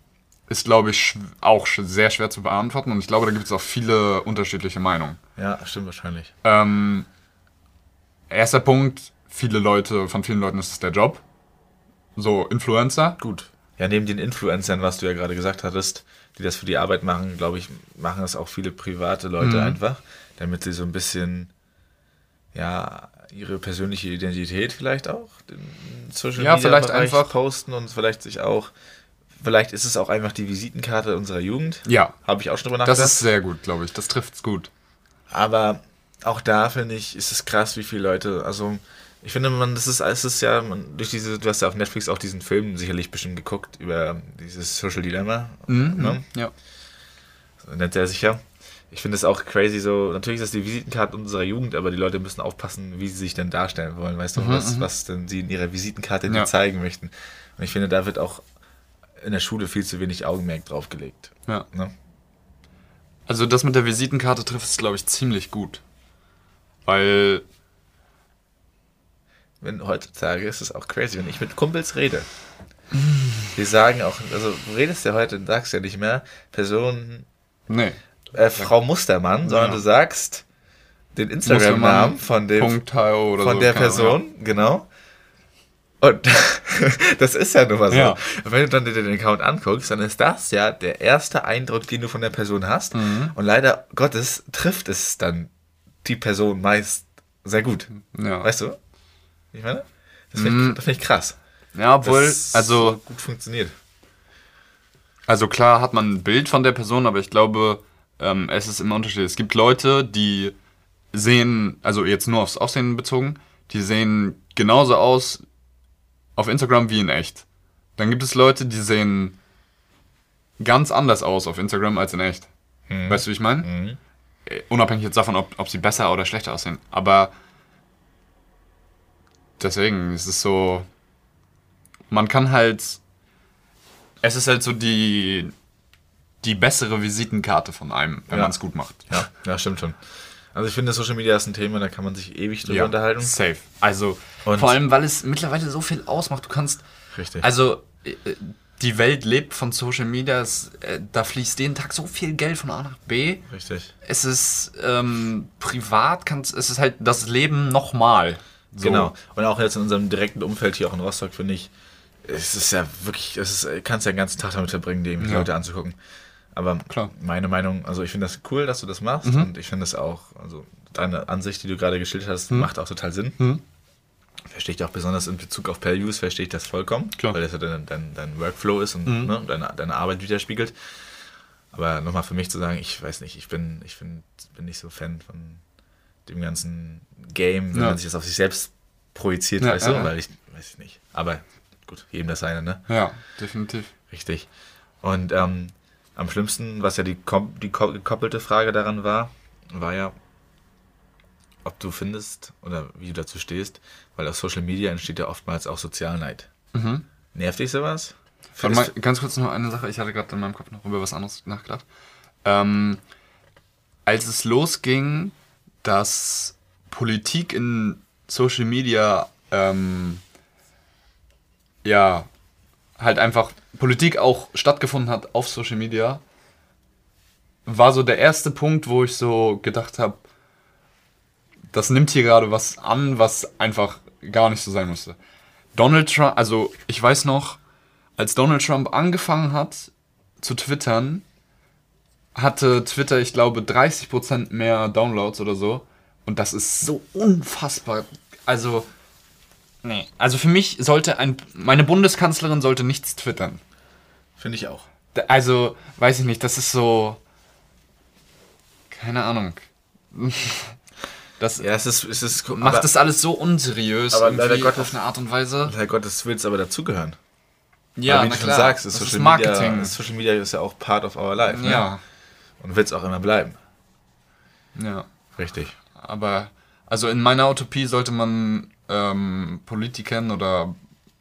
ist, glaube ich, auch sehr schwer zu beantworten und ich glaube, da gibt es auch viele unterschiedliche Meinungen. Ja, stimmt wahrscheinlich. Ähm, erster Punkt, viele Leute, von vielen Leuten ist es der Job. So, Influencer. Gut. Ja, neben den Influencern, was du ja gerade gesagt hattest, die das für die Arbeit machen, glaube ich, machen das auch viele private Leute Mhm. einfach, damit sie so ein bisschen, ja, ihre persönliche Identität vielleicht auch in Social Ja, Media vielleicht Bereich einfach- posten und vielleicht sich auch, vielleicht ist es auch einfach die Visitenkarte unserer Jugend. Ja, Habe ich auch schon drüber das nachgedacht. ist sehr gut, glaube ich. Das trifft's gut. Aber auch da finde ich, ist es krass, wie viele Leute, also ich finde, man, das ist, es ist ja, man, durch diese, du hast ja auf Netflix auch diesen Film sicherlich bestimmt geguckt über dieses Social Dilemma. Ne? Ja. So nennt er sich ja. Ich finde es auch crazy so, natürlich ist das die Visitenkarte unserer Jugend, aber die Leute müssen aufpassen, wie sie sich denn darstellen wollen, weißt du, was, was denn sie in ihrer Visitenkarte dir Ja. zeigen möchten. Und ich finde, da wird auch in der Schule viel zu wenig Augenmerk drauf gelegt. ja. Ne? Also das mit der Visitenkarte trifft es, glaube ich, ziemlich gut. Weil, wenn heutzutage ist es auch crazy, wenn ich mit Kumpels rede. Die sagen auch, also du redest ja heute und sagst ja nicht mehr Person, nee. Äh, Frau Mustermann, sondern Ja. du sagst den Instagram-Namen von dem von der Person, genau. Und das ist ja nun mal so. Ja. Wenn du dann dir den Account anguckst, dann ist das ja der erste Eindruck, den du von der Person hast. Mhm. Und leider Gottes trifft es dann die Person meist sehr gut. Ja. Weißt du? Ich meine? Das finde ich, das find ich krass. ja, obwohl, dass also, so gut funktioniert. also klar hat man ein Bild von der Person, aber ich glaube, ähm, es ist immer unterschiedlich. Es gibt Leute, die sehen, also jetzt nur aufs Aussehen bezogen, die sehen genauso aus auf Instagram wie in echt. Dann gibt es Leute, die sehen ganz anders aus auf Instagram als in echt. Weißt du, wie ich meine? Mhm. Äh, Unabhängig jetzt davon, ob, ob sie besser oder schlechter aussehen. Aber deswegen ist es so, man kann halt, es ist halt so die, die bessere Visitenkarte von einem, wenn Ja. man es gut macht. Ja, ja, stimmt schon. Also ich finde, Social Media ist ein Thema, da kann man sich ewig drüber unterhalten. safe. Also Und- vor allem, weil es mittlerweile so viel ausmacht. Du kannst, Richtig. also äh, die Welt lebt von Social Media. Es, äh, da fließt jeden Tag so viel Geld von A nach B. Richtig. Es ist ähm, privat, kannst, es ist halt das Leben nochmal. So. Genau. Und auch jetzt in unserem direkten Umfeld hier auch in Rostock, finde ich, es ist ja wirklich, es ist, kannst ja den ganzen Tag damit verbringen, die Ja. Leute anzugucken. Aber Klar. meine Meinung, also ich finde das cool, dass du das machst Mhm. und ich finde das auch, also deine Ansicht, die du gerade geschildert hast, Mhm. macht auch total Sinn. Verstehe ich auch besonders in Bezug auf Pay-Use, verstehe ich das vollkommen, Klar. Mhm. weil das ja dein, dein, dein Workflow ist und ne, deine, deine Arbeit widerspiegelt. Aber nochmal für mich zu sagen, ich weiß nicht, ich bin, ich bin, bin nicht so Fan von dem ganzen Game, wenn Ja. man sich das auf sich selbst projiziert, Ja, weißt ja, du, weil ich, weiß ich nicht. Aber gut, jedem das seine, ne? Ja, definitiv. Richtig. Und ähm, am schlimmsten, was ja die, die ko- gekoppelte Frage daran war, war ja, ob du findest oder wie du dazu stehst, weil auf Social Media entsteht ja oftmals auch Sozialneid. Mhm. Nervt dich sowas? Warte mal, ganz kurz noch eine Sache. Ich hatte gerade in meinem Kopf noch über was anderes nachgedacht. Ähm, als es losging, dass Politik in Social Media ähm, ja halt einfach Politik auch stattgefunden hat auf Social Media, war so der erste Punkt, wo ich so gedacht habe, das nimmt hier gerade was an, was einfach gar nicht so sein musste. Donald Trump, also ich weiß noch, als Donald Trump angefangen hat zu twittern, hatte Twitter, ich glaube, 30% mehr Downloads oder so. Und das ist so unfassbar. Also, nee. Also für mich sollte ein, meine Bundeskanzlerin sollte nichts twittern. Finde ich auch. Also, weiß ich nicht, das ist so, keine Ahnung. Das Ja, es ist, es ist macht aber, das alles so unseriös aber leider Gottes- auf eine Art und Weise. Herr Gottes will es aber dazugehören. Ja, Weil, wie na du schon klar. sagst, ist das Social, ist Marketing. Media, Social Media ist ja auch part of our life. Ne? ja, Und wird es auch immer bleiben. ja. Richtig. Aber also in meiner Utopie sollte man ähm, Politikern oder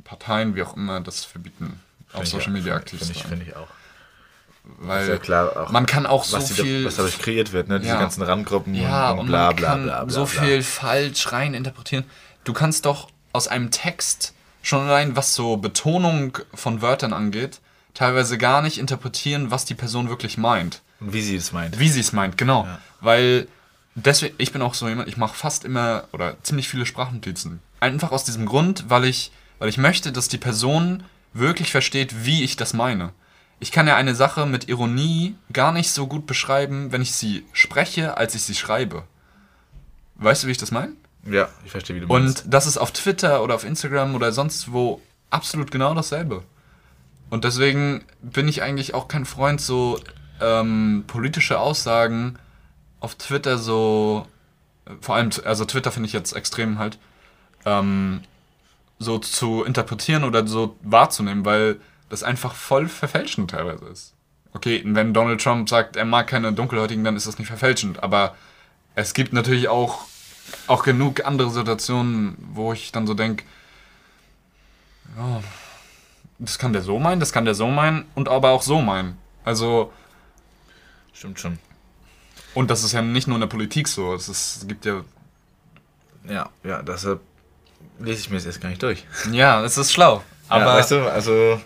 Parteien, wie auch immer, das verbieten, auf Finde ich Social auch. Media Finde- aktiv zu ich, sein. finde ich auch. Weil ja klar, auch man kann auch so was, die, da- viel. was dadurch kreiert wird, ne? Diese Ja. ganzen Randgruppen ja, und, und bla bla bla bla. so bla. viel falsch rein interpretieren. Du kannst doch aus einem Text schon allein, was so Betonung von Wörtern angeht, teilweise gar nicht interpretieren, was die Person wirklich meint. Und wie sie es meint. Wie sie es meint, genau. Weil deswegen, ich bin auch so jemand, ich mache fast immer oder ziemlich viele Sprachnotizen. Einfach aus diesem Grund, weil ich, weil ich möchte, dass die Person wirklich versteht, wie ich das meine. Ich kann ja eine Sache mit Ironie gar nicht so gut beschreiben, wenn ich sie spreche, als ich sie schreibe. Weißt du, wie ich das meine? Ja, ich verstehe, wie du meinst. Und das ist auf Twitter oder auf Instagram oder sonst wo absolut genau dasselbe. Und deswegen bin ich eigentlich auch kein Freund, so ähm, politische Aussagen auf Twitter so, vor allem, also Twitter finde ich jetzt extrem halt, ähm, so zu interpretieren oder so wahrzunehmen, weil das einfach voll verfälschend teilweise ist. Okay, wenn Donald Trump sagt, er mag keine Dunkelhäutigen, dann ist das nicht verfälschend, aber es gibt natürlich auch, auch genug andere Situationen, wo ich dann so denke, ja, das kann der so meinen, das kann der so meinen und aber auch so meinen. Also, Stimmt schon. Und das ist ja nicht nur in der Politik so, es, ist, es gibt ja, Ja, ja, deshalb lese ich mir das jetzt gar nicht durch. ja, es ist schlau. Aber ja, weißt du, also.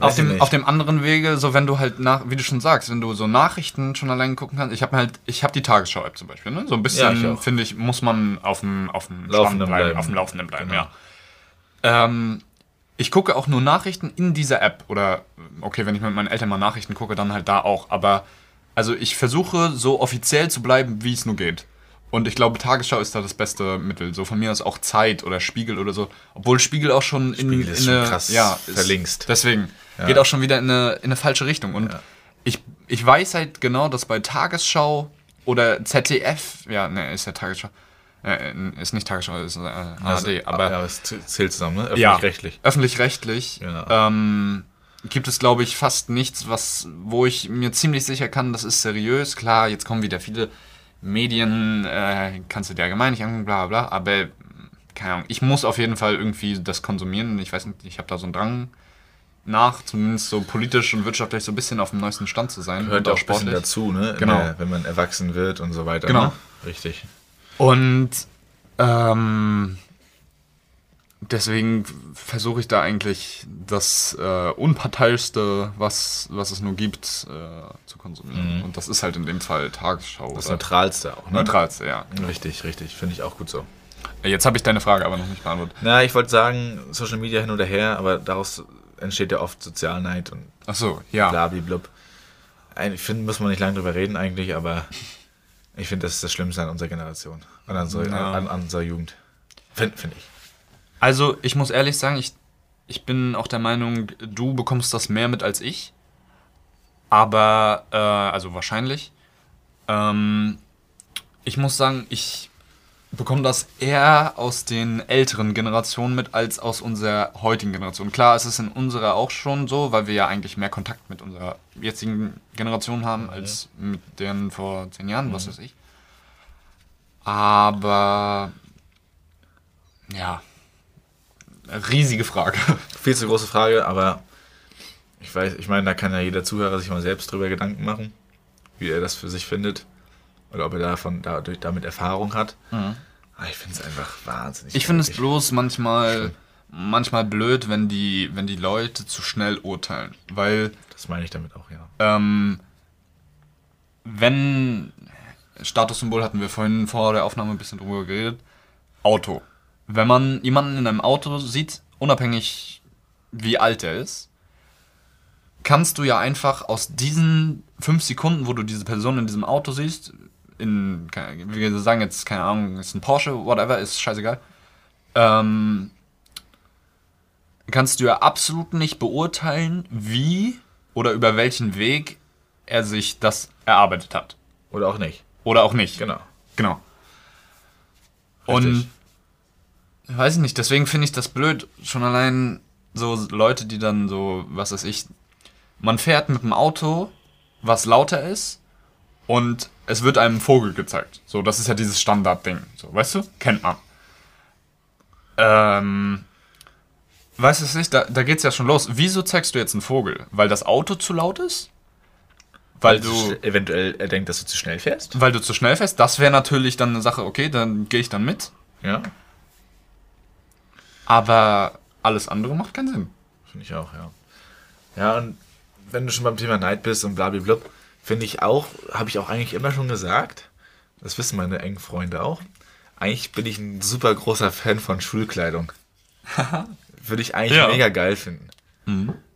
auf dem, auf dem anderen Wege, so wenn du halt nach, wie du schon sagst, wenn du so Nachrichten schon allein gucken kannst, ich habe halt, ich habe die Tagesschau-App zum Beispiel, ne? So ein Ja, bisschen, auch. finde ich, muss man auf dem, auf dem Laufenden Stand bleiben. auf dem Laufenden bleiben, Genau. ja. Ähm, ich gucke auch nur Nachrichten in dieser App oder, okay, wenn ich mit meinen Eltern mal Nachrichten gucke, dann halt da auch, aber also ich versuche so offiziell zu bleiben, wie es nur geht. Und ich glaube, Tagesschau ist da das beste Mittel. So von mir aus auch Zeit oder Spiegel oder so. Obwohl Spiegel auch schon in, Spiegel ist in schon eine. krass ja, verlinkst. Deswegen. Geht auch schon wieder in eine, in eine falsche Richtung. Und Ja. ich, ich weiß halt genau, dass bei Tagesschau oder ZDF, ja, ne, ist ja Tagesschau. Äh, ist nicht Tagesschau, ist äh, ARD, Also, aber ja, es zählt zusammen, ne? ja, Öffentlich-rechtlich. Öffentlich-rechtlich. Genau. Ähm, gibt es, glaube ich, fast nichts, was, wo ich mir ziemlich sicher kann, das ist seriös. Klar, jetzt kommen wieder viele Medien, äh, kannst du dir allgemein nicht angucken, bla bla, aber äh, keine Ahnung, ich muss auf jeden Fall irgendwie das konsumieren. Ich weiß nicht, ich habe da so einen Drang nach, zumindest so politisch und wirtschaftlich so ein bisschen auf dem neuesten Stand zu sein. Und auch ein bisschen dazu, ne? Genau. Der, wenn man erwachsen wird und so weiter. Genau. Ne? Richtig. Und ähm, deswegen versuche ich da eigentlich das äh, Unparteiischste, was, was es nur gibt, äh, zu konsumieren. Und das ist halt in dem Fall Tagesschau. Das Neutralste auch, ne? Neutralste, ja. Richtig, richtig. Finde ich auch gut so. Jetzt habe ich deine Frage aber noch nicht beantwortet. Na, ich wollte sagen, Social Media hin oder her, aber daraus entsteht ja oft Sozialneid und Ach so, ja. blablablub. Ich finde, muss man nicht lange drüber reden eigentlich, aber ich finde, das ist das Schlimmste an unserer Generation und an, unserer- Ja. an, an unserer Jugend. Finde find ich. Also, ich muss ehrlich sagen, ich, ich bin auch der Meinung, du bekommst das mehr mit als ich. Aber, äh, also wahrscheinlich. Ähm, ich muss sagen, ich bekomme das eher aus den älteren Generationen mit als aus unserer heutigen Generation. Klar, es ist in unserer auch schon so, weil wir ja eigentlich mehr Kontakt mit unserer jetzigen Generation haben als mit deren vor zehn Jahren, was weiß ich. Aber ja, riesige Frage. Viel zu große Frage, aber Ich weiß, ich meine, da kann ja jeder Zuhörer sich mal selbst drüber Gedanken machen, wie er das für sich findet. Oder ob er davon dadurch damit Erfahrung hat. Aber ich finde es einfach wahnsinnig. Ich finde es bloß manchmal, manchmal blöd, wenn die, wenn die Leute zu schnell urteilen. Weil, Das meine ich damit auch, ja. ähm, wenn, Statussymbol hatten wir vorhin vor der Aufnahme ein bisschen drüber geredet, Auto. Wenn man jemanden in einem Auto sieht, unabhängig wie alt er ist, kannst du ja einfach aus diesen fünf Sekunden, wo du diese Person in diesem Auto siehst, in, keine- wir sagen jetzt, keine Ahnung, ist ein Porsche, whatever, ist scheißegal, ähm, kannst du ja absolut nicht beurteilen, wie oder über welchen Weg er sich das erarbeitet hat. Oder auch nicht. Oder auch nicht. Genau. Genau. Richtig. Und weiß ich nicht, deswegen finde ich das blöd. Schon allein so Leute, die dann so, was weiß ich, man fährt mit dem Auto, was lauter ist, und es wird einem ein Vogel gezeigt. So, das ist ja dieses Standardding. So, weißt du? Kennt man. Ähm. Weißt du es nicht? Da, da geht's ja schon los. Wieso zeigst du jetzt einen Vogel? Weil das Auto zu laut ist? Weil du. eventuell er denkt, dass du zu schnell fährst. Weil du zu schnell fährst, das wäre natürlich dann eine Sache, okay, dann gehe ich dann mit. Ja. Aber alles andere macht keinen Sinn. Finde ich auch, ja. Ja, und wenn du schon beim Thema Neid bist und blablabla, finde ich auch, habe ich auch eigentlich immer schon gesagt, das wissen meine engen Freunde auch, eigentlich bin ich ein super großer Fan von Schulkleidung. Würde ich eigentlich Ja. mega geil finden.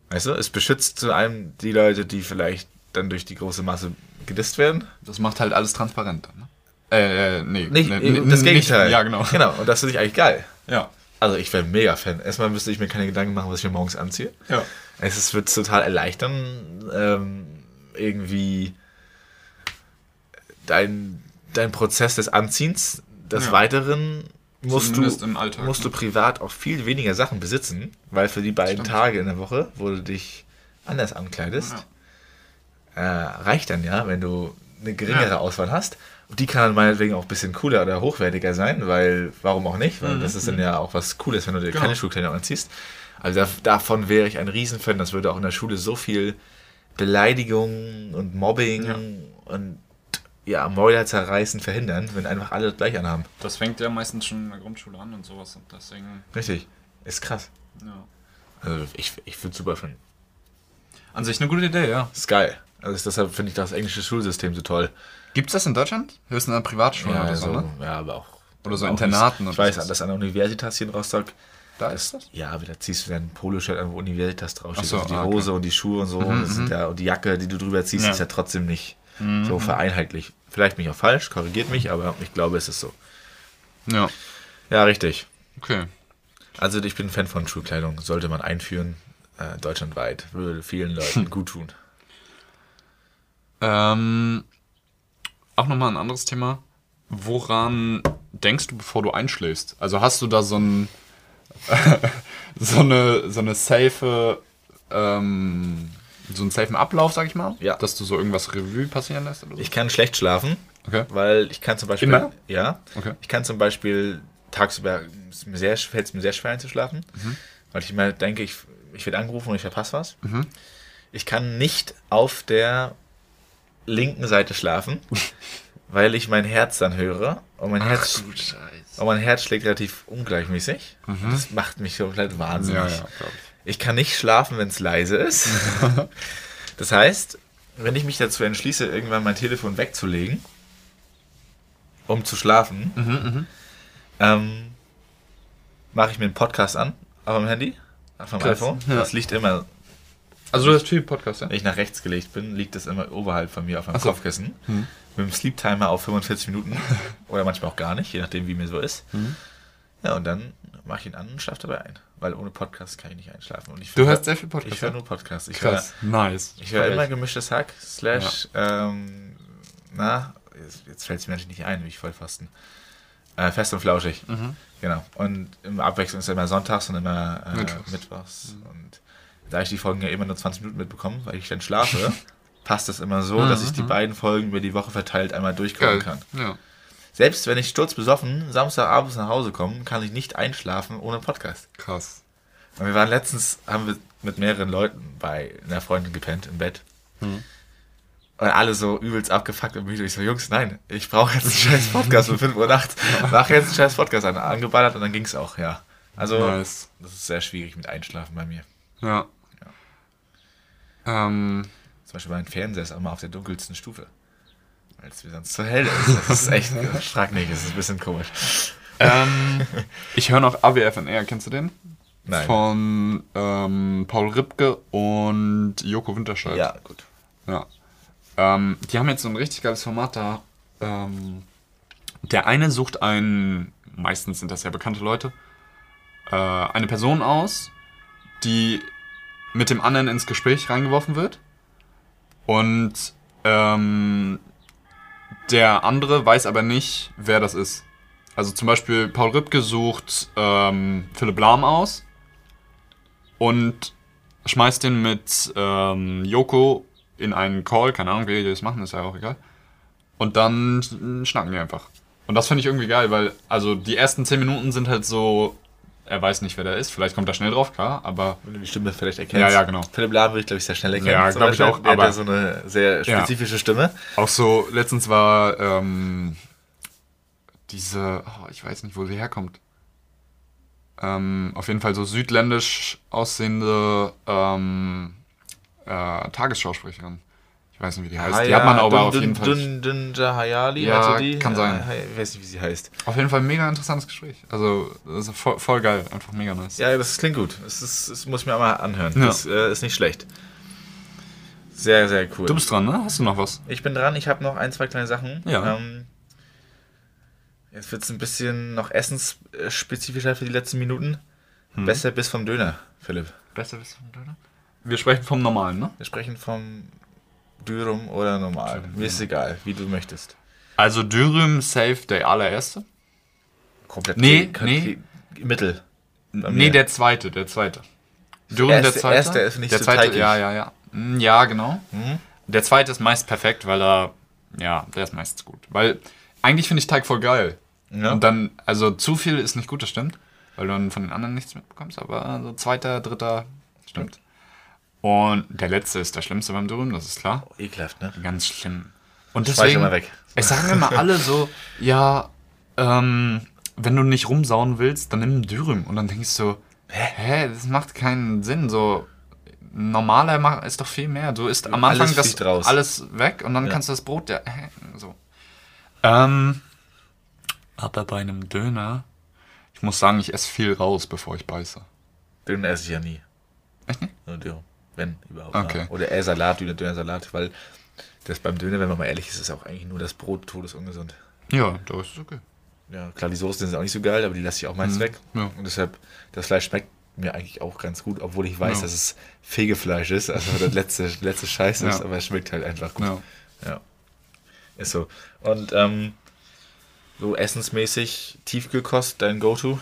Weißt du, es beschützt zu einem die Leute, die vielleicht dann durch die große Masse gedisst werden. Das macht halt alles transparenter. Ne? Äh, äh, nee. Nicht, nee, das nicht- Gegenteil. Ja, genau. Genau, und das finde ich eigentlich geil. Ja. Also ich wäre mega Fan. Erstmal müsste ich mir keine Gedanken machen, was ich mir morgens anziehe. Ja. Es ist, wird total erleichtern, ähm, irgendwie dein, dein Prozess des Anziehens. Des Ja. Weiteren musst du, Zumindest im Alltag, musst du ne? privat auch viel weniger Sachen besitzen, weil für die beiden Stimmt. Tage in der Woche, wo du dich anders ankleidest, äh, reicht dann ja, wenn du eine geringere Ja. Auswahl hast. Die kann dann meinetwegen auch ein bisschen cooler oder hochwertiger sein, weil warum auch nicht? Weil das ist dann ja auch was Cooles, wenn du dir Mhm. Genau. keine Schulkleidung anziehst. Also da, davon wäre ich ein Riesenfan. Das würde auch in der Schule so viel Beleidigung und Mobbing Ja. und ja, Mäuler zerreißen verhindern, wenn einfach alle das gleich anhaben. Das fängt ja meistens schon in der Grundschule an und sowas. Und deswegen, Richtig. Ist krass. ja. Also ich, ich würde super finden. An sich eine gute Idee, ja. Ist geil. Also deshalb finde ich das englische Schulsystem so toll. Gibt's das in Deutschland? Höchstens an Privatschulen oder so, also, ne? ja, aber auch. Oder so auch Internaten Ich und weiß, das an der Universitas hier in Rostock. Da ist das? Ja, aber da ziehst du dann ein Poloshirt an, wo Universitas draufsteht. So, also die ah, okay. Mhm, Hose und die Schuhe und so. das sind ja, und die Jacke, die du drüber ziehst, Ja. ist ja trotzdem nicht Mhm. so vereinheitlich. Vielleicht bin ich auch falsch, korrigiert mich, aber ich glaube, es ist so. Ja. Ja, richtig. Okay. Also ich bin Fan von Schulkleidung. Sollte man einführen, äh, deutschlandweit. Würde vielen Leuten gut tun. Ähm, auch nochmal ein anderes Thema. Woran denkst du, bevor du einschläfst? Also hast du da so ein so eine so eine safe ähm, so einen safen Ablauf, sag ich mal? Ja. Dass du so irgendwas Revue passieren lässt oder so? Ich kann schlecht schlafen, Okay. weil ich kann zum Beispiel... Immer? Ja. Okay. Ich kann zum Beispiel tagsüber, fällt es mir sehr schwer einzuschlafen, Mhm. weil ich immer denke, ich, ich werde angerufen und ich verpasse was. Ich kann nicht auf der linken Seite schlafen, weil ich mein Herz dann höre und mein, Herz, Scheiße. und mein Herz schlägt relativ ungleichmäßig. Das macht mich komplett wahnsinnig. Mhm. Ja, ja, ich. Ich kann nicht schlafen, wenn es leise ist. das heißt, wenn ich mich dazu entschließe, irgendwann mein Telefon wegzulegen, um zu schlafen, Mhm, ähm, mache ich mir einen Podcast an auf dem Handy, auf dem Krass, iPhone. ja. Das liegt immer, Also du hast viel Podcast, ja? wenn ich nach rechts gelegt bin, liegt das immer oberhalb von mir auf meinem so. Kopfkissen. Mit dem Sleep Timer auf 45 Minuten oder manchmal auch gar nicht, je nachdem, wie mir so ist. Mhm. Ja, und dann mache ich ihn an und schlafe dabei ein. Weil ohne Podcast kann ich nicht einschlafen. Und ich Du hörst sehr viel Podcast, Ich höre ja? nur Podcasts. Ich Krass. Nice. ich höre immer gemischtes Hack, slash, ähm, na, jetzt, jetzt fällt es mir natürlich nicht ein, wie ich voll fasten. Äh, fest und flauschig. Mhm. Genau. Und im Abwechslung ist immer sonntags und immer äh, Mittwochs. mittwochs. Und da ich die Folgen ja immer nur 20 Minuten mitbekomme, weil ich dann schlafe, passt es immer so, dass ich die beiden Folgen über die Woche verteilt einmal durchgucken Mhm, kann. Ja. Selbst wenn ich sturzbesoffen Samstagabends nach Hause komme, kann ich nicht einschlafen ohne Podcast. Krass. Und wir waren letztens, haben wir mit mehreren Leuten bei einer Freundin gepennt im Bett. Mhm. Und alle so übelst abgefuckt und müde. Ich so, Jungs, nein, ich brauche jetzt einen scheiß Podcast um 5 Uhr nachts. Mach jetzt einen scheiß Podcast an. Angeballert und dann ging's auch, ja. Also, Nice. das ist sehr schwierig mit Einschlafen bei mir. Ja. Ähm, Zum Beispiel mein Fernseher ist auch mal auf der dunkelsten Stufe. Weil es mir sonst zu hell ist. Das ist echt, frag nicht, das ist ein bisschen komisch. ähm, ich höre noch AWFNR, kennst du den? Nein. Von ähm, Paul Ripke und Joko Winterscheid. Ja, gut. Ja. Ähm, die haben jetzt so ein richtig geiles Format da. Ähm, der eine sucht einen, meistens sind das ja bekannte Leute, äh, eine Person aus, die mit dem anderen ins Gespräch reingeworfen wird. Und ähm, der andere weiß aber nicht, wer das ist. Also zum Beispiel Paul Ripke sucht ähm, Philipp Lahm aus und schmeißt den mit ähm, Joko in einen Call, keine Ahnung, wie die das machen, ist ja auch egal. Und dann schnacken die einfach. Und das finde ich irgendwie geil, weil, also die ersten 10 Minuten sind halt so, er weiß nicht, wer der ist, vielleicht kommt er schnell drauf, klar, aber Wenn du die Stimme vielleicht erkennst. Ja, ja, genau. Philipp Lahm würde ich, glaube ich, sehr schnell erkennen. Ja, Zum glaub ich auch, Der hat aber- ja so eine sehr Ja. spezifische Stimme. auch so, letztens war ähm, diese, oh, ich weiß nicht, wo sie herkommt. Ähm, auf jeden Fall so südländisch aussehende ähm, äh, Tagesschausprecherin. Ich weiß nicht, wie die heißt. die hat man aber auf jeden Fall. Dun, Dun, Hayali, Ja, hatte die? kann sein. Äh, Ich weiß nicht, wie sie heißt. Auf jeden Fall ein mega interessantes Gespräch. Also, voll, voll geil, einfach mega nice. Ja, das klingt gut. Das, ist, das muss ich mir mal anhören. Ja. Das äh, ist nicht schlecht. Sehr, sehr cool. Du bist dran, ne? Hast du noch was? Ich bin dran. Ich habe noch ein, zwei kleine Sachen. Ja. Ähm, jetzt wird es ein bisschen noch essensspezifischer für die letzten Minuten. Hm. Besser bis vom Döner, Philipp. Besser bist vom Döner? Wir sprechen vom Normalen, ne? Wir sprechen vom Dürüm oder normal. Mir ist egal, wie du möchtest. Also Dürüm safe der allererste. Komplett. Nee, nee. Mittel. Nee, der zweite, der zweite. Dürüm Erste- der zweite. erste ist nicht der so zweite, teigig. ja, ja, ja. Mm, Ja, genau. Mhm. Der zweite ist meist perfekt, weil er, ja, der ist meistens gut. Weil eigentlich finde ich Teig voll geil. Ja. Und dann, also zu viel ist nicht gut, das stimmt. Weil du dann von den anderen nichts mitbekommst, aber so zweiter, dritter, stimmt. Und der letzte ist der schlimmste beim Dürüm, das ist klar. Ekelhaft, ne? Ganz schlimm. Und Speicher deswegen, mal weg. es sagen immer alle so, ja, ähm, wenn du nicht rumsauen willst, dann nimm einen Dürüm. Und dann denkst du, hä, das macht keinen Sinn. So, normaler ma- ist doch viel mehr. Du isst am Alles Anfang das fliegt raus. alles weg und dann Ja. kannst du das Brot, ja, hä, so. Ähm, aber bei einem Döner, ich muss sagen, ich esse viel raus, bevor ich beiße. Döner esse ich ja nie. Echt nicht? Nur Dürüm. Wenn überhaupt. Okay. Oder eher Salat, Döner, Döner-Salat, weil das beim Döner, wenn man mal ehrlich ist, ist auch eigentlich nur das Brot todesungesund. Ja, da ist es okay. Ja, klar, die Soßen sind auch nicht so geil, aber die lasse ich auch meist Mhm. weg. Ja. Und deshalb, das Fleisch schmeckt mir eigentlich auch ganz gut, obwohl ich weiß, Ja. dass es Fegefleisch ist, also das letzte, letzte Scheiß ist, Ja. aber es schmeckt halt einfach gut. Ja. Ist so. Und ähm, so essensmäßig Tiefkühlkost, dein Go-To?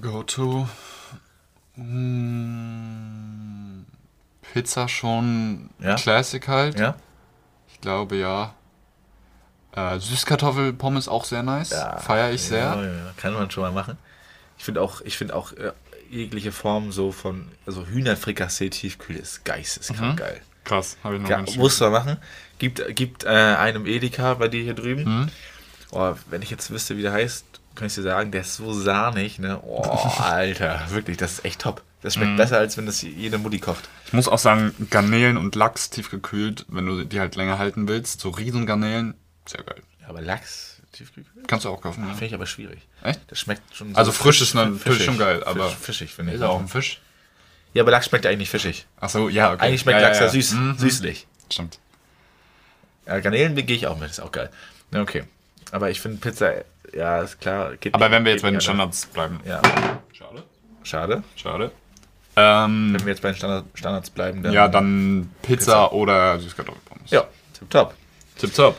Go to. Pizza schon Ja? Classic halt. Ja? Ich glaube ja. Äh, Süßkartoffelpommes auch sehr nice. Feier ich sehr. Ja, ja, ja. Kann man schon mal machen. Ich finde auch, ich finde auch äh, jegliche Form so von, also Hühnerfrikassee Tiefkühl ist geisteskrank Mhm. geil. Krass, habe ich noch Ja, muss man machen. Gibt, gibt äh, einem Edeka bei dir hier drüben. Mhm. Oh, wenn ich jetzt wüsste, wie der heißt, kann ich dir sagen, der ist so sahnig, ne? Oh, Alter, wirklich, das ist echt top. Das schmeckt Mhm. besser, als wenn das jede Mutti kocht. Ich muss auch sagen, Garnelen und Lachs tiefgekühlt, wenn du die halt länger halten willst, so Riesengarnelen, sehr geil. Ja, aber Lachs tiefgekühlt? Kannst du auch kaufen. Finde Ja. ich aber schwierig. Echt? Das schmeckt schon Also so frisch ist natürlich schon geil, aber- Fisch, fischig, finde ich. Ist auch ein Fisch. Ja, aber Lachs schmeckt eigentlich nicht fischig. Achso, ja, okay. Eigentlich schmeckt ja, Lachs ja, ja, süß, Mhm. süßlich. Stimmt. Ja, Garnelen gehe ich auch mit, ist auch geil. Okay. Aber ich finde Pizza, ja, ist klar. Geht Aber nicht- wenn wir jetzt bei den Standards bleiben. Ja, Schade. schade. Schade. Ähm, Wenn wir jetzt bei den Standard, Standards bleiben, dann. ja, dann Pizza, Pizza. oder Süßkartoffelpommes. Ja, top. Tipptopp.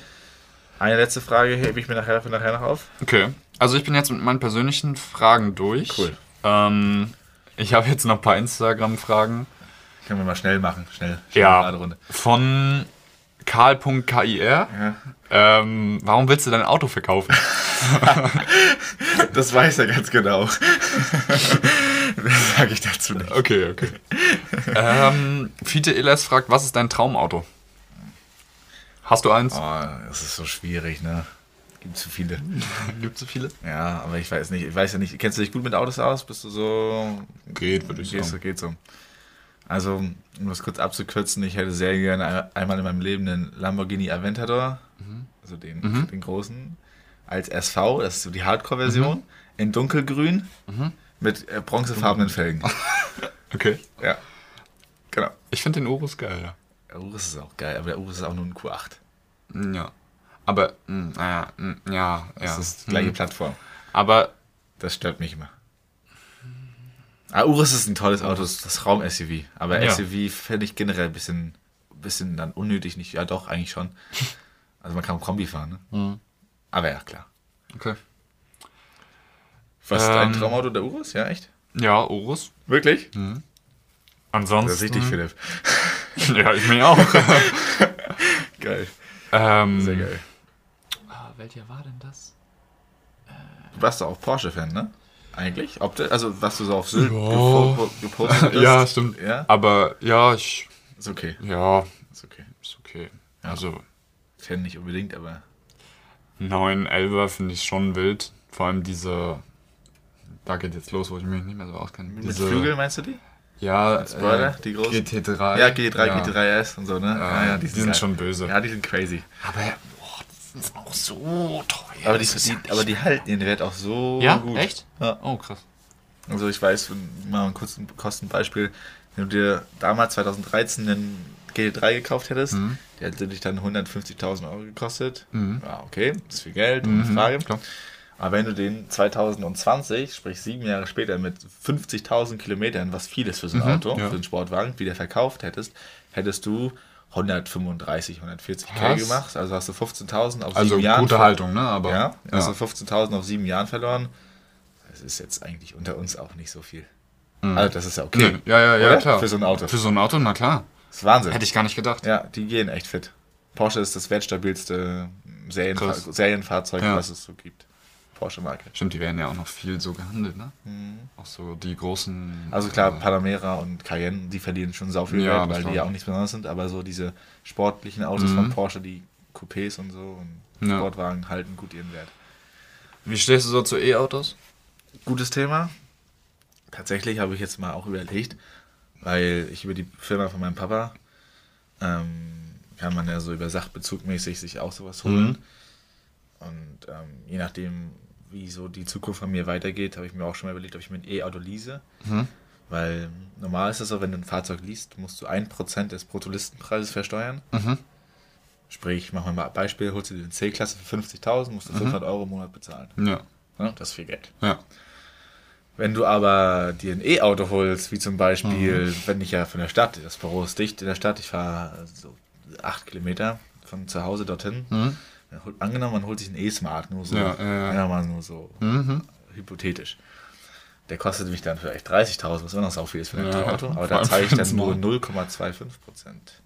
Eine letzte Frage hebe ich mir nachher für nachher noch auf. Okay. Also ich bin jetzt mit meinen persönlichen Fragen durch. Cool. Ähm, ich habe jetzt noch ein paar Instagram-Fragen. Können wir mal schnell machen. Schnell. schnell Ja. Von Karl.kir. Ja. Ähm, warum willst du dein Auto verkaufen? Das weiß er ganz genau. sage ich dazu nicht. Okay, okay. ähm, Fiete Eles fragt, was ist dein Traumauto? Hast du eins? Oh, das ist so schwierig, ne? Gibt zu viele. Gibt es so viele? Ja, aber ich weiß nicht, ich weiß ja nicht, kennst du dich gut mit Autos aus? Bist du so. Geht, würde ich sagen. geht so. Also, um das kurz abzukürzen, ich hätte sehr gerne einmal in meinem Leben einen Lamborghini Aventador, also den, Mhm. den großen, als SV, das ist so die Hardcore-Version, in dunkelgrün Mhm. mit äh, bronzefarbenen Felgen. Okay. ja, genau. Ich finde den Urus geil, ja. Der Urus ist auch geil, aber der Urus ist auch nur ein Q8. Mm, Ja. Aber, naja, mm, ja, ja. Das ist die gleiche. Plattform. Aber, Das stört mich immer. Ah, Urus ist ein tolles Auto, das Raum-SUV. Aber Ja. SUV finde ich generell ein bisschen, bisschen dann unnötig, nicht? Ja, doch, eigentlich schon. Also man kann Kombi fahren, ne? Mhm. Aber ja, klar. okay. Was ist dein Ähm, Traumauto, der Urus? Ja, echt? Ja, Urus. Wirklich? Ansonsten. Das ist richtig, Philipp. Ja, ich mich auch. Geil. ähm, Sehr geil. Ah, welcher war denn das? Du warst doch auch Porsche-Fan, ne? Eigentlich? Ob du, also, was du so auf Sylt Ja. gepo- gepostet hast? Ja, stimmt. Ja? Aber, ja, ich, Ist okay. ja, Ist okay. ist okay. Also, Fan nicht unbedingt, aber 9, 11 finde ich schon wild. Vor allem diese, da geht jetzt los, wo ich mich nicht mehr so auskenne. mit Diese, Flügel meinst du die? Ja, Spoiler, die großen? GT3. Ja, G3, ja. GT3S und so, ne? Ja, die sind geil. schon böse. Ja, die sind crazy. Aber, boah, die sind auch so teuer. Aber die, die, ja aber die halten ihren Wert auch so Ja, gut. echt? Ja. Oh, krass. Also ich weiß, mal ein kurzes Kostenbeispiel, wenn du dir damals 2013 einen GT3 gekauft hättest, Mhm. der hätte dich dann 150.000 Euro gekostet. Mhm. Ja, okay, das ist viel Geld, ohne Mhm, Frage. klar. Aber wenn du den 2020, sprich sieben Jahre später, mit 50.000 Kilometern, was viel ist für so ein Mhm, Auto, ja. für einen Sportwagen, wieder verkauft hättest, hättest du 135, 140 K gemacht. Also hast du 15.000 auf Also sieben Jahren. gute ver- Haltung, ne? Aber, Ja, also 15.000 auf sieben Jahren verloren. Das ist jetzt eigentlich unter uns auch nicht so viel. Also das ist ja okay. Nee, ja, ja, ja, Oder? klar. Für so ein Auto. Für so ein Auto, na klar. Das ist Wahnsinn. Hätte ich gar nicht gedacht. Ja, die gehen echt fit. Porsche ist das wertstabilste Serienfa Krass. Serienfahrzeug, Ja. was es so gibt. Porsche-Marke. Stimmt, die werden ja auch noch viel so gehandelt, ne? Auch so die großen. Mhm. Also klar, äh, Panamera und Cayenne, die verdienen schon sau viel Ja, Geld, weil die ja auch nichts Besonderes sind, aber so diese sportlichen Autos Mhm. von Porsche, die Coupés und so und Ja. Sportwagen halten gut ihren Wert. Wie stehst du so zu E-Autos? Gutes Thema. Tatsächlich habe ich jetzt mal auch überlegt, weil ich über die Firma von meinem Papa ähm, kann man ja so über Sachbezug mäßig sich auch sowas holen. Mhm. Und ähm, je nachdem, wie so die Zukunft von mir weitergeht, habe ich mir auch schon mal überlegt, ob ich mir ein E-Auto lease. Mhm. Weil normal ist es so, wenn du ein Fahrzeug liest, musst du 1% des Bruttolistenpreises versteuern. Mhm. Sprich, machen wir mal ein Beispiel, holst du dir eine C-Klasse für 50.000, musst du 500 Euro im Monat bezahlen. Ja. Ja, das ist viel Geld. Ja. Wenn du aber dir ein E-Auto holst, wie zum Beispiel, Mhm. wenn ich ja von der Stadt, das Büro ist dicht in der Stadt, ich fahre so acht Kilometer von zu Hause dorthin. Mhm. Angenommen, man holt sich einen E-Smart, nur so, Ja, ja, ja. mal nur so Mhm. hypothetisch. Der kostet mich dann vielleicht 30.000, was immer noch so viel ist für ein Ja, Auto, aber da zahle ich dann ein nur Smart. 0,25 Prozent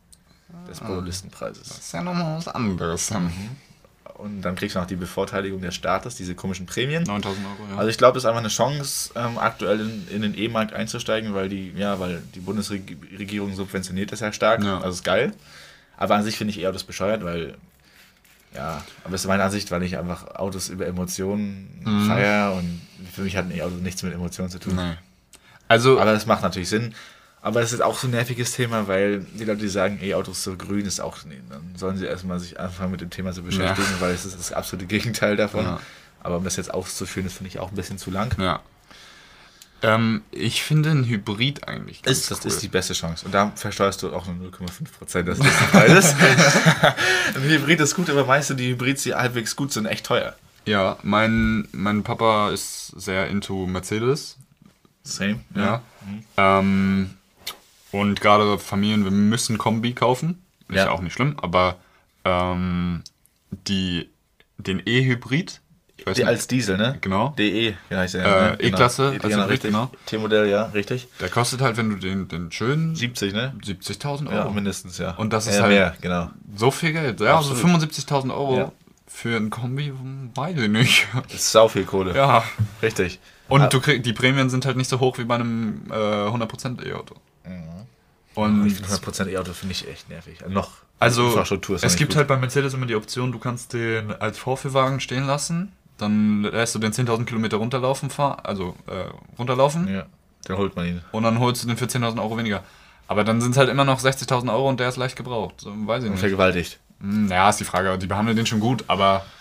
des Ah. Bruttolistenpreises. Das ist ja nochmal was anderes. Mhm. Und dann kriegst du noch die Bevorteiligung des Staates, diese komischen Prämien. 9000 Euro, ja. Also ich glaube, es ist einfach eine Chance, ähm, aktuell in, in den E-Markt einzusteigen, weil die, ja, weil die Bundesregierung subventioniert das ja stark. Ja. Also ist geil. Aber an sich finde ich eher das bescheuert, weil ja, aber das ist meine Ansicht, weil ich einfach Autos über Emotionen Mhm. feiere und für mich hat ein E-Auto nichts mit Emotionen zu tun. nee. Also, Aber das macht natürlich Sinn. Aber es ist auch so ein nerviges Thema, weil die Leute, die sagen, E-Autos so grün, ist auch, nee, dann sollen sie erstmal sich anfangen mit dem Thema zu beschäftigen, weil es ist das absolute Gegenteil davon. Ja. Aber um das jetzt auszuführen, das finde ich auch ein bisschen zu lang. ja. Ähm, ich finde ein Hybrid eigentlich ganz Ist, das cool. ist die beste Chance. Und da versteuerst du auch nur 0,5% des Listenpreises. Ein Hybrid ist gut, aber meist sind die Hybrids, die halbwegs gut sind, echt teuer. Ja, mein, mein Papa ist sehr into Mercedes. Same. Ja. Ähm, und gerade Familien, wir müssen Kombi kaufen. Ist ja, Ja. auch nicht schlimm, aber ähm, die, den E-Hybrid, Die als Diesel, ne? genau, DE, heißt der? Äh? E-Klasse, Genau, also richtig, genau. T-Modell, ja, richtig. der kostet halt, wenn du den, den schönen 70, ne? 70.000 Ja, Euro. mindestens, ja. Und das ist ja, halt- mehr, genau. so viel Geld. Ja, also Absolut. 75.000 Euro Ja. für ein Kombi, weiß ich nicht. Das ist sau viel Kohle. ja. Richtig. Und du krieg, die Prämien sind halt nicht so hoch wie bei einem äh, 100% E-Auto. Und Ich finde 100% E-Auto finde ich echt nervig. Also Noch. also es gibt gut. halt bei Mercedes immer die Option, du kannst den als Vorführwagen stehen lassen, dann lässt du den 10.000 Kilometer runterlaufen, fahr, also äh, runterlaufen Ja, dann holt man ihn. und dann holst du den für 10.000 Euro weniger. Aber dann sind es halt immer noch 60.000 Euro und der ist leicht gebraucht. So, weiß ich Und nicht. vergewaltigt. Hm, Ja, ist die Frage. Die behandeln den schon gut, aber.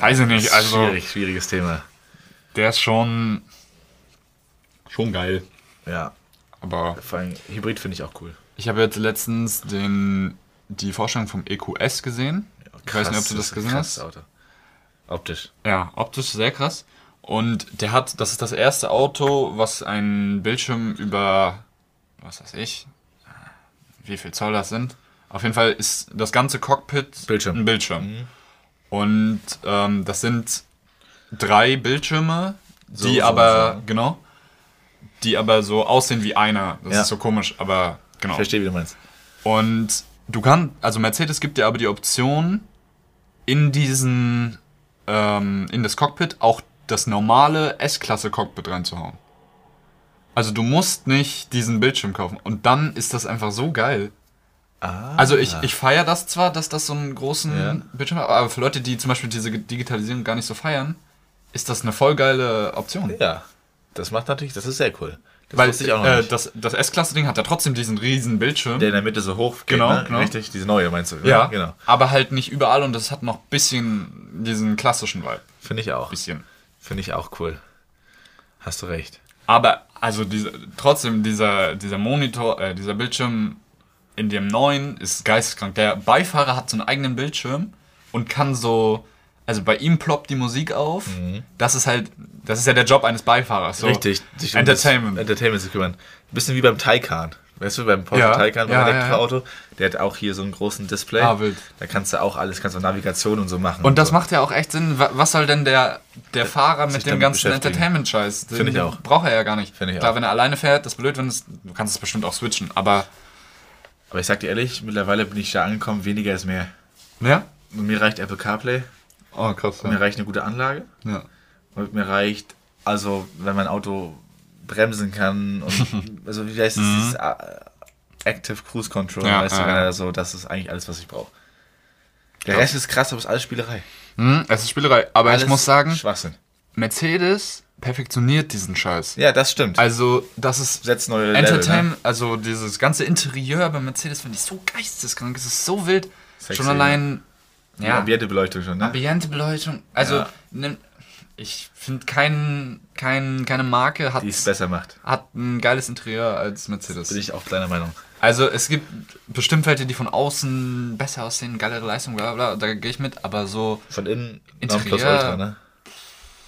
Weiß ich nicht. Also, Schwierig, schwieriges Thema. der ist schon. Schon geil. Ja, Aber vor allem Hybrid finde ich auch cool. ich habe jetzt letztens den, die Vorstellung vom EQS gesehen. ich weiß nicht, ob du das gesehen hast. Auto. Optisch. Ja, optisch sehr krass. Und der hat, das ist das erste Auto, was einen Bildschirm über, was weiß ich, wie viel Zoll das sind. Auf jeden Fall ist das ganze Cockpit Bildschirm. ein Bildschirm. Und ähm, das sind drei Bildschirme, So, die so, aber, so. genau, die aber so aussehen wie einer. Das Ja. ist so komisch, aber genau. Ich verstehe, wie du meinst. Und du kannst, also Mercedes gibt dir aber die Option, in diesen, ähm, in das Cockpit auch das normale S-Klasse-Cockpit reinzuhauen. Also du musst nicht diesen Bildschirm kaufen. Und dann ist das einfach so geil. Ah, Also ich, ich feiere das zwar, dass das so einen großen Ja. Bildschirm hat, aber für Leute, die zum Beispiel diese Digitalisierung gar nicht so feiern, ist das eine voll geile Option. Ja, das macht natürlich, das ist sehr cool. Das Weil ich auch noch äh, das, das S-Klasse-Ding hat ja trotzdem diesen riesen Bildschirm. Der in der Mitte so hoch geht, Genau, ne? genau. Richtig, diese neue meinst du? ne? Ja, genau. aber halt nicht überall und das hat noch ein bisschen diesen klassischen Vibe. Finde ich auch. Bisschen. Finde ich auch cool. Hast du recht. Aber also diese, trotzdem dieser, dieser Monitor, äh, dieser Bildschirm in dem neuen ist geisteskrank. Der Beifahrer hat so einen eigenen Bildschirm und kann so, also bei ihm ploppt die Musik auf. Das ist halt, das ist ja der Job eines Beifahrers. So. Mhm. Richtig. sich um Entertainment. Zu kümmern. Ein bisschen wie beim Taycan. Weißt du, beim Porsche Ja, Taycan, beim ja, ja, Elektroauto, der hat auch hier so einen großen Display. Ah, wild. Da kannst du auch alles, kannst du Navigation und so machen. Und das so. macht ja auch echt Sinn. Wa- Was soll denn der, der Fahrer mit dem ganzen. Entertainment-Scheiß? Finde ich auch. Braucht er ja gar nicht. Finde ich Klar, auch. wenn er alleine fährt, das ist blöd, wenn es. Du kannst es bestimmt auch switchen, aber. Aber ich sag dir ehrlich, mittlerweile bin ich da angekommen, weniger ist mehr. Ja? Und mir reicht Apple CarPlay, Oh, krass. mir reicht eine gute Anlage Ja. und mir reicht, also wenn mein Auto bremsen kann und also wie heißt es, dieses äh, Active Cruise Control, Ja, weißt du, ja, ja. so, das ist eigentlich alles, was ich brauche. Der Rest ist krass, aber es ist alles Spielerei. Hm, es ist Spielerei. Aber alles ich muss sagen, Schwachsinn. Mercedes perfektioniert diesen Scheiß. Ja, das stimmt. Also, das ist Setzt neue Level, Entertainment, ne? also dieses ganze Interieur bei Mercedes finde ich so geisteskrank. Es ist so wild. Sexy, Schon allein, Ja. ja, Ambientebeleuchtung schon, ne? Ambientebeleuchtung. Also, Ja. nimm, ich finde, kein, kein, keine Marke hat, Die es besser macht. hat ein geiles Interieur als Mercedes. Bin ich auch deiner Meinung. Also, es gibt bestimmt welche, die von außen besser aussehen, geilere Leistung, bla bla, da gehe ich mit, aber so Von innen Interieur. Ultra, ne?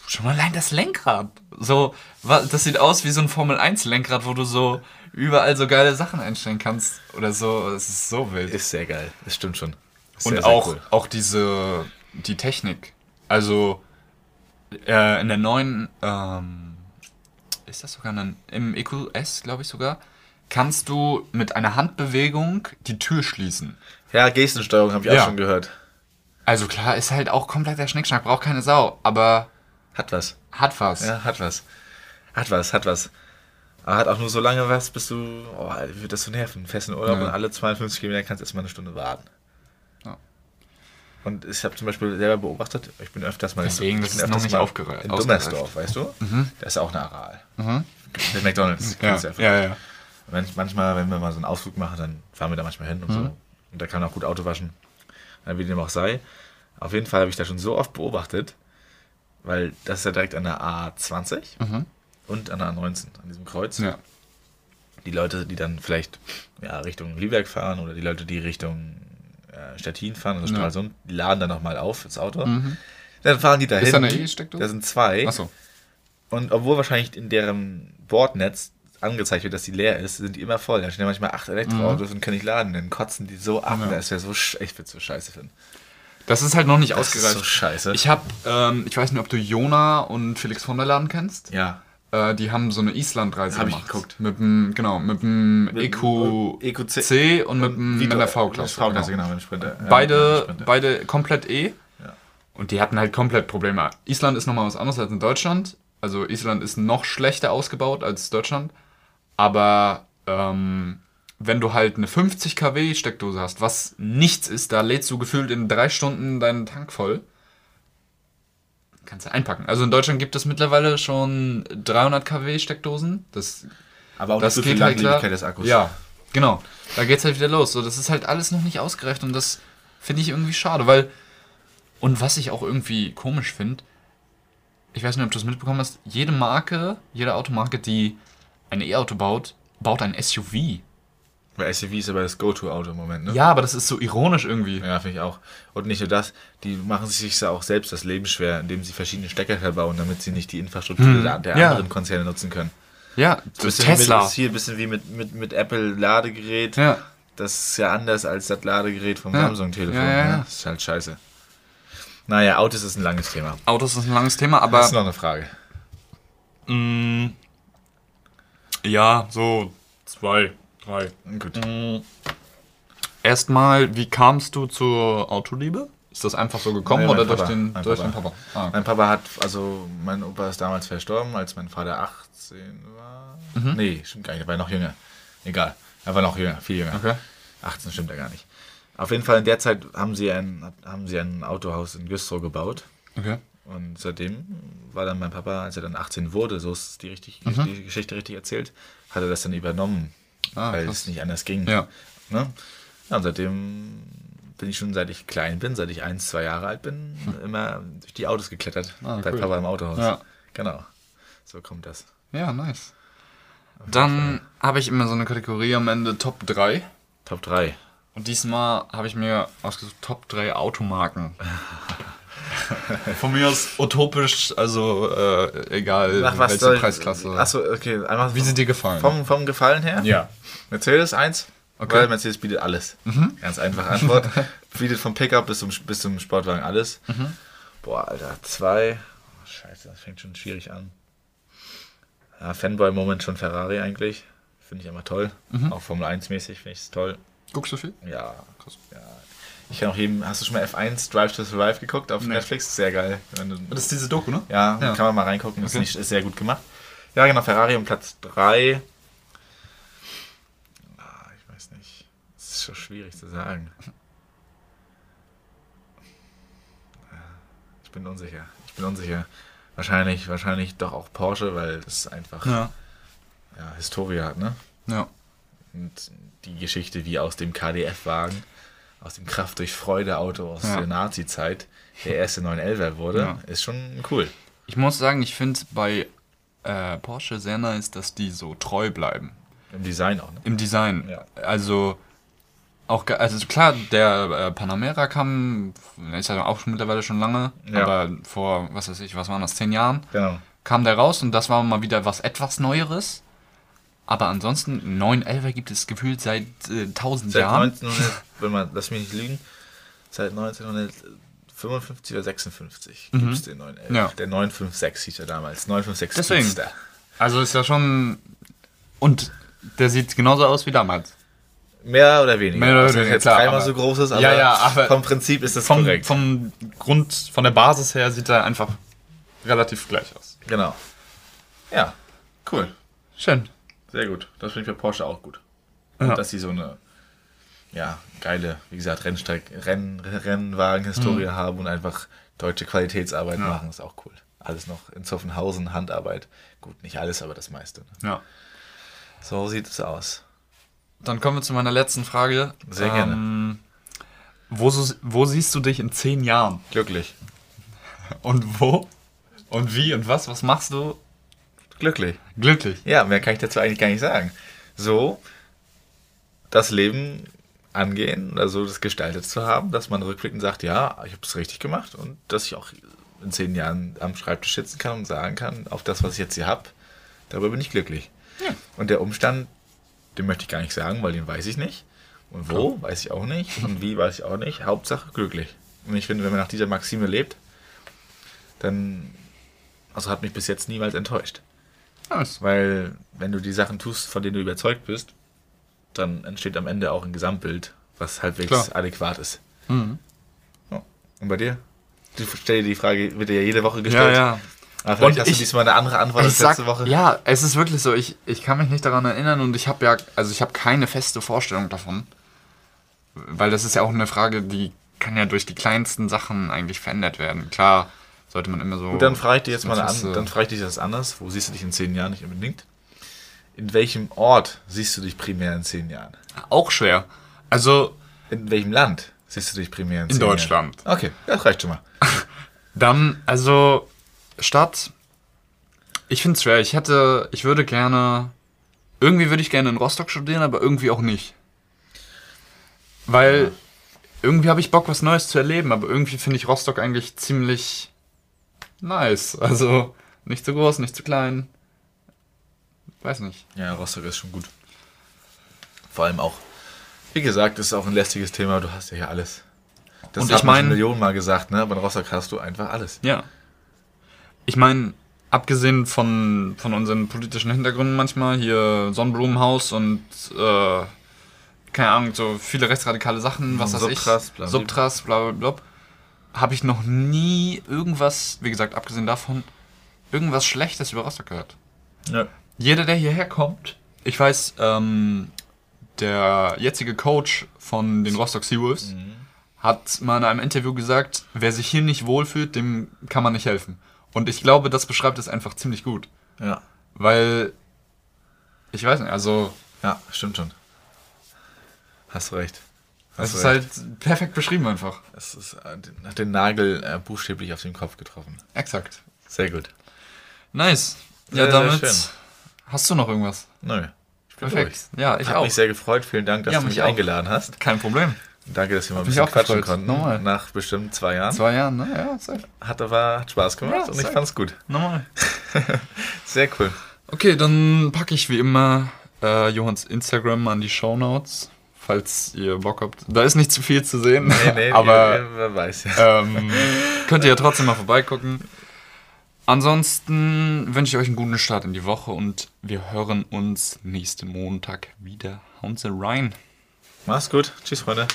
Schon allein das Lenkrad. So, das sieht aus wie so ein Formel 1 Lenkrad, wo du so überall so geile Sachen einstellen kannst oder so. Es ist so wild. Ist sehr geil. Das stimmt schon. Und sehr, sehr auch, cool. auch diese, die Technik. Also, äh, in der neuen, ähm, ist das sogar ein, im EQS, glaube ich sogar, kannst du mit einer Handbewegung die Tür schließen. Ja, Gestensteuerung habe ich Ja. auch schon gehört. Also klar, ist halt auch komplett der Schnickschnack, braucht keine Sau, aber Hat was. hat was. Ja, hat was. Hat was, hat was. Aber hat auch nur so lange was, bis du. Oh, wird das so nerven? Festen Urlaub Ja. und alle 52 Kilometer kannst du erstmal eine Stunde warten. Ja. Und ich habe zum Beispiel selber beobachtet, ich bin öfters mal Deswegen, in, das ist noch öfters nicht mal aufgereift- in. Dummersdorf, weißt du? Da ist ja auch eine Aral. Mhm. Der McDonalds. Ja, du ja, ja. Manch, manchmal, wenn wir mal so einen Ausflug machen, dann fahren wir da manchmal hin und Mhm. so. Und da kann man auch gut Auto waschen. Wie dem auch sei. Auf jeden Fall habe ich da schon so oft beobachtet, weil das ist ja direkt an der A20 und an der A19, an diesem Kreuz. Mhm. Ja. Die Leute, die dann vielleicht ja, Richtung Lübeck fahren oder die Leute, die Richtung Stettin fahren, also Ja. Stralsund, die laden dann nochmal auf ins Auto. Dann fahren die dahin. Ist da eine E-Steckdose? Da sind zwei. Achso. Und obwohl wahrscheinlich in deren Bordnetz angezeigt wird, dass die leer ist, sind die immer voll. Da stehen manchmal acht Elektroautos und können nicht laden. Dann kotzen die so ab. Mhm. Ja. Das wäre so, ich würde so scheiße finden. Das ist halt noch nicht Das ist ausgereift. so scheiße. Ich habe, ähm, ich weiß nicht, ob du Jona und Felix von der Laden kennst. ja. Äh, die haben so eine Island-Reise Hab ich gemacht. geguckt. Mit dem, genau, mit dem EQ, EQC C und mit, dem, mit Vito- der V-Klasse. V-Klasse, genau, mit dem Sprinter. Mit Beide, komplett E. Und die hatten halt komplett Probleme. Island ist nochmal was anderes als in Deutschland. Also Island ist noch schlechter ausgebaut als Deutschland. Aber ähm, wenn du halt eine 50 kW Steckdose hast, was nichts ist, da lädst du gefühlt in drei Stunden deinen Tank voll. Kannst du einpacken. Also in Deutschland gibt es mittlerweile schon 300 kW Steckdosen. Das, Aber auch das so viel geht halt klar. Des Akkus. Ja, genau. Da geht's halt wieder los. So, das ist halt alles noch nicht ausgereift und das finde ich irgendwie schade, weil und was ich auch irgendwie komisch finde, ich weiß nicht, ob du es mitbekommen hast, jede Marke, jede Automarke, die ein E-Auto baut, baut ein SUV. Weil SUV ist aber das Go-To-Auto im Moment, ne? Ja, aber das ist so ironisch irgendwie. Ja, finde ich auch. Und nicht nur das, die machen sich ja auch selbst das Leben schwer, indem sie verschiedene Stecker verbauen, damit sie nicht die Infrastruktur der, der Hm. Ja. anderen Konzerne nutzen können. Ja, So das bisschen Tesla. mit, hier ein bisschen wie mit, mit, mit Apple Ladegerät. Ja. Das ist ja anders als das Ladegerät vom Ja. Samsung-Telefon. Ja, ja. Ne? Das ist halt scheiße. Naja, Autos ist ein langes Thema. Autos ist ein langes Thema, Das aber ist noch eine Frage. mh, ja, so zwei, drei. Gut. Erstmal, wie kamst du zur Autoliebe? Ist das einfach so gekommen Nee, mein oder durch, Papa. den, Mein durch Papa. den Papa? Ah, okay. Mein Papa hat, also mein Opa ist damals verstorben, als mein Vater 18 war. Mhm. Nee, stimmt gar nicht, er war noch jünger. Egal, er war noch jünger, viel jünger. Okay. 18 stimmt ja gar nicht. Auf jeden Fall in der Zeit haben sie ein, haben sie ein Autohaus in Güstrow gebaut. okay. Und seitdem war dann mein Papa, als er dann 18 wurde, so ist die, richtig, Mhm. die Geschichte richtig erzählt, hat er das dann übernommen, Ah, weil krass. es nicht anders ging. Ja. Ne? ja, und seitdem bin ich schon, seit ich klein bin, seit ich eins, zwei Jahre alt bin, immer durch die Autos geklettert. Hm. Ah, bei cool. Papa im Autohaus. Ja. Genau. So kommt das. Ja, nice. Dann habe ich immer so eine Kategorie am Ende Top 3. Top 3. Und diesmal habe ich mir ausgesucht Top 3 Automarken. Von mir aus utopisch, also äh, egal Nach was welche Preisklasse. Achso, okay. Einfach Wie sind dir gefallen? vom, vom Gefallen her? ja. Mercedes 1. Okay. Mhm. Weil Mercedes bietet alles. Ganz einfache Antwort. bietet vom Pickup bis zum, bis zum Sportwagen alles. Mhm. Boah, Alter. 2. Oh, scheiße, das fängt schon schwierig an. Ja, Fanboy-Moment schon Ferrari eigentlich. Finde ich immer toll. Mhm. Auch Formel 1 mäßig finde ich es toll. Guckst du viel? Ja, ja. Ich kann auch jedem. Hast du schon mal F1 Drive to Survive geguckt auf Nee. Netflix? Sehr geil. Das ist diese Doku, ne? ja, Ja. kann man mal reingucken. Ist, Okay. nicht, ist sehr gut gemacht. Ja, genau. Ferrari um Platz 3. Ah, ich weiß nicht. Das ist schon schwierig zu sagen. Ich bin unsicher. Ich bin unsicher. Wahrscheinlich, wahrscheinlich doch auch Porsche, weil das einfach ja. Ja. Historie hat, ne? Ja. Und die Geschichte, wie aus dem KDF-Wagen, aus dem Kraft durch Freude-Auto aus Ja. der Nazi-Zeit, der erste 911er wurde, Ja. ist schon cool. Ich muss sagen, ich finde bei äh, Porsche sehr nice, dass die so treu bleiben. Im Design auch, ne? Im Design. Ja. Also auch also klar, der äh, Panamera kam, ist ja auch schon mittlerweile schon lange, Ja. aber vor, was weiß ich, was waren das, zehn Jahren, Genau. kam der raus und das war mal wieder was etwas Neueres. Aber ansonsten, 911er gibt es gefühlt seit äh, 1000 Seit Jahren. 1900, wenn man, lass mich nicht lügen, seit 1955 oder 56 Mhm. gibt es den 911. Ja. Der 956 hieß er damals. 956 Deswegen. Speedster. Also ist ja schon. Und der sieht genauso aus wie damals. Mehr oder weniger. Mehr oder Also, weniger, jetzt klar, dreimal so groß ist, aber, Ja, ja, aber vom Prinzip ist das Vom, korrekt. vom Grund, von der Basis her sieht er einfach relativ gleich aus. genau. Ja, cool. Schön. Sehr gut. Das finde ich für Porsche auch gut. Ja. Und dass sie so eine ja, geile, wie gesagt, Rennstreck, Renn, Rennwagen-Historie haben und einfach deutsche Qualitätsarbeit Mhm. Ja. machen, ist auch cool. Alles noch in Zoffenhausen, Handarbeit. Gut, nicht alles, aber das meiste. Ne? Ja. So sieht es aus. Dann kommen wir zu meiner letzten Frage. Sehr gerne. Ähm, wo, wo siehst du dich in zehn Jahren? Glücklich. Und wo? Und wie und was? Was machst du? Glücklich. Glücklich. Ja, mehr kann ich dazu eigentlich gar nicht sagen. So das Leben angehen, also das gestaltet zu haben, dass man rückblickend sagt, ja, ich habe es richtig gemacht und dass ich auch in zehn Jahren am Schreibtisch sitzen kann und sagen kann, auf das, was ich jetzt hier habe, darüber bin ich glücklich. Ja. Und der Umstand, den möchte ich gar nicht sagen, weil den weiß ich nicht. Und wo, weiß ich auch nicht. Und wie, weiß ich auch nicht. Hauptsache glücklich. Und ich finde, wenn man nach dieser Maxime lebt, dann also hat mich bis jetzt niemals enttäuscht. Nice. Weil, wenn du die Sachen tust, von denen du überzeugt bist, dann entsteht am Ende auch ein Gesamtbild, was halbwegs Klar. adäquat ist. Mhm. Ja. Und bei dir? du stell dir die Frage, wird dir ja jede Woche gestellt. Ja, ja. Aber vielleicht Und hast ich- du diesmal eine andere Antwort als sag, letzte Woche. ja, es ist wirklich so. Ich, ich kann mich nicht daran erinnern und ich habe ja, also ich habe keine feste Vorstellung davon. Weil das ist ja auch eine Frage, die kann ja durch die kleinsten Sachen eigentlich verändert werden. Klar, sollte man immer so. Gut, dann frage ich dich jetzt mal an, äh, dann frage ich dich das anders. Wo siehst du dich in zehn Jahren nicht unbedingt? In welchem Ort siehst du dich primär in zehn Jahren? Auch schwer. Also, In welchem Land siehst du dich primär in In zehn Deutschland. Jahren? Okay, das reicht schon mal. dann, also, Stadt. Ich finde es schwer. Ich hätte, ich würde gerne. Irgendwie würde ich gerne in Rostock studieren, aber irgendwie auch nicht. Weil irgendwie habe ich Bock, was Neues zu erleben, aber irgendwie finde ich Rostock eigentlich ziemlich nice. Also nicht zu groß, nicht zu klein. Weiß nicht. Ja, Rostock ist schon gut. Vor allem auch, wie gesagt, ist auch ein lästiges Thema. Du hast ja hier alles. Das Und hat ich man mein- schon Millionen Mal gesagt, ne? Aber in Rostock hast du einfach alles. Ja. Ich meine, abgesehen von, von unseren politischen Hintergründen manchmal, hier Sonnenblumenhaus und äh, keine Ahnung, so viele rechtsradikale Sachen, was weiß Subtras, ich. Subtras, bla bla bla, habe ich noch nie irgendwas, wie gesagt, abgesehen davon, irgendwas Schlechtes über Rostock gehört. Ja. Jeder, der hierher kommt, ich weiß, ähm, der jetzige Coach von den Rostock Seawolves hat mal in einem Interview gesagt, wer sich hier nicht wohlfühlt, dem kann man nicht helfen. Und ich glaube, das beschreibt es einfach ziemlich gut. Ja. Weil, ich weiß nicht, also, Ja, stimmt schon. Hast recht. Es ist recht. halt perfekt beschrieben einfach. Es ist, äh, hat den Nagel äh, buchstäblich auf den Kopf getroffen. Exakt. Sehr gut. Nice. Ja, Sehr, sehr damit schön. hast du noch irgendwas. Nö. Perfekt. durch. Ja, ich Hat auch. mich sehr gefreut. Vielen Dank, dass Ja, du mich mich eingeladen hast. Kein Problem. Danke, dass wir mal ein bisschen quatschen gefreut. konnten. Nochmal. Nach bestimmt zwei Jahren. Zwei Jahren, ne? Ja, safe. Hat aber hat Spaß gemacht Ja, und ich fand's gut. Nochmal. Sehr cool. Okay, dann packe ich wie immer äh, Johanns Instagram an die Shownotes, falls ihr Bock habt. Da ist nicht zu viel zu sehen, Nee, nee, aber wer, wer weiß ähm, könnt ihr ja trotzdem mal vorbeigucken. Ansonsten wünsche ich euch einen guten Start in die Woche und wir hören uns nächsten Montag wieder. Hauen Sie rein. Mach's gut. Tschüss, Freunde.